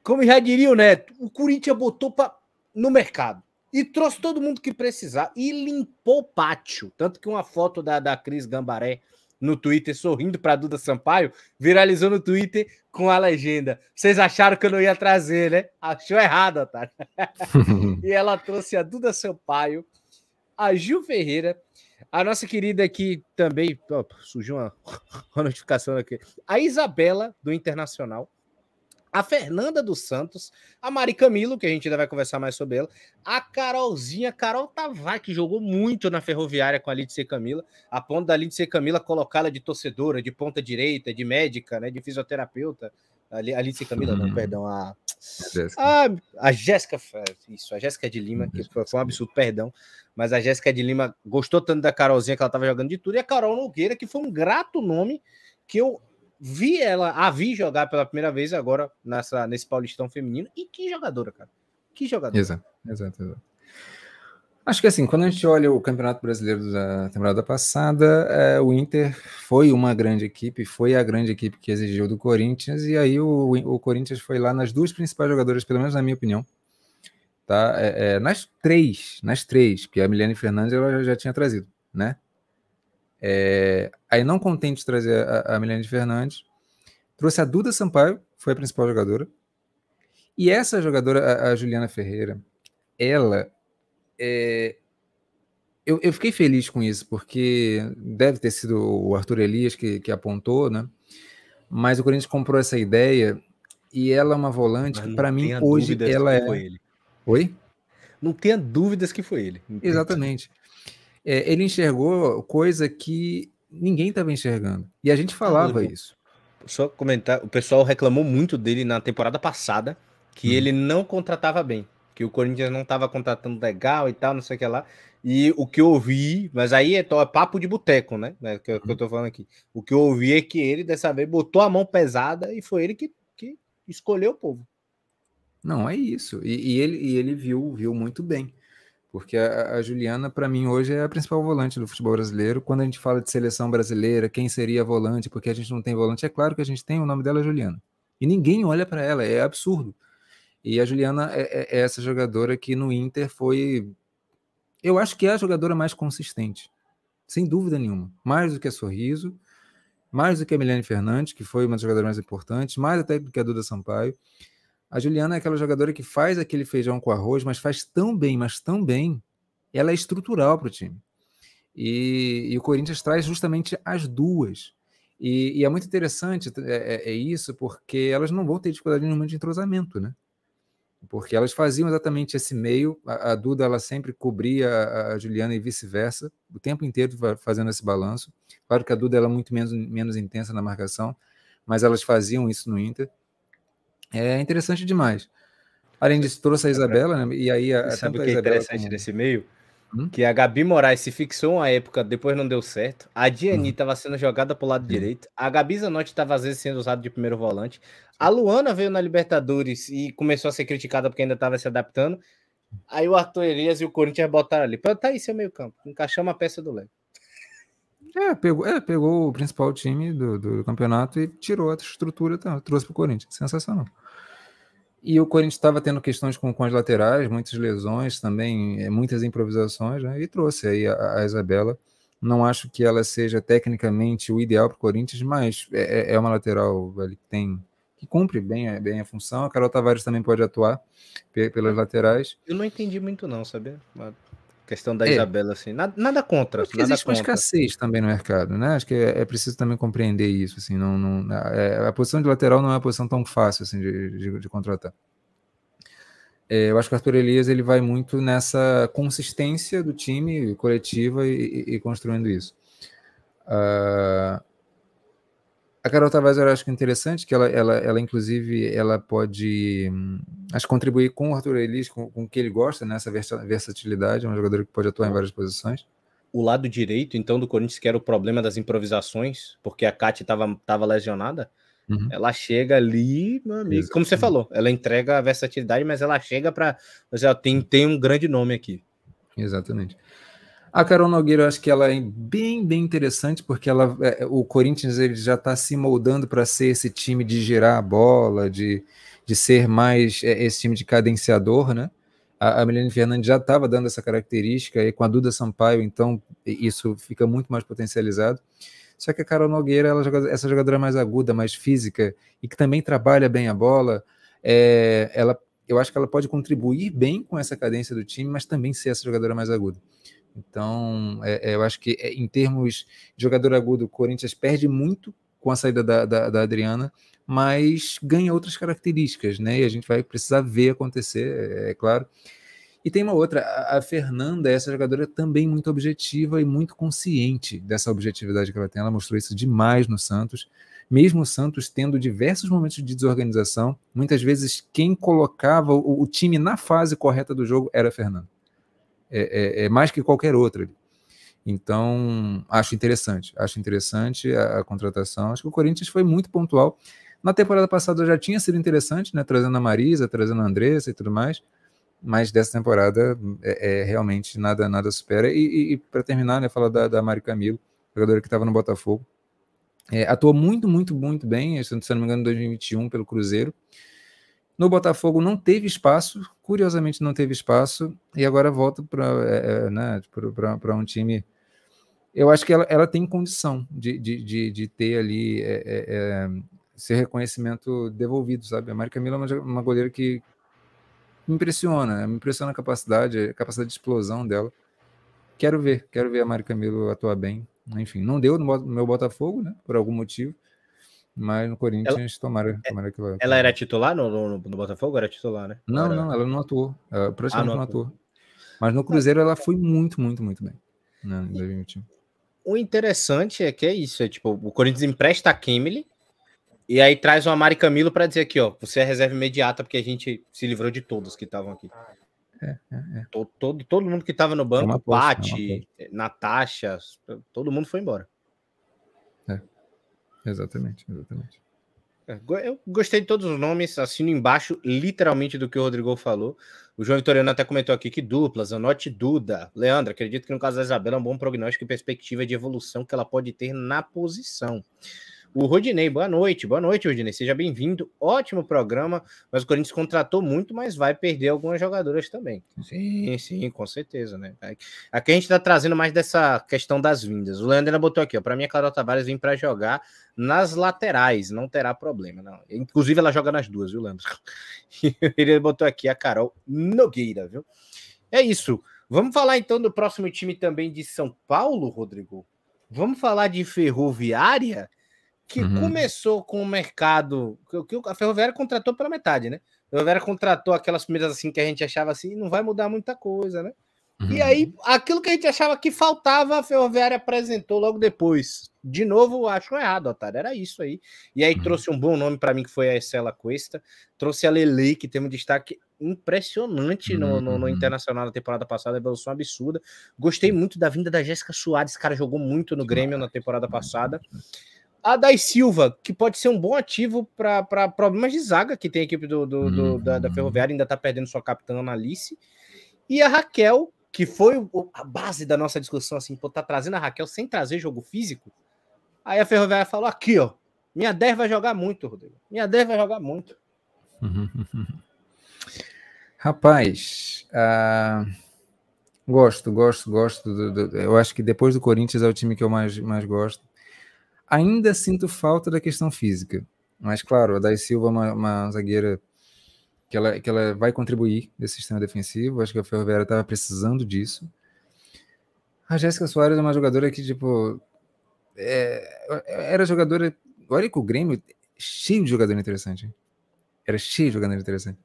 como já diria o Neto, o Corinthians botou pra, no mercado e trouxe todo mundo que precisar e limpou o pátio. Tanto que uma foto da, da Cris Gambaré no Twitter sorrindo para Duda Sampaio viralizou no Twitter com a legenda: Vocês acharam que eu não ia trazer, né? Achou errado, Otário. (laughs) e ela trouxe a Duda Sampaio, a Gil Ferreira, a nossa querida aqui também. surgiu uma, (laughs) uma notificação aqui. A Isabela, do Internacional a Fernanda dos Santos, a Mari Camilo, que a gente ainda vai conversar mais sobre ela, a Carolzinha, Carol Tavares, que jogou muito na Ferroviária com a Lídice Camila, a ponto da Lídice Camila colocá-la de torcedora, de ponta direita, de médica, né, de fisioterapeuta. A Lídice Camila, não, uhum. perdão, a, a, a Jéssica, isso, a Jéssica de Lima, que foi, foi um absurdo, perdão, mas a Jéssica de Lima gostou tanto da Carolzinha que ela estava jogando de tudo, e a Carol Nogueira, que foi um grato nome que eu vi ela, a vi jogar pela primeira vez agora nessa, nesse Paulistão feminino. E que jogadora, cara. Que jogadora.
Exato, exato, exato. Acho que assim, quando a gente olha o Campeonato Brasileiro da temporada passada, é, o Inter foi uma grande equipe, foi a grande equipe que exigiu do Corinthians, e aí o, o Corinthians foi lá nas duas principais jogadoras, pelo menos na minha opinião, tá? É, é, nas três, nas três, que a Milene Fernandes ela já, já tinha trazido, né? É, aí, não contente de trazer a, a Milene Fernandes, trouxe a Duda Sampaio, foi a principal jogadora. E essa jogadora, a, a Juliana Ferreira, ela. É, eu, eu, fiquei feliz com isso, porque deve ter sido o Arthur Elias que, que apontou, né? Mas o Corinthians comprou essa ideia e ela é uma volante que, para mim, hoje ela é. Oi?
Não tenha dúvidas que foi ele.
Exatamente é, ele enxergou coisa que ninguém estava enxergando. E a gente falava isso.
Só comentar, o pessoal reclamou muito dele na temporada passada, que hum. ele não contratava bem, que o Corinthians não estava contratando legal e tal, não sei o que lá. E o que eu ouvi, mas aí é, é papo de boteco, né? É, que, que eu tô falando aqui. O que eu ouvi é que ele, dessa vez, botou a mão pesada e foi ele que, que escolheu o povo.
Não, é isso. E, e ele, e ele viu, viu muito bem. Porque a, a Juliana, para mim, hoje é a principal volante do futebol brasileiro. Quando a gente fala de seleção brasileira, quem seria volante, porque a gente não tem volante, é claro que a gente tem, o nome dela é Juliana. E ninguém olha para ela, é absurdo. E a Juliana é, é, é, essa jogadora que no Inter foi. Eu acho que é a jogadora mais consistente, sem dúvida nenhuma. Mais do que a Sorriso, mais do que a Milene Fernandes, que foi uma das jogadoras mais importantes, mais até do que a Duda Sampaio. A Juliana é aquela jogadora que faz aquele feijão com arroz, mas faz tão bem, mas tão bem. Ela é estrutural para o time. E, e, o Corinthians traz justamente as duas. E, e é muito interessante é, é, é, isso, porque elas não vão ter dificuldade nenhuma de entrosamento, né? Porque elas faziam exatamente esse meio. A, a Duda ela sempre cobria a, a Juliana e vice-versa, o tempo inteiro fazendo esse balanço. Claro que a Duda ela é muito menos, menos intensa na marcação, mas elas faziam isso no Inter. É interessante demais. Além disso, trouxe a Isabela, né? E aí a,
sabe o que é interessante como... nesse meio? Hum? Que a Gabi Moraes se fixou uma época, depois não deu certo. A Diani estava hum. sendo jogada para o lado hum. direito. A Gabi Zanotti estava às vezes sendo usada de primeiro volante. A Luana veio na Libertadores e começou a ser criticada porque ainda estava se adaptando. Aí o Arthur Elias e o Corinthians botaram ali. Tá aí seu meio campo. Encaixamos a peça do Lego.
É, pegou, é, pegou o principal time do, do campeonato e tirou a estrutura, tá, trouxe para o Corinthians. Sensacional. E o Corinthians estava tendo questões com, com as laterais, muitas lesões também, é, muitas improvisações, né? E trouxe aí a, a, Isabela. Não acho que ela seja tecnicamente o ideal para o Corinthians, mas é, é, é uma lateral ali, que tem que cumpre bem, bem a função. A Carol Tavares também pode atuar pelas laterais.
Eu não entendi muito, não, sabia? Questão da é. Isabela, assim, nada, nada contra. Nada
existe
contra.
uma escassez também no mercado, né? Acho que é, é preciso também compreender isso, assim, não, não é, a posição de lateral não é uma posição tão fácil, assim, de, de, de contratar. É, eu acho que o Arthur Elias ele vai muito nessa consistência do time coletiva e, e, e construindo isso. Uh, a Carol Tavares eu acho que é interessante, que ela, ela, ela inclusive, ela pode hum, acho, contribuir com o Arthur Elias, com, com o que ele gosta, nessa né, versatilidade, é um jogador que pode atuar em várias posições.
O lado direito, então, do Corinthians, que era o problema das improvisações, porque a Kate estava lesionada, Uhum. Ela chega ali, meu amigo, como você falou, ela entrega a versatilidade, mas ela chega para. Tem, tem um grande nome aqui.
Exatamente. A Carol Nogueira, eu acho que ela é bem, bem interessante, porque ela, é, o Corinthians ele já está se moldando para ser esse time de girar a bola, de, de ser mais é, esse time de cadenciador, né? A, a Milene Fernandes já estava dando essa característica, e com a Duda Sampaio, então, isso fica muito mais potencializado. Só que a Carol Nogueira, ela joga, essa jogadora mais aguda, mais física e que também trabalha bem a bola, é, ela, eu acho que ela pode contribuir bem com essa cadência do time, mas também ser essa jogadora mais aguda. Então, é, é, eu acho que é, em termos de jogador agudo, o Corinthians perde muito com a saída da, da, da, Adriana, mas ganha outras características, né? E a gente vai precisar ver acontecer, é, é claro. E tem uma outra, a, Fernanda, essa jogadora também muito objetiva e muito consciente dessa objetividade que ela tem. Ela mostrou isso demais no Santos. Mesmo o Santos tendo diversos momentos de desorganização, muitas vezes quem colocava o, time na fase correta do jogo era Fernanda. É, é, é, mais que qualquer outra. Então, acho interessante. Acho interessante a, a, contratação. Acho que o Corinthians foi muito pontual. Na temporada passada já tinha sido interessante, né? Trazendo a Marisa, trazendo a Andressa e tudo mais mas dessa temporada é, é realmente nada nada supera. E, e, e para terminar, né, falar da, da Mari Camilo, jogadora que estava no Botafogo, é, atuou muito, muito, muito bem, se não me engano, em 2021 pelo Cruzeiro. No Botafogo não teve espaço, curiosamente não teve espaço, e agora volta para é, é né, um time. Eu acho que ela, ela tem condição de, de, de, de ter ali é, é, é ser reconhecimento devolvido, sabe? A Mari Camila é uma, uma goleira que, me impressiona, né? me impressiona a capacidade, a capacidade de explosão dela. Quero ver, quero ver a Mari Camilo atuar bem. Enfim, não deu no meu Botafogo, né? Por algum motivo. Mas no Corinthians, ela, tomara, tomara que
vai. Ela era titular no, no, no Botafogo? Era titular, né?
Não,
era...
não, ela não atuou. Ela praticamente ah, não, não atuou. Mas no Cruzeiro ela foi muito, muito, muito bem. Né, em 2021.
O interessante é que é isso, é tipo, o Corinthians empresta a Kimberly, e aí traz uma Mari Camilo para dizer aqui, ó, você é reserva imediata porque a gente se livrou de todos que estavam aqui. É, é, é. Todo, todo, todo mundo que estava no banco, é Pati, Natasha, todo mundo foi embora.
Exatamente, exatamente.
É, eu gostei de todos os nomes, assino embaixo literalmente do que o Rodrigo falou. O João Vitoriano até comentou aqui que duplas, Anote Duda. Leandro, acredito que no caso da Isabela é um bom prognóstico e perspectiva de evolução que ela pode ter na posição. O Rodinei, boa noite, boa noite, Rodinei, seja bem-vindo. Ótimo programa, mas o Corinthians contratou muito, mas vai perder algumas jogadoras também. Sim, sim, com certeza, né? Aqui a gente está trazendo mais dessa questão das vindas. O Leandro ainda botou aqui, ó, para mim a Carol Tavares vem para jogar nas laterais, não terá problema, não. Inclusive ela joga nas duas, viu, Leandro? (laughs) Ele botou aqui a Carol Nogueira, viu? É isso. Vamos falar então do próximo time também de São Paulo, Rodrigo? Vamos falar de Ferroviária? Que uhum. começou com o mercado. Que a Ferroviária contratou pela metade, né? A Ferroviária contratou aquelas primeiras assim que a gente achava assim, não vai mudar muita coisa, né? Uhum. E aí, aquilo que a gente achava que faltava, a Ferroviária apresentou logo depois. De novo, acho errado, Otário. Era isso aí. E aí uhum. trouxe um bom nome para mim, que foi a Estela Cuesta. Trouxe a Lele, que tem um destaque impressionante no, no, no, uhum. Internacional na temporada passada, evolução absurda. Gostei muito da vinda da Jéssica Soares, cara jogou muito no Grêmio na temporada passada. A Dai Silva, que pode ser um bom ativo para problemas de zaga que tem a equipe do, do, do da, da, uhum. Ferroviária, ainda está perdendo sua capitã Analice. E a Raquel, que foi o, a base da nossa discussão, assim, pô, tá trazendo a Raquel sem trazer jogo físico. Aí a Ferroviária falou: aqui, ó, minha 10 vai jogar muito, Rodrigo. Minha 10 vai jogar muito. (laughs)
Rapaz, uh, gosto, gosto, gosto. Do, do, eu acho que depois do Corinthians é o time que eu mais, mais gosto. Ainda sinto falta da questão física. Mas, claro, a Dai Silva é uma, uma zagueira que ela, que ela vai contribuir nesse sistema defensivo. Acho que a Ferroviária estava precisando disso. A Jéssica Soares é uma jogadora que, tipo, é, era jogadora. Olha que o Grêmio cheio de jogador interessante. Era cheio de jogador interessante.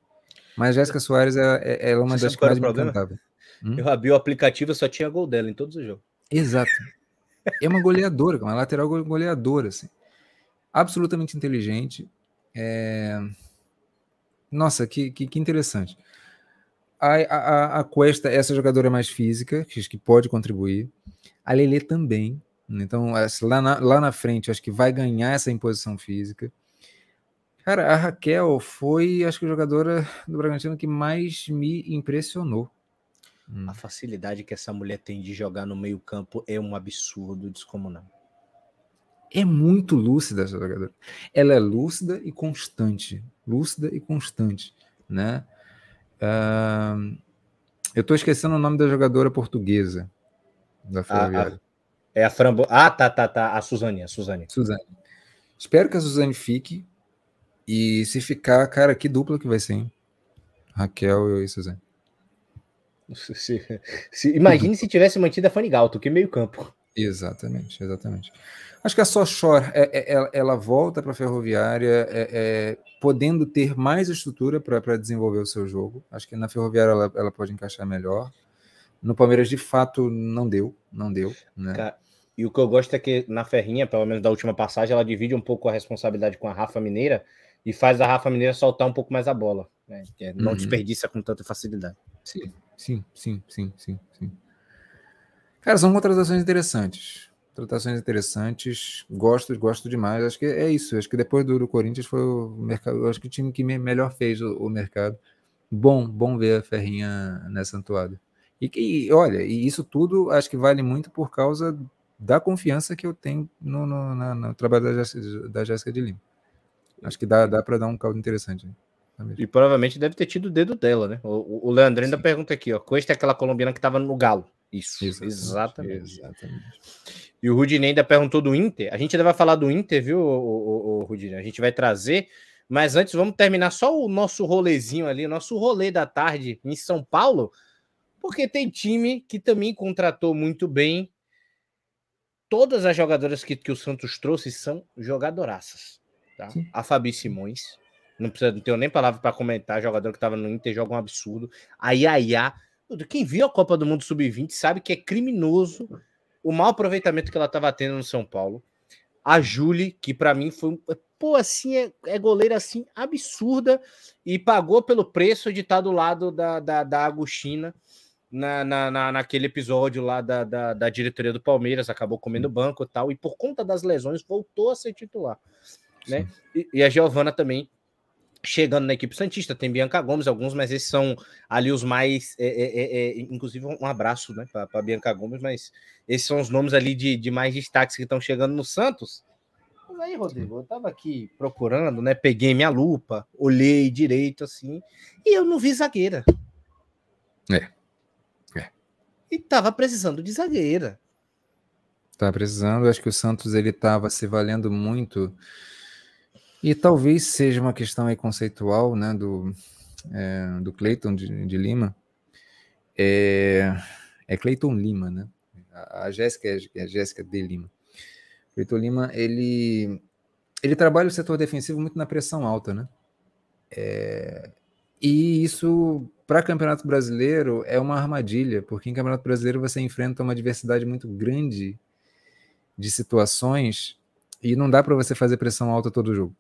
Mas a Jéssica Soares é, é, é uma Você das que mais me encantava.
Hum? Eu abri o aplicativo e só tinha gol dela em todos os jogos.
Exato. É uma goleadora, uma lateral goleadora, assim. Absolutamente inteligente. É... Nossa, que, que, que interessante. A, a, a Cuesta, essa jogadora mais física, que, que pode contribuir. A Lele também. Então, lá na, lá na frente, acho que vai ganhar essa imposição física. Cara, a Raquel foi, acho que, a jogadora do Bragantino que mais me impressionou.
A hum. facilidade que essa mulher tem de jogar no meio-campo é um absurdo descomunal.
É muito lúcida essa jogadora. Ela é lúcida e constante. Lúcida e constante, né? Uh, eu estou esquecendo o nome da jogadora portuguesa da Ferroviária.
é a Frambo... Ah, tá, tá, tá. A Suzane, a Suzane.
Suzane. Espero que a Suzane fique. E se ficar, cara, que dupla que vai ser, hein? Raquel e Suzane.
Se, se, imagine se tivesse mantido a Fanny Galto, que meio campo.
Exatamente, exatamente. Acho que a só é, é, ela volta para a Ferroviária, é, é, podendo ter mais estrutura para desenvolver o seu jogo. Acho que na Ferroviária ela, ela, pode encaixar melhor. No Palmeiras, de fato, não deu, não deu. Né?
E o que eu gosto é que na Ferrinha, pelo menos da última passagem, ela divide um pouco a responsabilidade com a Rafa Mineira e faz a Rafa Mineira soltar um pouco mais a bola. Né? Não uhum. desperdiça com tanta facilidade.
Sim. Sim, sim, sim, sim, sim. Cara, são contratações interessantes. Contratações interessantes. Gosto, gosto demais. Acho que é isso. Acho que depois do, do Corinthians foi o mercado. Acho que o time que melhor fez o, o mercado. Bom, bom ver a Ferrinha nessa atuada. E, e olha, e isso tudo acho que vale muito por causa da confiança que eu tenho no, no, na, no trabalho da Jéssica, de Lima. Acho que dá, dá para dar um caldo interessante.
E provavelmente deve ter tido o dedo dela, né? O, o Leandro ainda Sim. pergunta aqui, ó. Cuesta é aquela colombiana que estava no Galo. Isso, exatamente. exatamente. E o Rudinei ainda perguntou do Inter. A gente ainda vai falar do Inter, viu, o, o, o Rudinei? A gente vai trazer. Mas antes, vamos terminar só o nosso rolezinho ali, o nosso rolê da tarde em São Paulo, porque tem time que também contratou muito bem. Todas as jogadoras que, que o Santos trouxe são jogadoraças. Tá? A Fabi Simões, não precisa, não tenho nem palavra para comentar. Jogador que estava no Inter joga um absurdo. A Yaya, quem viu a Copa do Mundo Sub-20 sabe que é criminoso o mau aproveitamento que ela estava tendo no São Paulo. A Julie, que para mim foi, pô, assim, é, é, goleira assim absurda e pagou pelo preço de estar tá do lado da, da, da Agostina na, na, na, naquele episódio lá da, da, da diretoria do Palmeiras, acabou comendo banco e tal, e por conta das lesões voltou a ser titular. Né? E, e a Giovana também chegando na equipe Santista, tem Bianca Gomes, alguns, mas esses são ali os mais. É, é, é, é inclusive, um abraço né, para Bianca Gomes, mas esses são os nomes ali de, de mais destaques que estão chegando no Santos. Mas aí, Rodrigo, eu estava aqui procurando, né? Peguei minha lupa, olhei direito assim, e eu não vi zagueira.
É.
é. E tava precisando de zagueira.
Tava precisando, acho que o Santos ele tava se valendo muito e talvez seja uma questão aí conceitual, né, do, é, do Cleiton de, de, Lima. É, é Cleiton Lima, né? A, a Jéssica é, é a Jéssica de Lima. Cleiton Lima, ele, ele trabalha o setor defensivo muito na pressão alta, né? É, e isso, para Campeonato Brasileiro, é uma armadilha, porque em Campeonato Brasileiro você enfrenta uma diversidade muito grande de situações e não dá para você fazer pressão alta todo jogo.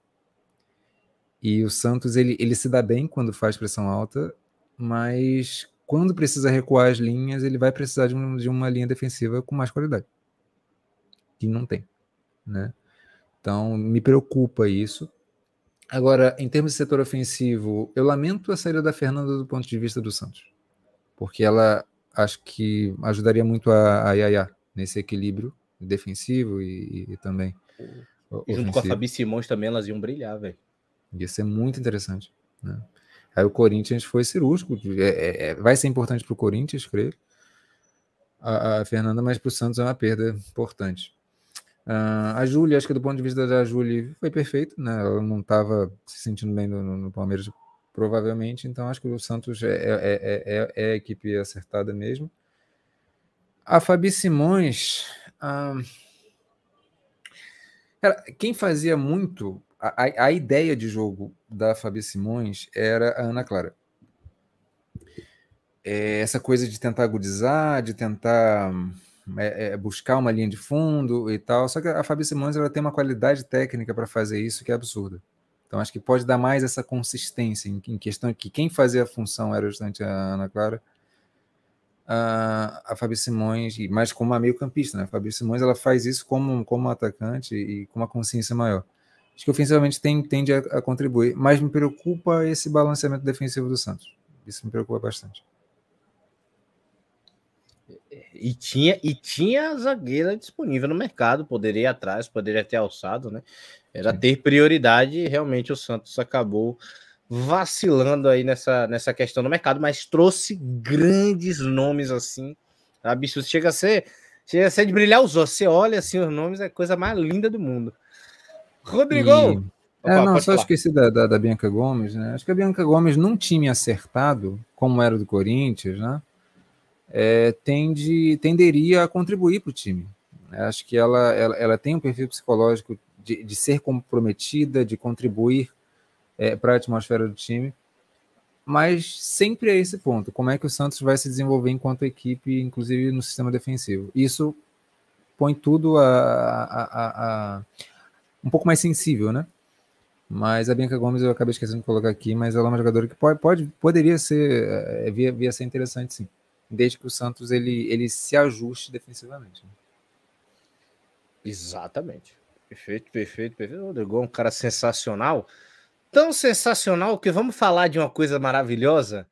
E o Santos ele, ele se dá bem quando faz pressão alta, mas quando precisa recuar as linhas, ele vai precisar de, um, de uma linha defensiva com mais qualidade. E não tem, né? Então, me preocupa isso. Agora, em termos de setor ofensivo, eu lamento a saída da Fernanda do ponto de vista do Santos, porque ela acho que ajudaria muito a, a Yaya nesse equilíbrio defensivo e, e também.
E junto com a Fabi Simões também elas iam brilhar, velho.
Ia ser muito interessante. Né? Aí o Corinthians foi cirúrgico. É, é, é vai ser importante para o Corinthians, creio. A, a Fernanda, mas para o Santos é uma perda importante. Uh, a Júlia, acho que do ponto de vista da Júlia, foi perfeito. Né? Ela não estava se sentindo bem no, no, Palmeiras, provavelmente. Então acho que o Santos é, é, é, é, é a equipe acertada mesmo. A Fabi Simões. Ah, cara, quem fazia muito. A, a, ideia de jogo da Fabi Simões era a Ana Clara. É, essa coisa de tentar agudizar, de tentar é, é, buscar uma linha de fundo e tal. Só que a Fabi Simões ela tem uma qualidade técnica para fazer isso que é absurda. Então acho que pode dar mais essa consistência em, em questão que quem fazia a função era justamente a Ana Clara a, a Fabi Simões, mas como uma meio-campista, né? A Fabi Simões ela faz isso como, como atacante e com uma consciência maior. Acho que ofensivamente tem, tende a, a contribuir, mas me preocupa esse balanceamento defensivo do Santos. Isso me preocupa bastante.
E tinha, e tinha zagueira disponível no mercado, poderia ir atrás, poderia ter alçado, né? Era Sim. ter prioridade e realmente o Santos acabou vacilando aí nessa, nessa questão do mercado, mas trouxe grandes nomes assim. Absurdo. Chega a ser, chega a ser de brilhar os olhos. Você olha assim os nomes, é a coisa mais linda do mundo. Rodrigo! E...
Opa, é, não, só falar. esqueci da, da, da, Bianca Gomes, né? Acho que a Bianca Gomes, num time acertado, como era do Corinthians, né? É, tende, tenderia a contribuir para o time. Acho que ela, ela, ela tem um perfil psicológico de, de ser comprometida, de contribuir é, para a atmosfera do time. Mas sempre é esse ponto: como é que o Santos vai se desenvolver enquanto equipe, inclusive no sistema defensivo? Isso põe tudo a, a, a, a um pouco mais sensível, né? Mas a Bianca Gomes eu acabei esquecendo de colocar aqui, mas ela é uma jogadora que pode, pode poderia ser, é, via, via ser interessante sim, desde que o Santos ele, ele se ajuste defensivamente. Né?
Exatamente. Perfeito, perfeito, perfeito. O Rodrigo é um cara sensacional tão sensacional que vamos falar de uma coisa maravilhosa.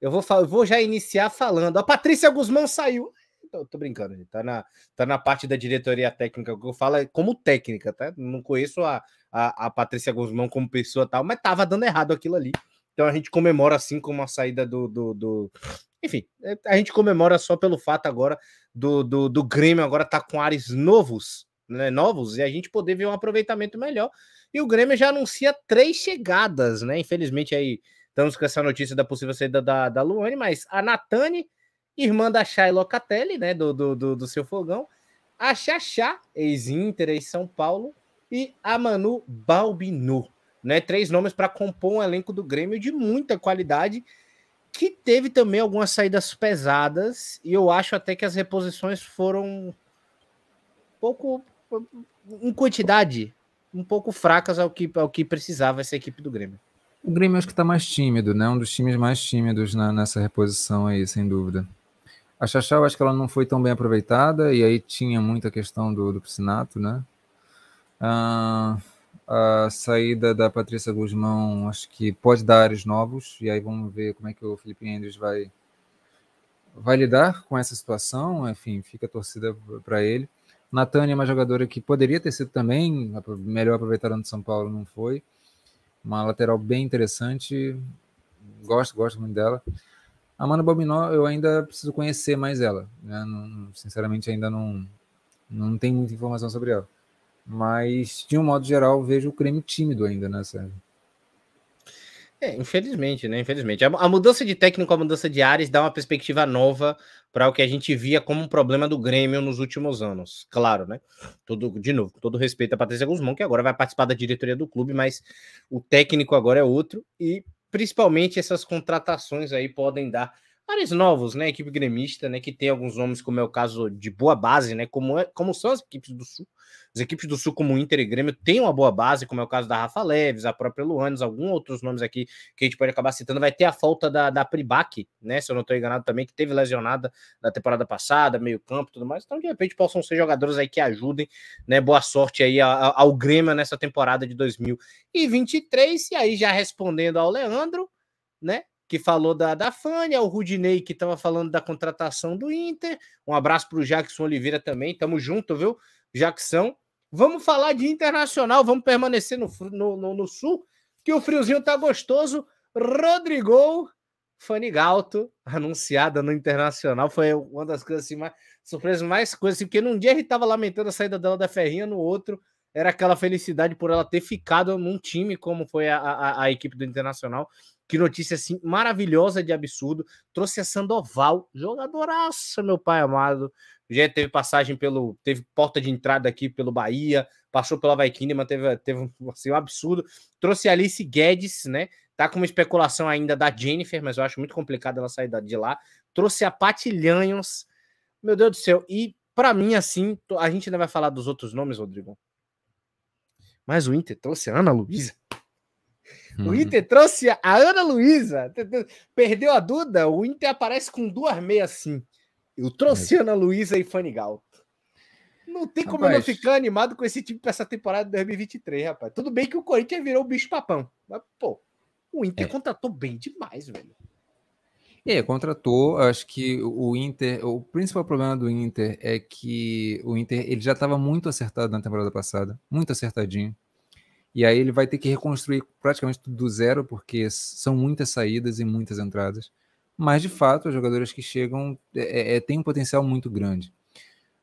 Eu vou, eu vou já iniciar falando. A Patrícia Guzmão saiu. Tô, tô brincando, gente. Tá na, tá na parte da diretoria técnica. O que eu falo é como técnica, tá? Não conheço a, a, a Patrícia Guzmão como pessoa tal, mas tava dando errado aquilo ali. Então a gente comemora assim como a saída do. do, do... Enfim, é, a gente comemora só pelo fato agora do, do, do Grêmio agora tá com ares novos, né? Novos, e a gente poder ver um aproveitamento melhor e o Grêmio já anuncia três chegadas, né? Infelizmente, aí estamos com essa notícia da possível saída da, da Luane, mas a Natane, irmã da Chay Locatelli, né? Do, do, do, do seu fogão, a Xaxá, ex-Inter, ex-São Paulo, e a Manu Balbinu, né? Três nomes para compor um elenco do Grêmio de muita qualidade, que teve também algumas saídas pesadas, e eu acho até que as reposições foram pouco em quantidade um pouco fracas ao que, ao que precisava essa equipe do Grêmio.
O Grêmio acho que está mais tímido, né? Um dos times mais tímidos na, nessa reposição aí, sem dúvida. A Xaxá, eu acho que ela não foi tão bem aproveitada, e aí tinha muita questão do, do piscinato, né? Ah, a saída da Patrícia Guzmão, acho que pode dar ares novos, e aí vamos ver como é que o Felipe Endres vai, vai lidar com essa situação. Enfim, fica a torcida para ele. Natânia é uma jogadora que poderia ter sido também melhor aproveitada no São Paulo, não foi. Uma lateral bem interessante. Gosto, gosto muito dela. A Amanda Bobinó, eu ainda preciso conhecer mais ela. Né? Não, sinceramente, ainda não, não tem muita informação sobre ela. Mas, de um modo geral, vejo o creme tímido ainda nessa.
É, infelizmente, né? Infelizmente. A, a, mudança de técnico, a mudança de áreas dá uma perspectiva nova para o que a gente via como um problema do Grêmio nos últimos anos. Claro, né? Todo, de novo, todo respeito a Patrícia Guzmão, que agora vai participar da diretoria do clube, mas o técnico agora é outro, e principalmente essas contratações aí podem dar áreas novos, né? Equipe gremista, né? Que tem alguns nomes, como é o caso de boa base, né? Como, é, como são as equipes do Sul. As equipes do Sul, como Inter e Grêmio, têm uma boa base, como é o caso da Rafa Leves, a própria Luanes, alguns outros nomes aqui que a gente pode acabar citando. Vai ter a falta da, da Pribac, né? Se eu não estou enganado também, que teve lesionada na temporada passada, meio campo e tudo mais. Então, de repente, possam ser jogadores aí que ajudem, né? Boa sorte aí ao, ao Grêmio nessa temporada de 2023. E aí, já respondendo ao Leandro, né? Que falou da, da Fânia, o Rudinei, que estava falando da contratação do Inter. Um abraço para o Jackson Oliveira também. Tamo junto, viu, Jackson? Vamos falar de internacional, vamos permanecer no, no, no, no sul, que o friozinho tá gostoso. Rodrigo Fanigalto, anunciada no Internacional, foi uma das coisas assim, mais surpresas, mais coisas, assim, porque num dia ele estava lamentando a saída dela da Ferrinha, no outro era aquela felicidade por ela ter ficado num time como foi a, a, a equipe do Internacional. Que notícia assim maravilhosa de absurdo. Trouxe a Sandoval, jogadoraça, meu pai amado. Já teve passagem pelo. Teve porta de entrada aqui pelo Bahia, passou pela Vaikine, mas teve, teve assim, um absurdo. Trouxe a Alice Guedes, né? Tá com uma especulação ainda da Jennifer, mas eu acho muito complicado ela sair de lá. Trouxe a Patilhanhos. Meu Deus do céu. E para mim, assim, a gente ainda vai falar dos outros nomes, Rodrigo. Mas o Inter trouxe a Ana Luísa. O uhum. Inter trouxe a Ana Luísa. Perdeu a Duda, o Inter aparece com duas meias assim. Eu trouxe a Ana Luísa e Fanny Galto. Não tem como rapaz. eu não ficar animado com esse time para essa temporada de 2023, rapaz. Tudo bem que o Corinthians virou o bicho papão. Mas, pô, o Inter é. contratou bem demais, velho.
É, contratou. Acho que o Inter, o principal problema do Inter é que o Inter ele já estava muito acertado na temporada passada, muito acertadinho. E aí ele vai ter que reconstruir praticamente tudo do zero, porque são muitas saídas e muitas entradas. Mas de fato, os jogadores que chegam é, é, é têm um potencial muito grande.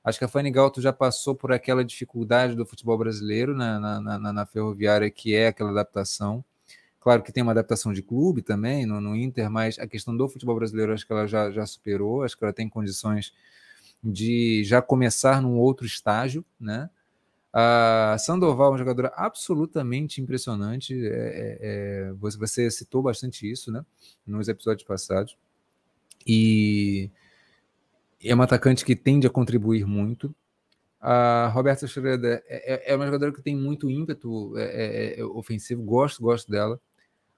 Acho que a Fanny Galto já passou por aquela dificuldade do futebol brasileiro na, na, na, na ferroviária, que é aquela adaptação. Claro que tem uma adaptação de clube também no, no Inter, mas a questão do futebol brasileiro acho que ela já, já superou, acho que ela tem condições de já começar num outro estágio, né? A Sandoval é uma jogadora absolutamente impressionante. É, é, é você, citou bastante isso, né? Nos episódios passados. E é uma atacante que tende a contribuir muito. A Roberta Schroeder é, é, é uma jogadora que tem muito ímpeto é, ofensivo, gosto, gosto dela.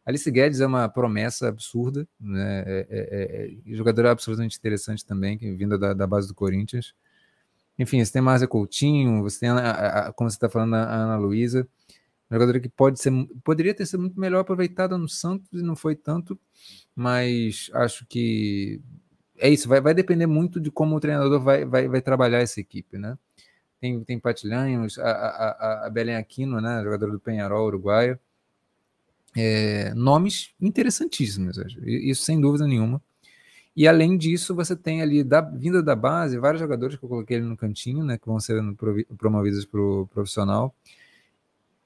Alice Guedes é uma promessa absurda, né? É, é, é, jogadora absolutamente interessante também, que vinda da, da, base do Corinthians. Enfim, você tem Márcia Coutinho, você tem, a, a, como você está falando, a Ana Luísa, jogadora que pode ser, poderia ter sido muito melhor aproveitada no Santos e não foi tanto, mas acho que é isso, vai, vai depender muito de como o treinador vai, vai, vai trabalhar essa equipe, né? Tem, tem Patilhanhos, a, a, a Belém Aquino, né, jogadora do Penharol, uruguaia, é, nomes interessantíssimos, isso sem dúvida nenhuma. E além disso, você tem ali, da vinda da base, vários jogadores que eu coloquei ali no cantinho, né, que vão ser promovidos para o profissional.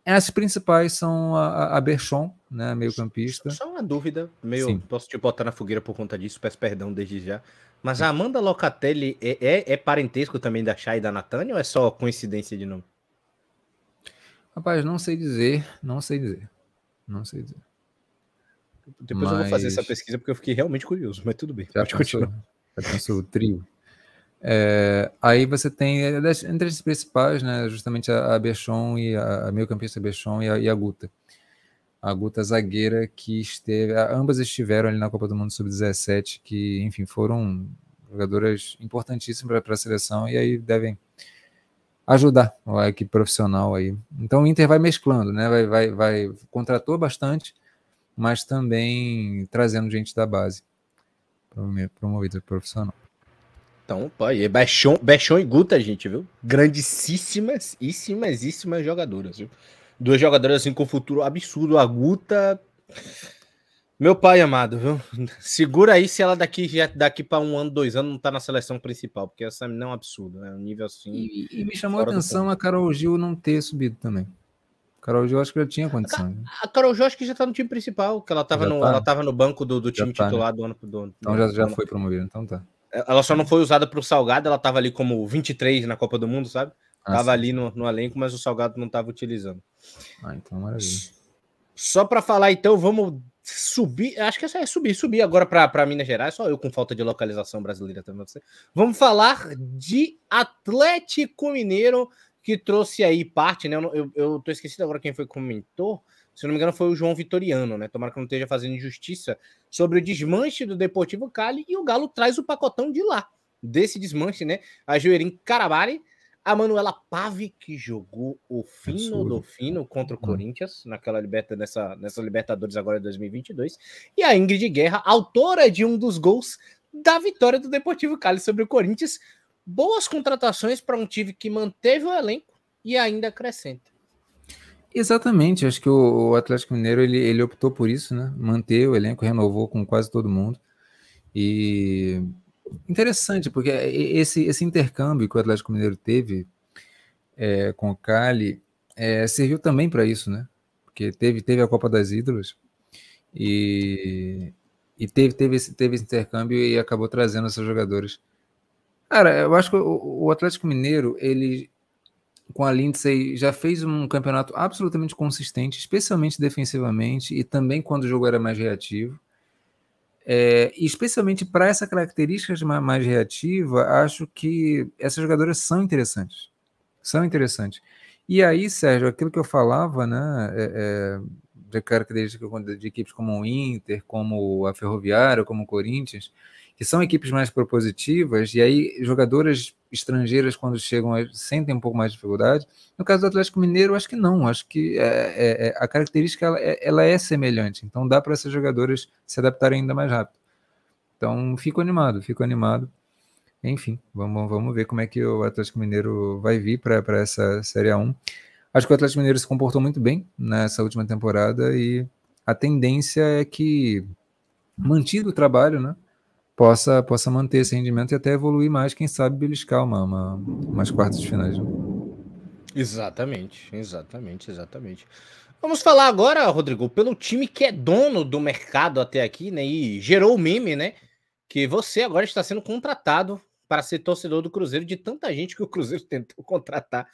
As principais são a, a Berchon, né, meio campista.
Só uma dúvida, meio, Sim. posso te botar na fogueira por conta disso, peço perdão desde já. Mas a Amanda Locatelli é, é, é parentesco também da Chay e da Natânia ou é só coincidência de nome?
Rapaz, não sei dizer, não sei dizer. Não sei dizer.
Depois mas... eu vou fazer essa pesquisa porque eu fiquei realmente curioso, mas tudo bem.
Já pode pensou, continuar. Já pensou o trio? É, aí você tem, entre as principais, né, justamente a, a Bechon e a, a meio-campista Bechon e a, e a Guta. A Guta zagueira que esteve, ambas estiveram ali na Copa do Mundo Sub-17, que, enfim, foram jogadoras importantíssimas para a seleção e aí devem ajudar a equipe profissional aí. Então o Inter vai mesclando, né? Vai, vai, vai contratou bastante, mas também trazendo gente da base promovido profissional.
Então, pai, Bechon, Bechon e Guta, gente, viu? Grandíssimas, íssimas, jogadoras, viu? Duas jogadoras assim com futuro absurdo. A Guta meu pai amado, viu? Segura aí se ela daqui já daqui para um ano, dois anos não tá na seleção principal, porque essa não é um absurdo, né? Um nível assim.
E, e me chamou a atenção a Carol Gil não ter subido também. Carol Gil acho que já tinha condição. A,
né? a Carol Gil acho que já tá no time principal, que ela tava, no, tá. ela tava no banco do, do time tá, titular né? do ano do,
Então já, já foi promovida, então tá.
Ela só não foi usada pro Salgado, ela tava ali como 23 na Copa do Mundo, sabe? Ah, tava sim. ali no, no elenco, mas o Salgado não tava utilizando.
Ah, então maravilha.
Só para falar, então, vamos subir, acho que é subir, subir agora para Minas Gerais, só eu com falta de localização brasileira também. Vamos falar de Atlético Mineiro, que trouxe aí parte, né? Eu, eu tô esquecido agora quem foi que comentou. Se não me engano, foi o João Vitoriano, né? Tomara que não esteja fazendo injustiça sobre o desmanche do Deportivo Cali e o Galo traz o pacotão de lá, desse desmanche, né? A Joerim Carabari a Manuela Pave, que jogou o fino do fino contra o hum. Corinthians, naquela liberta, nessa, nessa Libertadores agora de 2022. E a Ingrid Guerra, autora de um dos gols da vitória do Deportivo Cali sobre o Corinthians. Boas contratações para um time que manteve o elenco e ainda acrescenta.
Exatamente, acho que o, Atlético Mineiro ele, ele optou por isso, né? Manter o elenco, renovou com quase todo mundo. E interessante, porque esse, esse intercâmbio que o Atlético Mineiro teve é, com o Cali, é, serviu também para isso, né? Porque teve, teve a Copa das Ídolos e, e teve, teve, esse, teve esse intercâmbio e acabou trazendo esses jogadores. Cara, eu acho que o, o Atlético Mineiro, ele com a Lindsay já fez um campeonato absolutamente consistente, especialmente defensivamente e também quando o jogo era mais reativo. É, especialmente para essa característica mais reativa, acho que essas jogadoras são interessantes. São interessantes. E aí, Sérgio, aquilo que eu falava, né, é, é, de características de equipes como o Inter, como a Ferroviária, como o Corinthians, que são equipes mais propositivas, e aí jogadoras estrangeiras, quando chegam, sentem um pouco mais de dificuldade. No caso do Atlético Mineiro, acho que não, acho que é, é a característica ela é, ela é, semelhante, então dá para essas jogadoras se adaptarem ainda mais rápido. Então, fico animado, fico animado. Enfim, vamos, vamos ver como é que o Atlético Mineiro vai vir para essa Série A1. Acho que o Atlético Mineiro se comportou muito bem nessa última temporada e a tendência é que, mantido o trabalho, né? Possa, possa manter esse rendimento e até evoluir mais, quem sabe beliscar uma, uma, umas quartas de finais. Né?
Exatamente, exatamente, exatamente. Vamos falar agora, Rodrigo, pelo time que é dono do mercado até aqui, né? E gerou o meme, né? Que você agora está sendo contratado para ser torcedor do Cruzeiro de tanta gente que o Cruzeiro (laughs) tentou contratar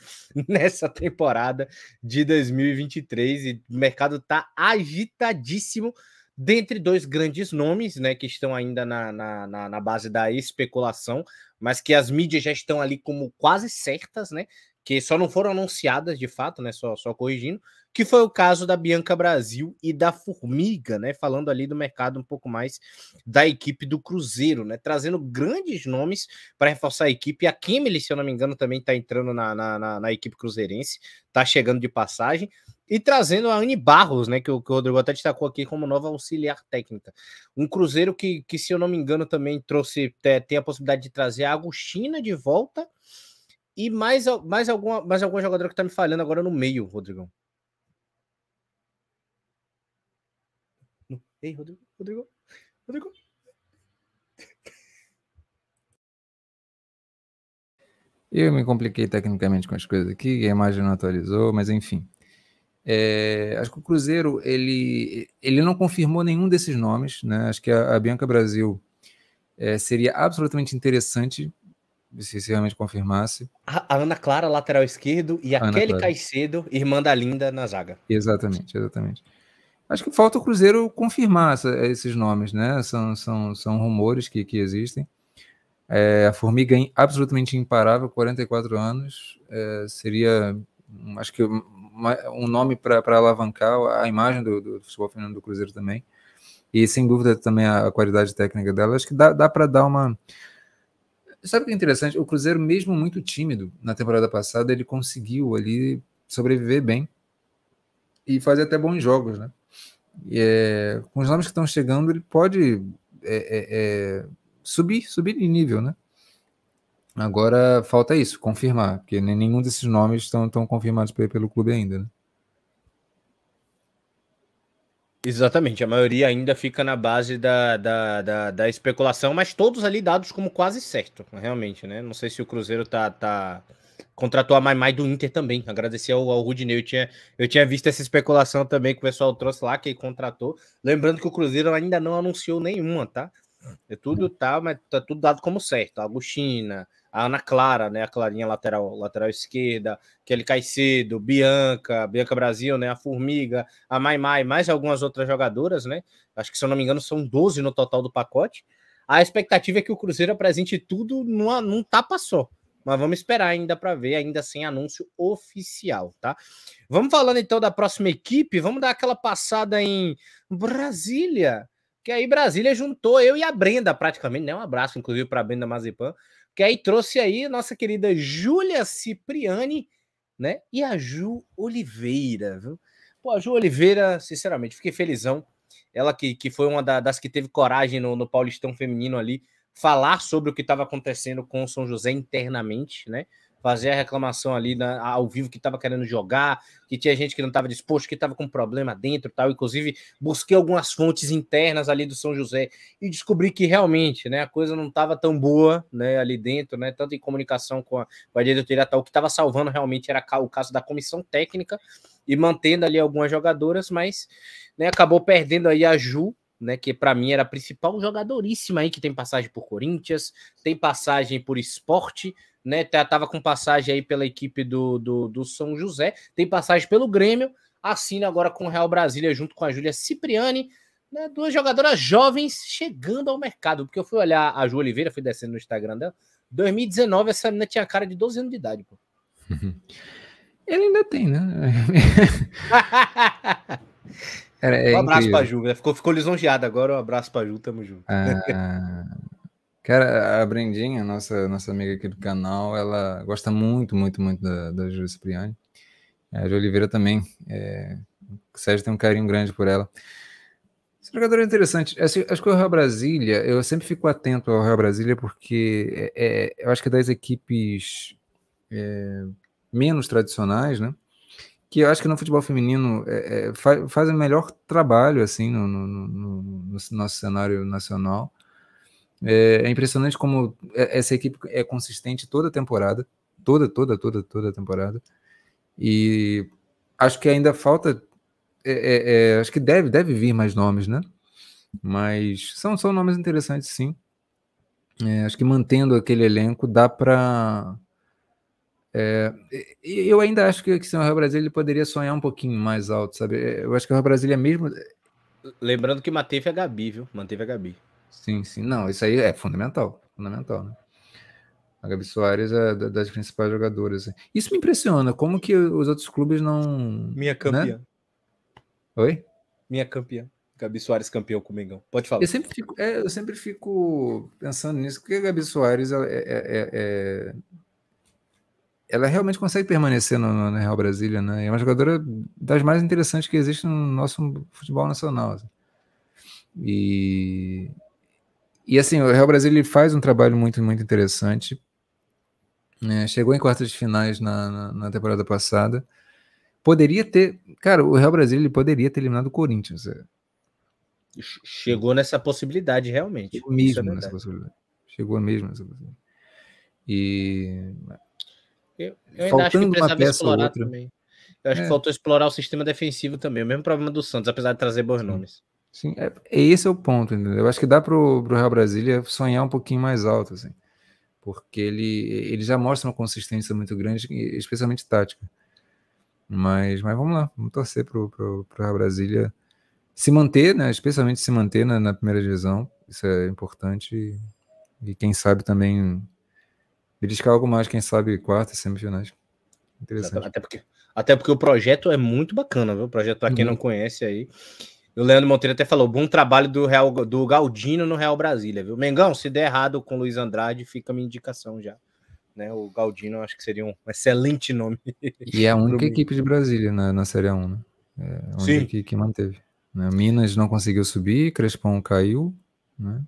nessa temporada de 2023 e o mercado está agitadíssimo dentre dois grandes nomes, né, que estão ainda na, na, na, na, base da especulação, mas que as mídias já estão ali como quase certas, né, que só não foram anunciadas de fato, né, só, só corrigindo, que foi o caso da Bianca Brasil e da Formiga, né, falando ali do mercado um pouco mais da equipe do Cruzeiro, né, trazendo grandes nomes para reforçar a equipe. A Kimberly, se eu não me engano, também está entrando na, na, na equipe cruzeirense, está chegando de passagem. E trazendo a Anne Barros, né, que o, que o Rodrigo até destacou aqui como nova auxiliar técnica. Um Cruzeiro que, que se eu não me engano, também trouxe, tem a possibilidade de trazer a Agostina de volta e mais, mais, alguma, mais algum jogador que está me falhando agora no meio, Rodrigão. Ei, Rodrigo, Rodrigo, Rodrigo.
Eu me compliquei tecnicamente com as coisas aqui, a imagem não atualizou, mas enfim. É, acho que o Cruzeiro ele, ele não confirmou nenhum desses nomes, né? Acho que a, a Bianca Brasil é, seria absolutamente interessante se, se realmente confirmasse.
A, a, Ana Clara, lateral esquerdo, e a Ana Clara. Caicedo, irmã da Linda, na zaga.
Exatamente, exatamente. Acho que falta o Cruzeiro confirmar essa, esses nomes, né? São, são, são rumores que, que existem. É, a Formiga é absolutamente imparável, 44 anos, é, seria, acho que um nome para alavancar a imagem do, do, futebol feminino do Cruzeiro também. E sem dúvida também a, a qualidade técnica dela. Acho que dá, dá para dar uma. Sabe o que é interessante? O Cruzeiro, mesmo muito tímido na temporada passada, ele conseguiu ali sobreviver bem e fazer até bons jogos, né? E, é, com os nomes que estão chegando, ele pode é, é, é subir, subir de nível, né? Agora falta isso, confirmar, porque nenhum desses nomes estão tão confirmados pelo clube ainda, né?
Exatamente, a maioria ainda fica na base da, da, da, da, especulação, mas todos ali dados como quase certo, realmente, né? Não sei se o Cruzeiro tá, tá... contratou a Mai do Inter também. Agradecer ao, ao Rudinei, eu tinha, eu tinha visto essa especulação também que o pessoal trouxe lá, que contratou. Lembrando que o Cruzeiro ainda não anunciou nenhuma, tá? É tudo tá, mas tá tudo dado como certo. Agostina, a Ana Clara, né, a Clarinha lateral, lateral esquerda, Kelly Caicedo, Bianca, Bianca Brasil, né, a Formiga, a Mai Mai, mais algumas outras jogadoras, né? Acho que se eu não me engano são 12 no total do pacote. A expectativa é que o Cruzeiro apresente tudo numa, num tapa só. Mas vamos esperar ainda para ver, ainda sem anúncio oficial, tá? Vamos falando então da próxima equipe, vamos dar aquela passada em Brasília, que aí Brasília juntou eu e a Brenda praticamente, né? Um abraço inclusive para a Brenda Mazepan, que aí trouxe aí nossa querida Júlia Cipriani, né? E a Ju Oliveira, viu? Pô, a Ju Oliveira, sinceramente, fiquei felizão. Ela que, que foi uma da, das que teve coragem no, no Paulistão Feminino ali, falar sobre o que estava acontecendo com o São José internamente, né? Fazer a reclamação ali na, ao vivo que estava querendo jogar, que tinha gente que não estava disposto, que estava com problema dentro tal. Inclusive, busquei algumas fontes internas ali do São José e descobri que realmente né, a coisa não estava tão boa né, ali dentro, né, tanto em comunicação com a, com a diretoria tal. O que estava salvando realmente era o caso da comissão técnica e mantendo ali algumas jogadoras, mas né, acabou perdendo aí a Ju, né, que para mim era a principal jogadoríssima aí, que tem passagem por Corinthians, tem passagem por esporte, né, tá, tava com passagem aí pela equipe do, do, do São José, tem passagem pelo Grêmio, assina agora com o Real Brasília junto com a Júlia Cipriani, né, duas jogadoras jovens chegando ao mercado, porque eu fui olhar a Ju Oliveira, fui descendo no Instagram dela, 2019 essa menina tinha cara de 12 anos de idade, pô. (laughs)
Ele ainda tem, né? (laughs)
Era, é um abraço para Ju, ficou, ficou lisonjeado agora. Um abraço para Ju, tamo junto.
Ah, cara, a Brendinha, nossa, nossa amiga aqui do canal, ela gosta muito, muito, muito da, da Ju Cipriani. A Ju Oliveira também. É, o Sérgio tem um carinho grande por ela. Esse jogador é interessante. Acho, acho, que o Real Brasília, eu sempre fico atento ao Real Brasília porque é, é, eu acho que das equipes é, menos tradicionais, né? Que eu acho que no futebol feminino é, é, faz, faz o melhor trabalho assim no, no, no, no nosso cenário nacional. É, é, impressionante como essa equipe é consistente toda a temporada, toda, toda, toda, toda a temporada. E acho que ainda falta, é, é, é, acho que deve, deve vir mais nomes, né? Mas são, são nomes interessantes, sim. acho que mantendo aquele elenco dá para é, eu ainda acho que, que o Real Brasil ele poderia sonhar um pouquinho mais alto, sabe? É, eu acho que o Real Brasil é mesmo.
Lembrando que manteve a Gabi, viu? Manteve a Gabi.
Sim, sim. Não, isso aí é fundamental. Fundamental, né? A Gabi Soares é das principais jogadoras. Isso me impressiona. Como que os outros clubes não.
Minha campeã. Né?
Oi?
Minha campeã. Gabi Soares campeão com o Mengão. Pode falar.
Eu sempre fico, é, eu sempre fico pensando nisso, porque a Gabi Soares é, é, é ela realmente consegue permanecer no, no Real Brasília, né? É uma jogadora das mais interessantes que existe no nosso futebol nacional. Assim. E, e assim, o Real Brasília faz um trabalho muito, muito interessante. Né? Chegou em quartas de finais na, na, na, temporada passada. Poderia ter. Cara, o Real Brasília poderia ter eliminado o Corinthians. É.
Chegou nessa possibilidade, realmente.
Chegou mesmo é nessa possibilidade. Chegou mesmo nessa possibilidade. E
eu, eu ainda acho que precisava explorar também. Eu acho é. que faltou explorar o sistema defensivo também. O mesmo problema do Santos, apesar de trazer bons nomes.
Sim, é, esse é o ponto, entendeu? Eu acho que dá pro, pro Real Brasília sonhar um pouquinho mais alto, assim. Porque ele, ele já mostra uma consistência muito grande, especialmente tática. Mas, mas vamos lá, vamos torcer pro, pro, pro Real Brasília se manter, né? Especialmente se manter na, na primeira divisão. Isso é importante. E, e quem sabe também Beliscar algo mais, quem sabe, quartas, semifinais.
Interessante. Até porque, até porque o projeto é muito bacana, viu? O projeto, para quem uhum. não conhece aí. O Leandro Monteiro até falou: bom trabalho do Real do Galdino no Real Brasília, viu? Mengão, se der errado com o Luiz Andrade, fica a minha indicação já. Né, o Galdino acho que seria um excelente nome.
E é a (laughs) única equipe de Brasília na, na Série 1, né? É a única Sim. Que, que manteve. Né? Minas não conseguiu subir, Crespão caiu, né?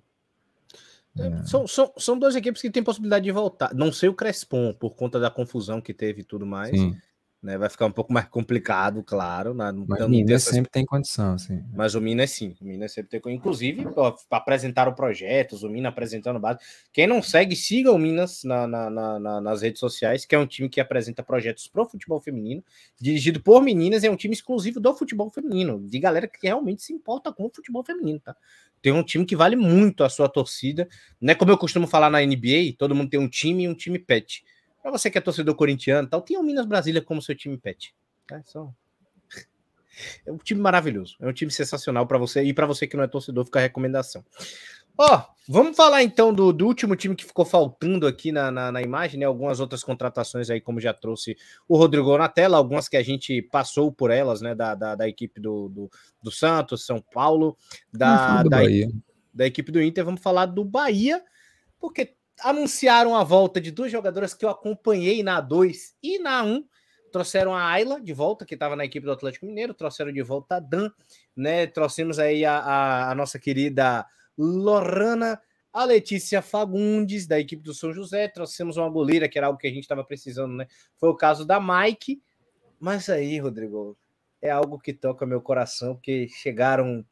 É. é. São, são, são duas equipes que têm possibilidade de voltar. Não sei o Crespon, por conta da confusão que teve e tudo mais. Sim. Né, vai ficar um pouco mais complicado, claro. Na,
mas o Minas sempre tem condição, sim.
Mas o Minas sim, o Minas sempre tem Inclusive, apresentaram projetos, o Minas apresentando base. Quem não segue, siga o Minas na, na, na, nas redes sociais, que é um time que apresenta projetos pro futebol feminino, dirigido por meninas, é um time exclusivo do futebol feminino, de galera que realmente se importa com o futebol feminino, tá? Tem um time que vale muito a sua torcida. Não é como eu costumo falar na NBA, todo mundo tem um time e um time pet. Para você que é torcedor corintiano, tal, tem o Minas Brasília como seu time pet. É, só... (laughs) é um time maravilhoso, é um time sensacional para você e para você que não é torcedor, fica a recomendação. Ó, oh, vamos falar então do, do, último time que ficou faltando aqui na, na, na, imagem, né? Algumas outras contratações aí, como já trouxe o Rodrigo na tela, algumas que a gente passou por elas, né? Da, da, da equipe do, do, do, Santos, São Paulo, da, da, da equipe do Inter. Vamos falar do Bahia, porque anunciaram a volta de duas jogadoras que eu acompanhei na 2 e na 1. Um. Trouxeram a Ayla de volta, que estava na equipe do Atlético Mineiro, trouxeram de volta a Dan, né? Trouxemos aí a, a, a nossa querida Lorana a Letícia Fagundes, da equipe do São José. Trouxemos uma goleira, que era algo que a gente estava precisando, né? Foi o caso da Mike. Mas aí, Rodrigo, é algo que toca meu coração, porque chegaram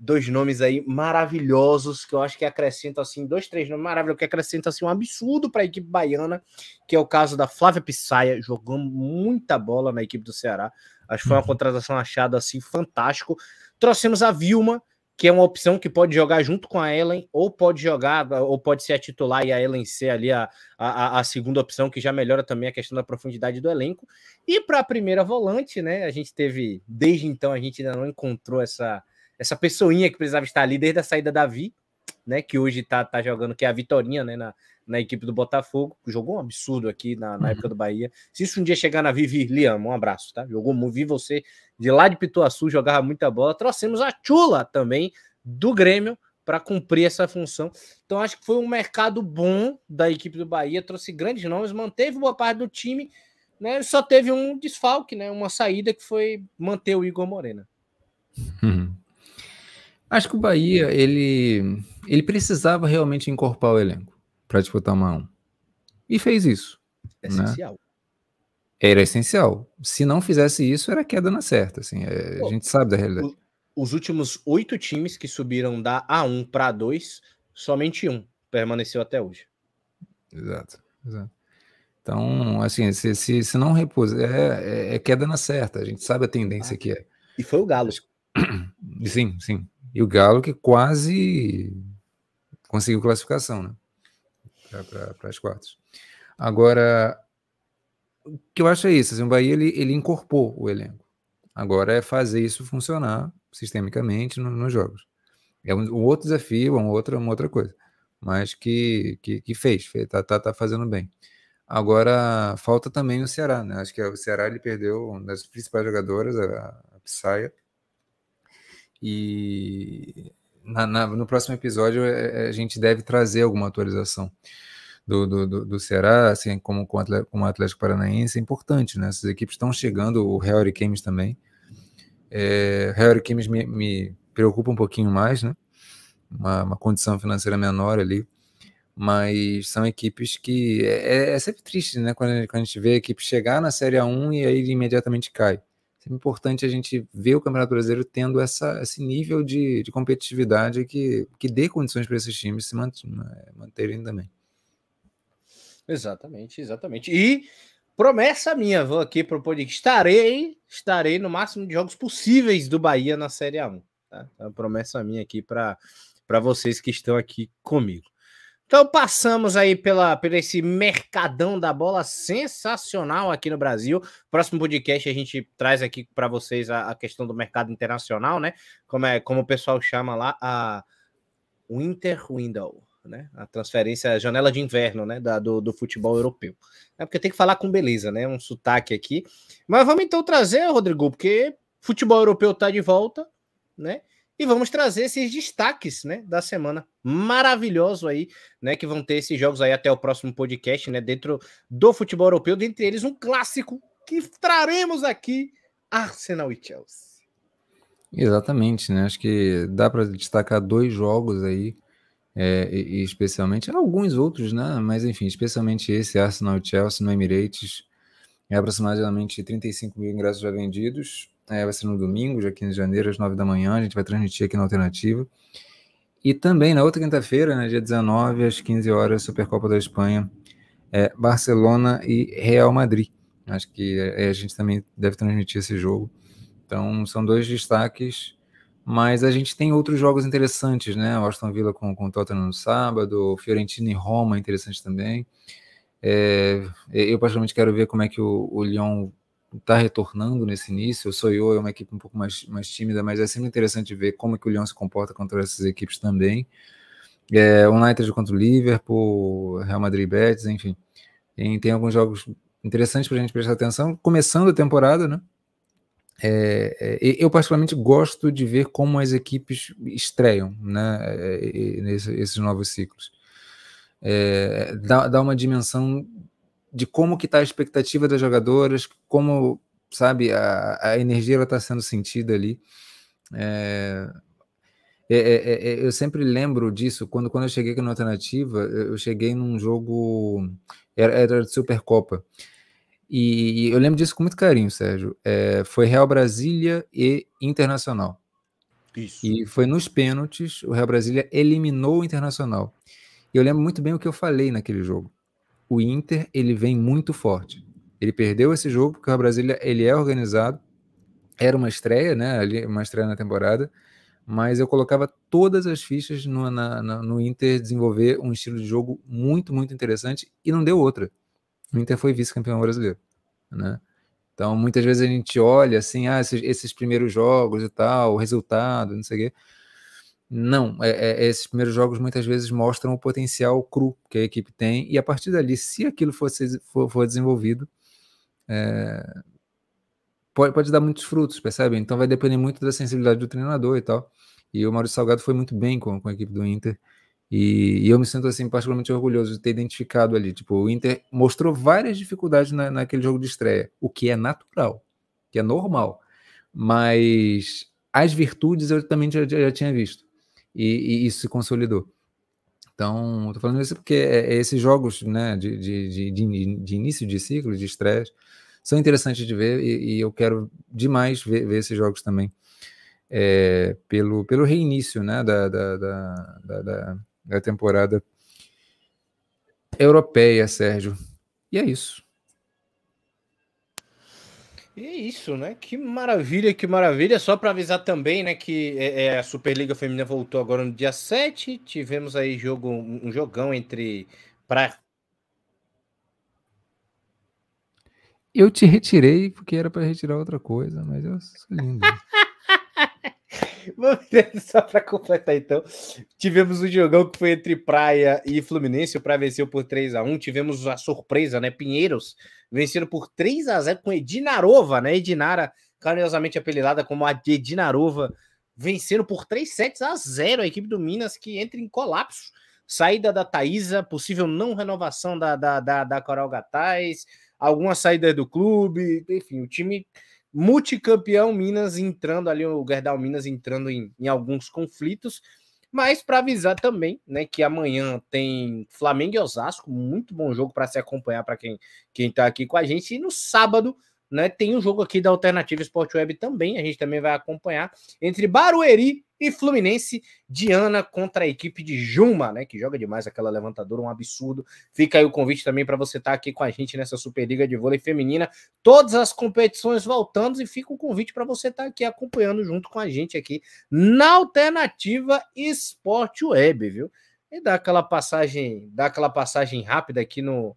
dois nomes aí maravilhosos que eu acho que acrescentam assim, dois, três nomes maravilhosos que acrescentam assim um absurdo para a equipe baiana, que é o caso da Flávia Pissaia, jogou muita bola na equipe do Ceará. Acho que foi uma uhum. contratação achada assim fantástico. Trouxemos a Vilma, que é uma opção que pode jogar junto com a Ellen, ou pode jogar, ou pode ser a titular e a Ellen ser ali a, a, a segunda opção, que já melhora também a questão da profundidade do elenco. E para a primeira volante, né? A gente teve, desde então, a gente ainda não encontrou essa, essa pessoinha que precisava estar ali desde a saída da Vi, né? Que hoje tá, tá jogando, que é a Vitorinha, né? Na, na equipe do Botafogo, jogou um absurdo aqui na, na uhum. época do Bahia. Se isso um dia chegar na Vivi, Liam, um abraço, tá? Jogou vi você de lá de Pituaçu, jogava muita bola. Trouxemos a Chula também do Grêmio para cumprir essa função. Então acho que foi um mercado bom da equipe do Bahia, trouxe grandes nomes, manteve boa parte do time, né? Só teve um desfalque, né? Uma saída que foi manter o Igor Morena.
Uhum. Acho que o Bahia ele ele precisava realmente incorporar o elenco para disputar uma 1. E fez isso.
Né? Essencial.
Era essencial. Se não fizesse isso, era queda na certa. Assim, é, Pô, a gente sabe da realidade.
Os últimos oito times que subiram da A1 para A2, somente um permaneceu até hoje.
Exato, exato. Então, assim, se, se, se não repousa, é, é, é, queda na certa. A gente sabe a tendência ah, que é.
E foi o Galo. (clears throat)
Sim, sim. E o Galo que quase conseguiu classificação, né? Para as quartas. Agora, o que eu acho é isso, assim, o Bahia ele, ele incorporou o elenco. Agora é fazer isso funcionar sistemicamente no, nos jogos. É um, um, outro desafio, uma outra, uma outra coisa, mas que, que, que fez, fez tá, tá, tá fazendo bem. Agora, falta também o Ceará, né? Acho que o Ceará ele perdeu uma das principais jogadoras, a, a Psaia, e na, na, no próximo episódio é, é, a gente deve trazer alguma atualização do, do, do, do Ceará, assim como com o Atlético Paranaense, é importante, né? Essas equipes estão chegando, o Real Games também. É, Real Games me, me, preocupa um pouquinho mais, né? Uma, uma, condição financeira menor ali, mas são equipes que é, é, é sempre triste, né? Quando, quando a gente vê a equipe chegar na Série A1 e aí imediatamente cai é importante a gente ver o Campeonato Brasileiro tendo essa, esse nível de, de competitividade que, que dê condições para esses times se é, manterem também.
Exatamente, exatamente. E promessa minha, vou aqui para o podcast. Estarei, estarei no máximo de jogos possíveis do Bahia na Série A1. Tá? Então, promessa minha aqui para vocês que estão aqui comigo. Então passamos aí pela, pelo esse mercadão da bola sensacional aqui no Brasil. Próximo podcast a gente traz aqui para vocês a, a, questão do mercado internacional, né? Como é como o pessoal chama lá a Winter Window, né? A transferência, a janela de inverno, né? Da, do, do futebol europeu. É porque tem que falar com beleza, né? Um sotaque aqui. Mas vamos então trazer, Rodrigo, porque futebol europeu tá de volta, né? E vamos trazer esses destaques, né, da semana. Maravilhoso aí, né, que vão ter esses jogos aí até o próximo podcast, né, dentro do futebol europeu, dentre eles um clássico que traremos aqui, Arsenal e Chelsea.
Exatamente, né? Acho que dá para destacar dois jogos aí, é, e, especialmente alguns outros, né? Mas enfim, especialmente esse Arsenal e Chelsea no Emirates, é aproximadamente 35 mil ingressos já vendidos, é, vai ser no domingo, dia 15 de janeiro, às 9 da manhã. A gente vai transmitir aqui na Alternativa. E também na outra quinta-feira, né, dia 19, às 15 horas, Supercopa da Espanha, é, Barcelona e Real Madrid. Acho que é, a gente também deve transmitir esse jogo. Então, são dois destaques, mas a gente tem outros jogos interessantes, né? O Aston Villa com, com o Tottenham no sábado, Fiorentina e Roma, interessante também. É, eu, particularmente, quero ver como é que o, o Lyon está retornando nesse início. O Soyo é uma equipe um pouco mais, mais tímida, mas é sempre interessante ver como é que o Lyon se comporta contra essas equipes também. É, United contra o Liverpool, Real Madrid Betis, enfim. Tem, tem alguns jogos interessantes para a gente prestar atenção. Começando a temporada, né? É, é, eu particularmente gosto de ver como as equipes estreiam né, é, nesse, esses novos ciclos. É, dá, dá uma dimensão de como que está a expectativa das jogadoras, como, sabe, a, a energia está sendo sentida ali. É, É, é, é, eu sempre lembro disso, quando, quando eu cheguei aqui na Alternativa, eu cheguei num jogo, era, era de Supercopa, e, e eu lembro disso com muito carinho, Sérgio. É, foi Real Brasília e Internacional. Isso. E foi nos pênaltis, o Real Brasília eliminou o Internacional. E eu lembro muito bem o que eu falei naquele jogo. O Inter, ele vem muito forte. Ele perdeu esse jogo porque o Brasília, ele é organizado. Era uma estreia, né? Uma estreia na temporada. Mas eu colocava todas as fichas no, na, na, no Inter desenvolver um estilo de jogo muito, muito interessante e não deu outra. O Inter foi vice-campeão brasileiro, né? Então, muitas vezes a gente olha assim, ah, esses, esses primeiros jogos e tal, o resultado, não sei o quê. Não, é, é, esses primeiros jogos muitas vezes mostram o potencial cru que a equipe tem, e a partir dali, se aquilo fosse, for, for desenvolvido, é, pode, pode dar muitos frutos, percebe? Então vai depender muito da sensibilidade do treinador e tal. E o Maurício Salgado foi muito bem com, com a equipe do Inter. E, e, eu me sinto assim particularmente orgulhoso de ter identificado ali. Tipo, o Inter mostrou várias dificuldades na, naquele jogo de estreia, o que é natural, que é normal. Mas as virtudes eu também já, já tinha visto. E, e, isso se consolidou. Então, estou falando isso porque é, é esses jogos né, de, de, de, de, início de ciclo, de estresse, são interessantes de ver e, e eu quero demais ver, ver esses jogos também. É, pelo, pelo reinício né, da, da, da, da da temporada europeia, Sérgio. E é isso.
E é isso, né? Que maravilha, que maravilha. Só para avisar também, né, que é, é, a Superliga Feminina voltou agora no dia 7. Tivemos aí jogo, um jogão entre pra...
Eu te retirei porque era para retirar outra coisa, mas eu sou lindo. (laughs) (laughs)
Só para completar, então, tivemos um jogão que foi entre Praia e Fluminense. O Praia venceu por 3 a 1 Tivemos a surpresa, né? Pinheiros vencendo por 3 a 0 com Edinarova, né? Edinara, carinhosamente apelidada como a Edinarova, vencendo por 3 sets a 0 a equipe do Minas, que entra em colapso. Saída da Thaisa, possível não renovação da, da, da, da Coral Gataz, alguma saída do clube, enfim, o time multicampeão Minas entrando ali, o Gerdau Minas entrando em, em alguns conflitos, mas para avisar também, né, que amanhã tem Flamengo e Osasco, muito bom jogo para se acompanhar para quem quem tá aqui com a gente, e no sábado né? Tem um jogo aqui da Alternativa Sport Web também, a gente também vai acompanhar, entre Barueri e Fluminense, Diana contra a equipe de Juma, né? Que joga demais aquela levantadora, um absurdo. Fica aí o convite também para você estar tá aqui com a gente nessa Superliga de Vôlei Feminina. Todas as competições voltando e fica o convite para você estar tá aqui acompanhando junto com a gente aqui na Alternativa Sport Web, viu? E dá aquela passagem, dá aquela passagem rápida aqui no,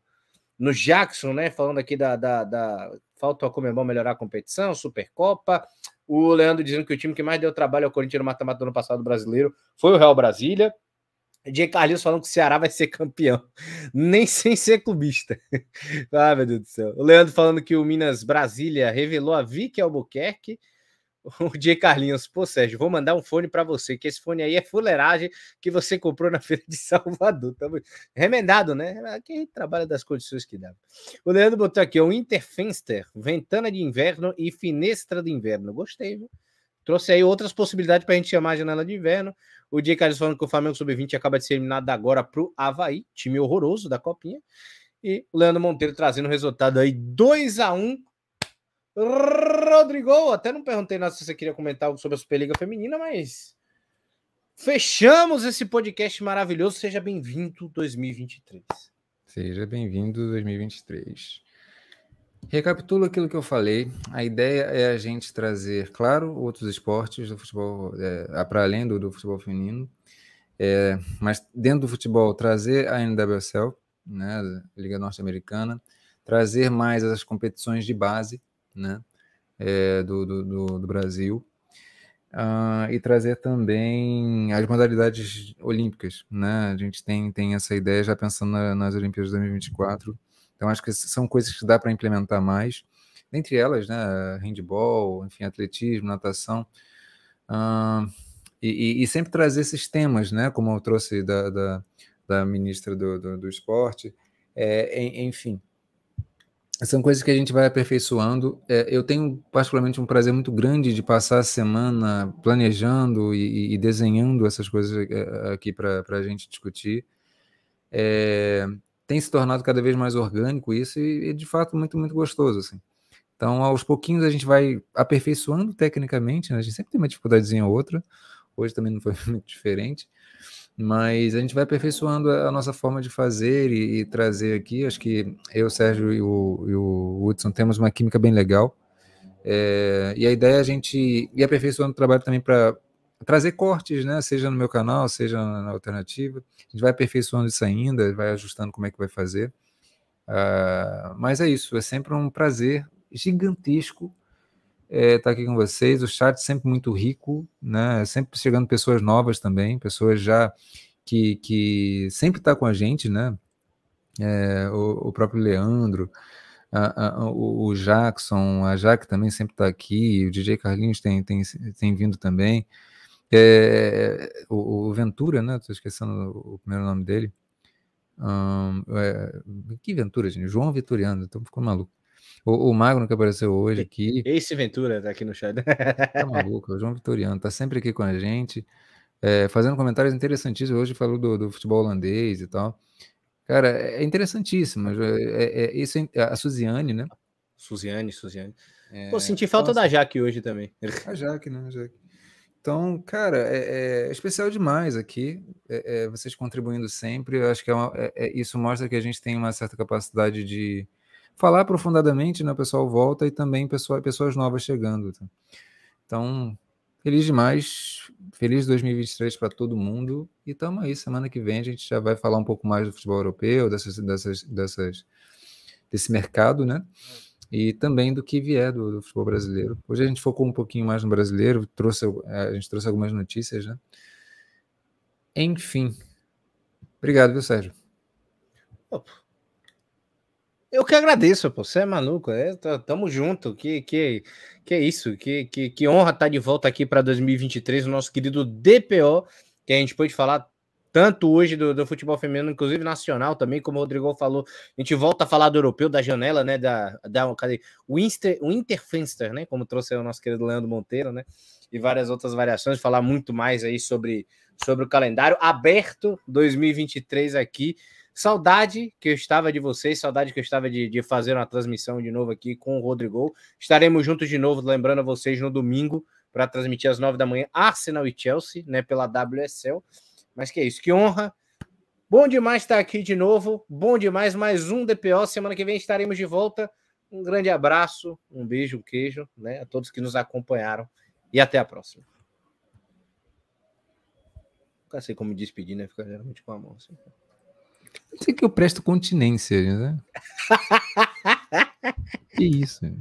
no Jackson, né? Falando aqui da, da, da falta a Comembol melhorar a competição, Supercopa. O Leandro dizendo que o time que mais deu trabalho ao Corinthians no mata-mata do ano passado brasileiro foi o Real Brasília. Diego Carlinhos falando que o Ceará vai ser campeão, (laughs) nem sem ser clubista. (laughs) ah, meu Deus do céu. O Leandro falando que o Minas Brasília revelou a Vicky Albuquerque (laughs) o Diego Carlinhos, pô, Sérgio, vou mandar um fone para você, que esse fone aí é fuleiragem que você comprou na (laughs) feira de Salvador. Tá remendado, né? Quem trabalha das condições que dá. O Leandro botou aqui, o Interfenster, ventana de inverno e finestra de inverno. Gostei, viu? Trouxe aí outras possibilidades para a gente chamar a janela de inverno. O Diego Carlinhos falando que o Flamengo Sub-20 acaba de ser eliminado agora para o Havaí, time horroroso da Copinha. E o Leandro Monteiro trazendo o resultado aí 2 a 1 Rodrigo, até não perguntei nada se você queria comentar algo sobre a Superliga Feminina, mas fechamos esse podcast maravilhoso. Seja bem-vindo 2023.
Seja bem-vindo 2023. Recapitulo aquilo que eu falei. A ideia é a gente trazer, claro, outros esportes do futebol, é, para além do, do, futebol feminino, é, mas dentro do futebol trazer a NWSL, né, Liga Norte-Americana, trazer mais as competições de base né, é, do, do, do, do, Brasil, uh, e trazer também as modalidades olímpicas. Né? A gente tem, tem essa ideia já pensando na, nas Olimpíadas de 2024. Então, acho que são coisas que dá para implementar mais. Dentre elas, né, handball, enfim, atletismo, natação. Uh, e, e, sempre trazer esses temas, né, como eu trouxe da, da, da ministra do, do, do esporte, é, enfim, são coisas que a gente vai aperfeiçoando. É, eu tenho particularmente um prazer muito grande de passar a semana planejando e, e desenhando essas coisas é, aqui para a gente discutir. É, tem se tornado cada vez mais orgânico isso e, e, de fato muito muito gostoso assim. Então aos pouquinhos a gente vai aperfeiçoando tecnicamente, né? a gente sempre tem uma dificuldadezinha ou outra. Hoje também não foi (laughs) muito diferente, mas a gente vai aperfeiçoando a nossa forma de fazer e, e trazer aqui. Acho que eu, Sérgio e o, e o Hudson temos uma química bem legal. É, e a ideia é a gente ir aperfeiçoando o trabalho também para trazer cortes, né? Seja no meu canal, seja na alternativa. A gente vai aperfeiçoando isso ainda, vai ajustando como é que vai fazer. Uh, mas é isso, é sempre um prazer gigantesco estar é, tá aqui com vocês. O chat sempre muito rico, né? Sempre chegando pessoas novas também, pessoas já que, que sempre está com a gente, né? É, o, o, próprio Leandro, a, a, o, Jackson, a Jaque também sempre está aqui, o DJ Carlinhos tem, tem, tem vindo também. É, o, o, Ventura, né? Estou esquecendo o primeiro nome dele. É, que Ventura, gente? João Vitoriano, estou ficando maluco. O, o Magno que apareceu hoje aqui.
Esse Ventura tá aqui no chat.
Tá maluco, o João Vitoriano tá sempre aqui com a gente, é, fazendo comentários interessantíssimos. Hoje falou do, do, futebol holandês e tal. Cara, é interessantíssimo. É, é, isso, a Suziane, né?
Suziane, Suziane. É, Pô, senti falta nossa. da Jaque hoje também. (laughs)
A Jaque, né? A Jaque. Então, cara, é, é, especial demais aqui, é, é, vocês contribuindo sempre. Eu acho que uma, isso mostra que a gente tem uma certa capacidade de, falar aprofundadamente, né? O pessoal volta e também pessoa, pessoas novas chegando. Tá? Então, feliz demais, feliz 2023 para todo mundo. E estamos aí, semana que vem a gente já vai falar um pouco mais do futebol europeu, dessas, dessas, dessas, desse mercado, né? E também do que vier do, do, futebol brasileiro. Hoje a gente focou um pouquinho mais no brasileiro, trouxe, a gente trouxe algumas notícias, né? Enfim. Obrigado, viu, Sérgio?
Opa. Eu que agradeço, pô. Você é maluco, é, tamo junto. Que, que, que é isso? Que, que, que honra estar tá de volta aqui para 2023, o nosso querido DPO, que a gente pode falar tanto hoje do, do, futebol feminino, inclusive nacional também, como o Rodrigo falou. A gente volta a falar do europeu, da janela, né? Da, da cadê? O, Inter, o Interfenster, né? Como trouxe o nosso querido Leandro Monteiro, né? E várias outras variações, falar muito mais aí sobre, sobre o calendário aberto 2023 aqui. Saudade que eu estava de vocês, saudade que eu estava de, de fazer uma transmissão de novo aqui com o Rodrigo. Estaremos juntos de novo, lembrando a vocês no domingo para transmitir às nove da manhã Arsenal e Chelsea, né, pela WSL. Mas que é isso, que honra. Bom demais estar aqui de novo. Bom demais, mais um DPO. Semana que vem estaremos de volta. Um grande abraço, um beijo, um queijo, né, a todos que nos acompanharam e até a próxima. Nunca sei como despedir, né? Fica geralmente com a mão assim.
Por que eu presto continência, né? (laughs) que isso? Né?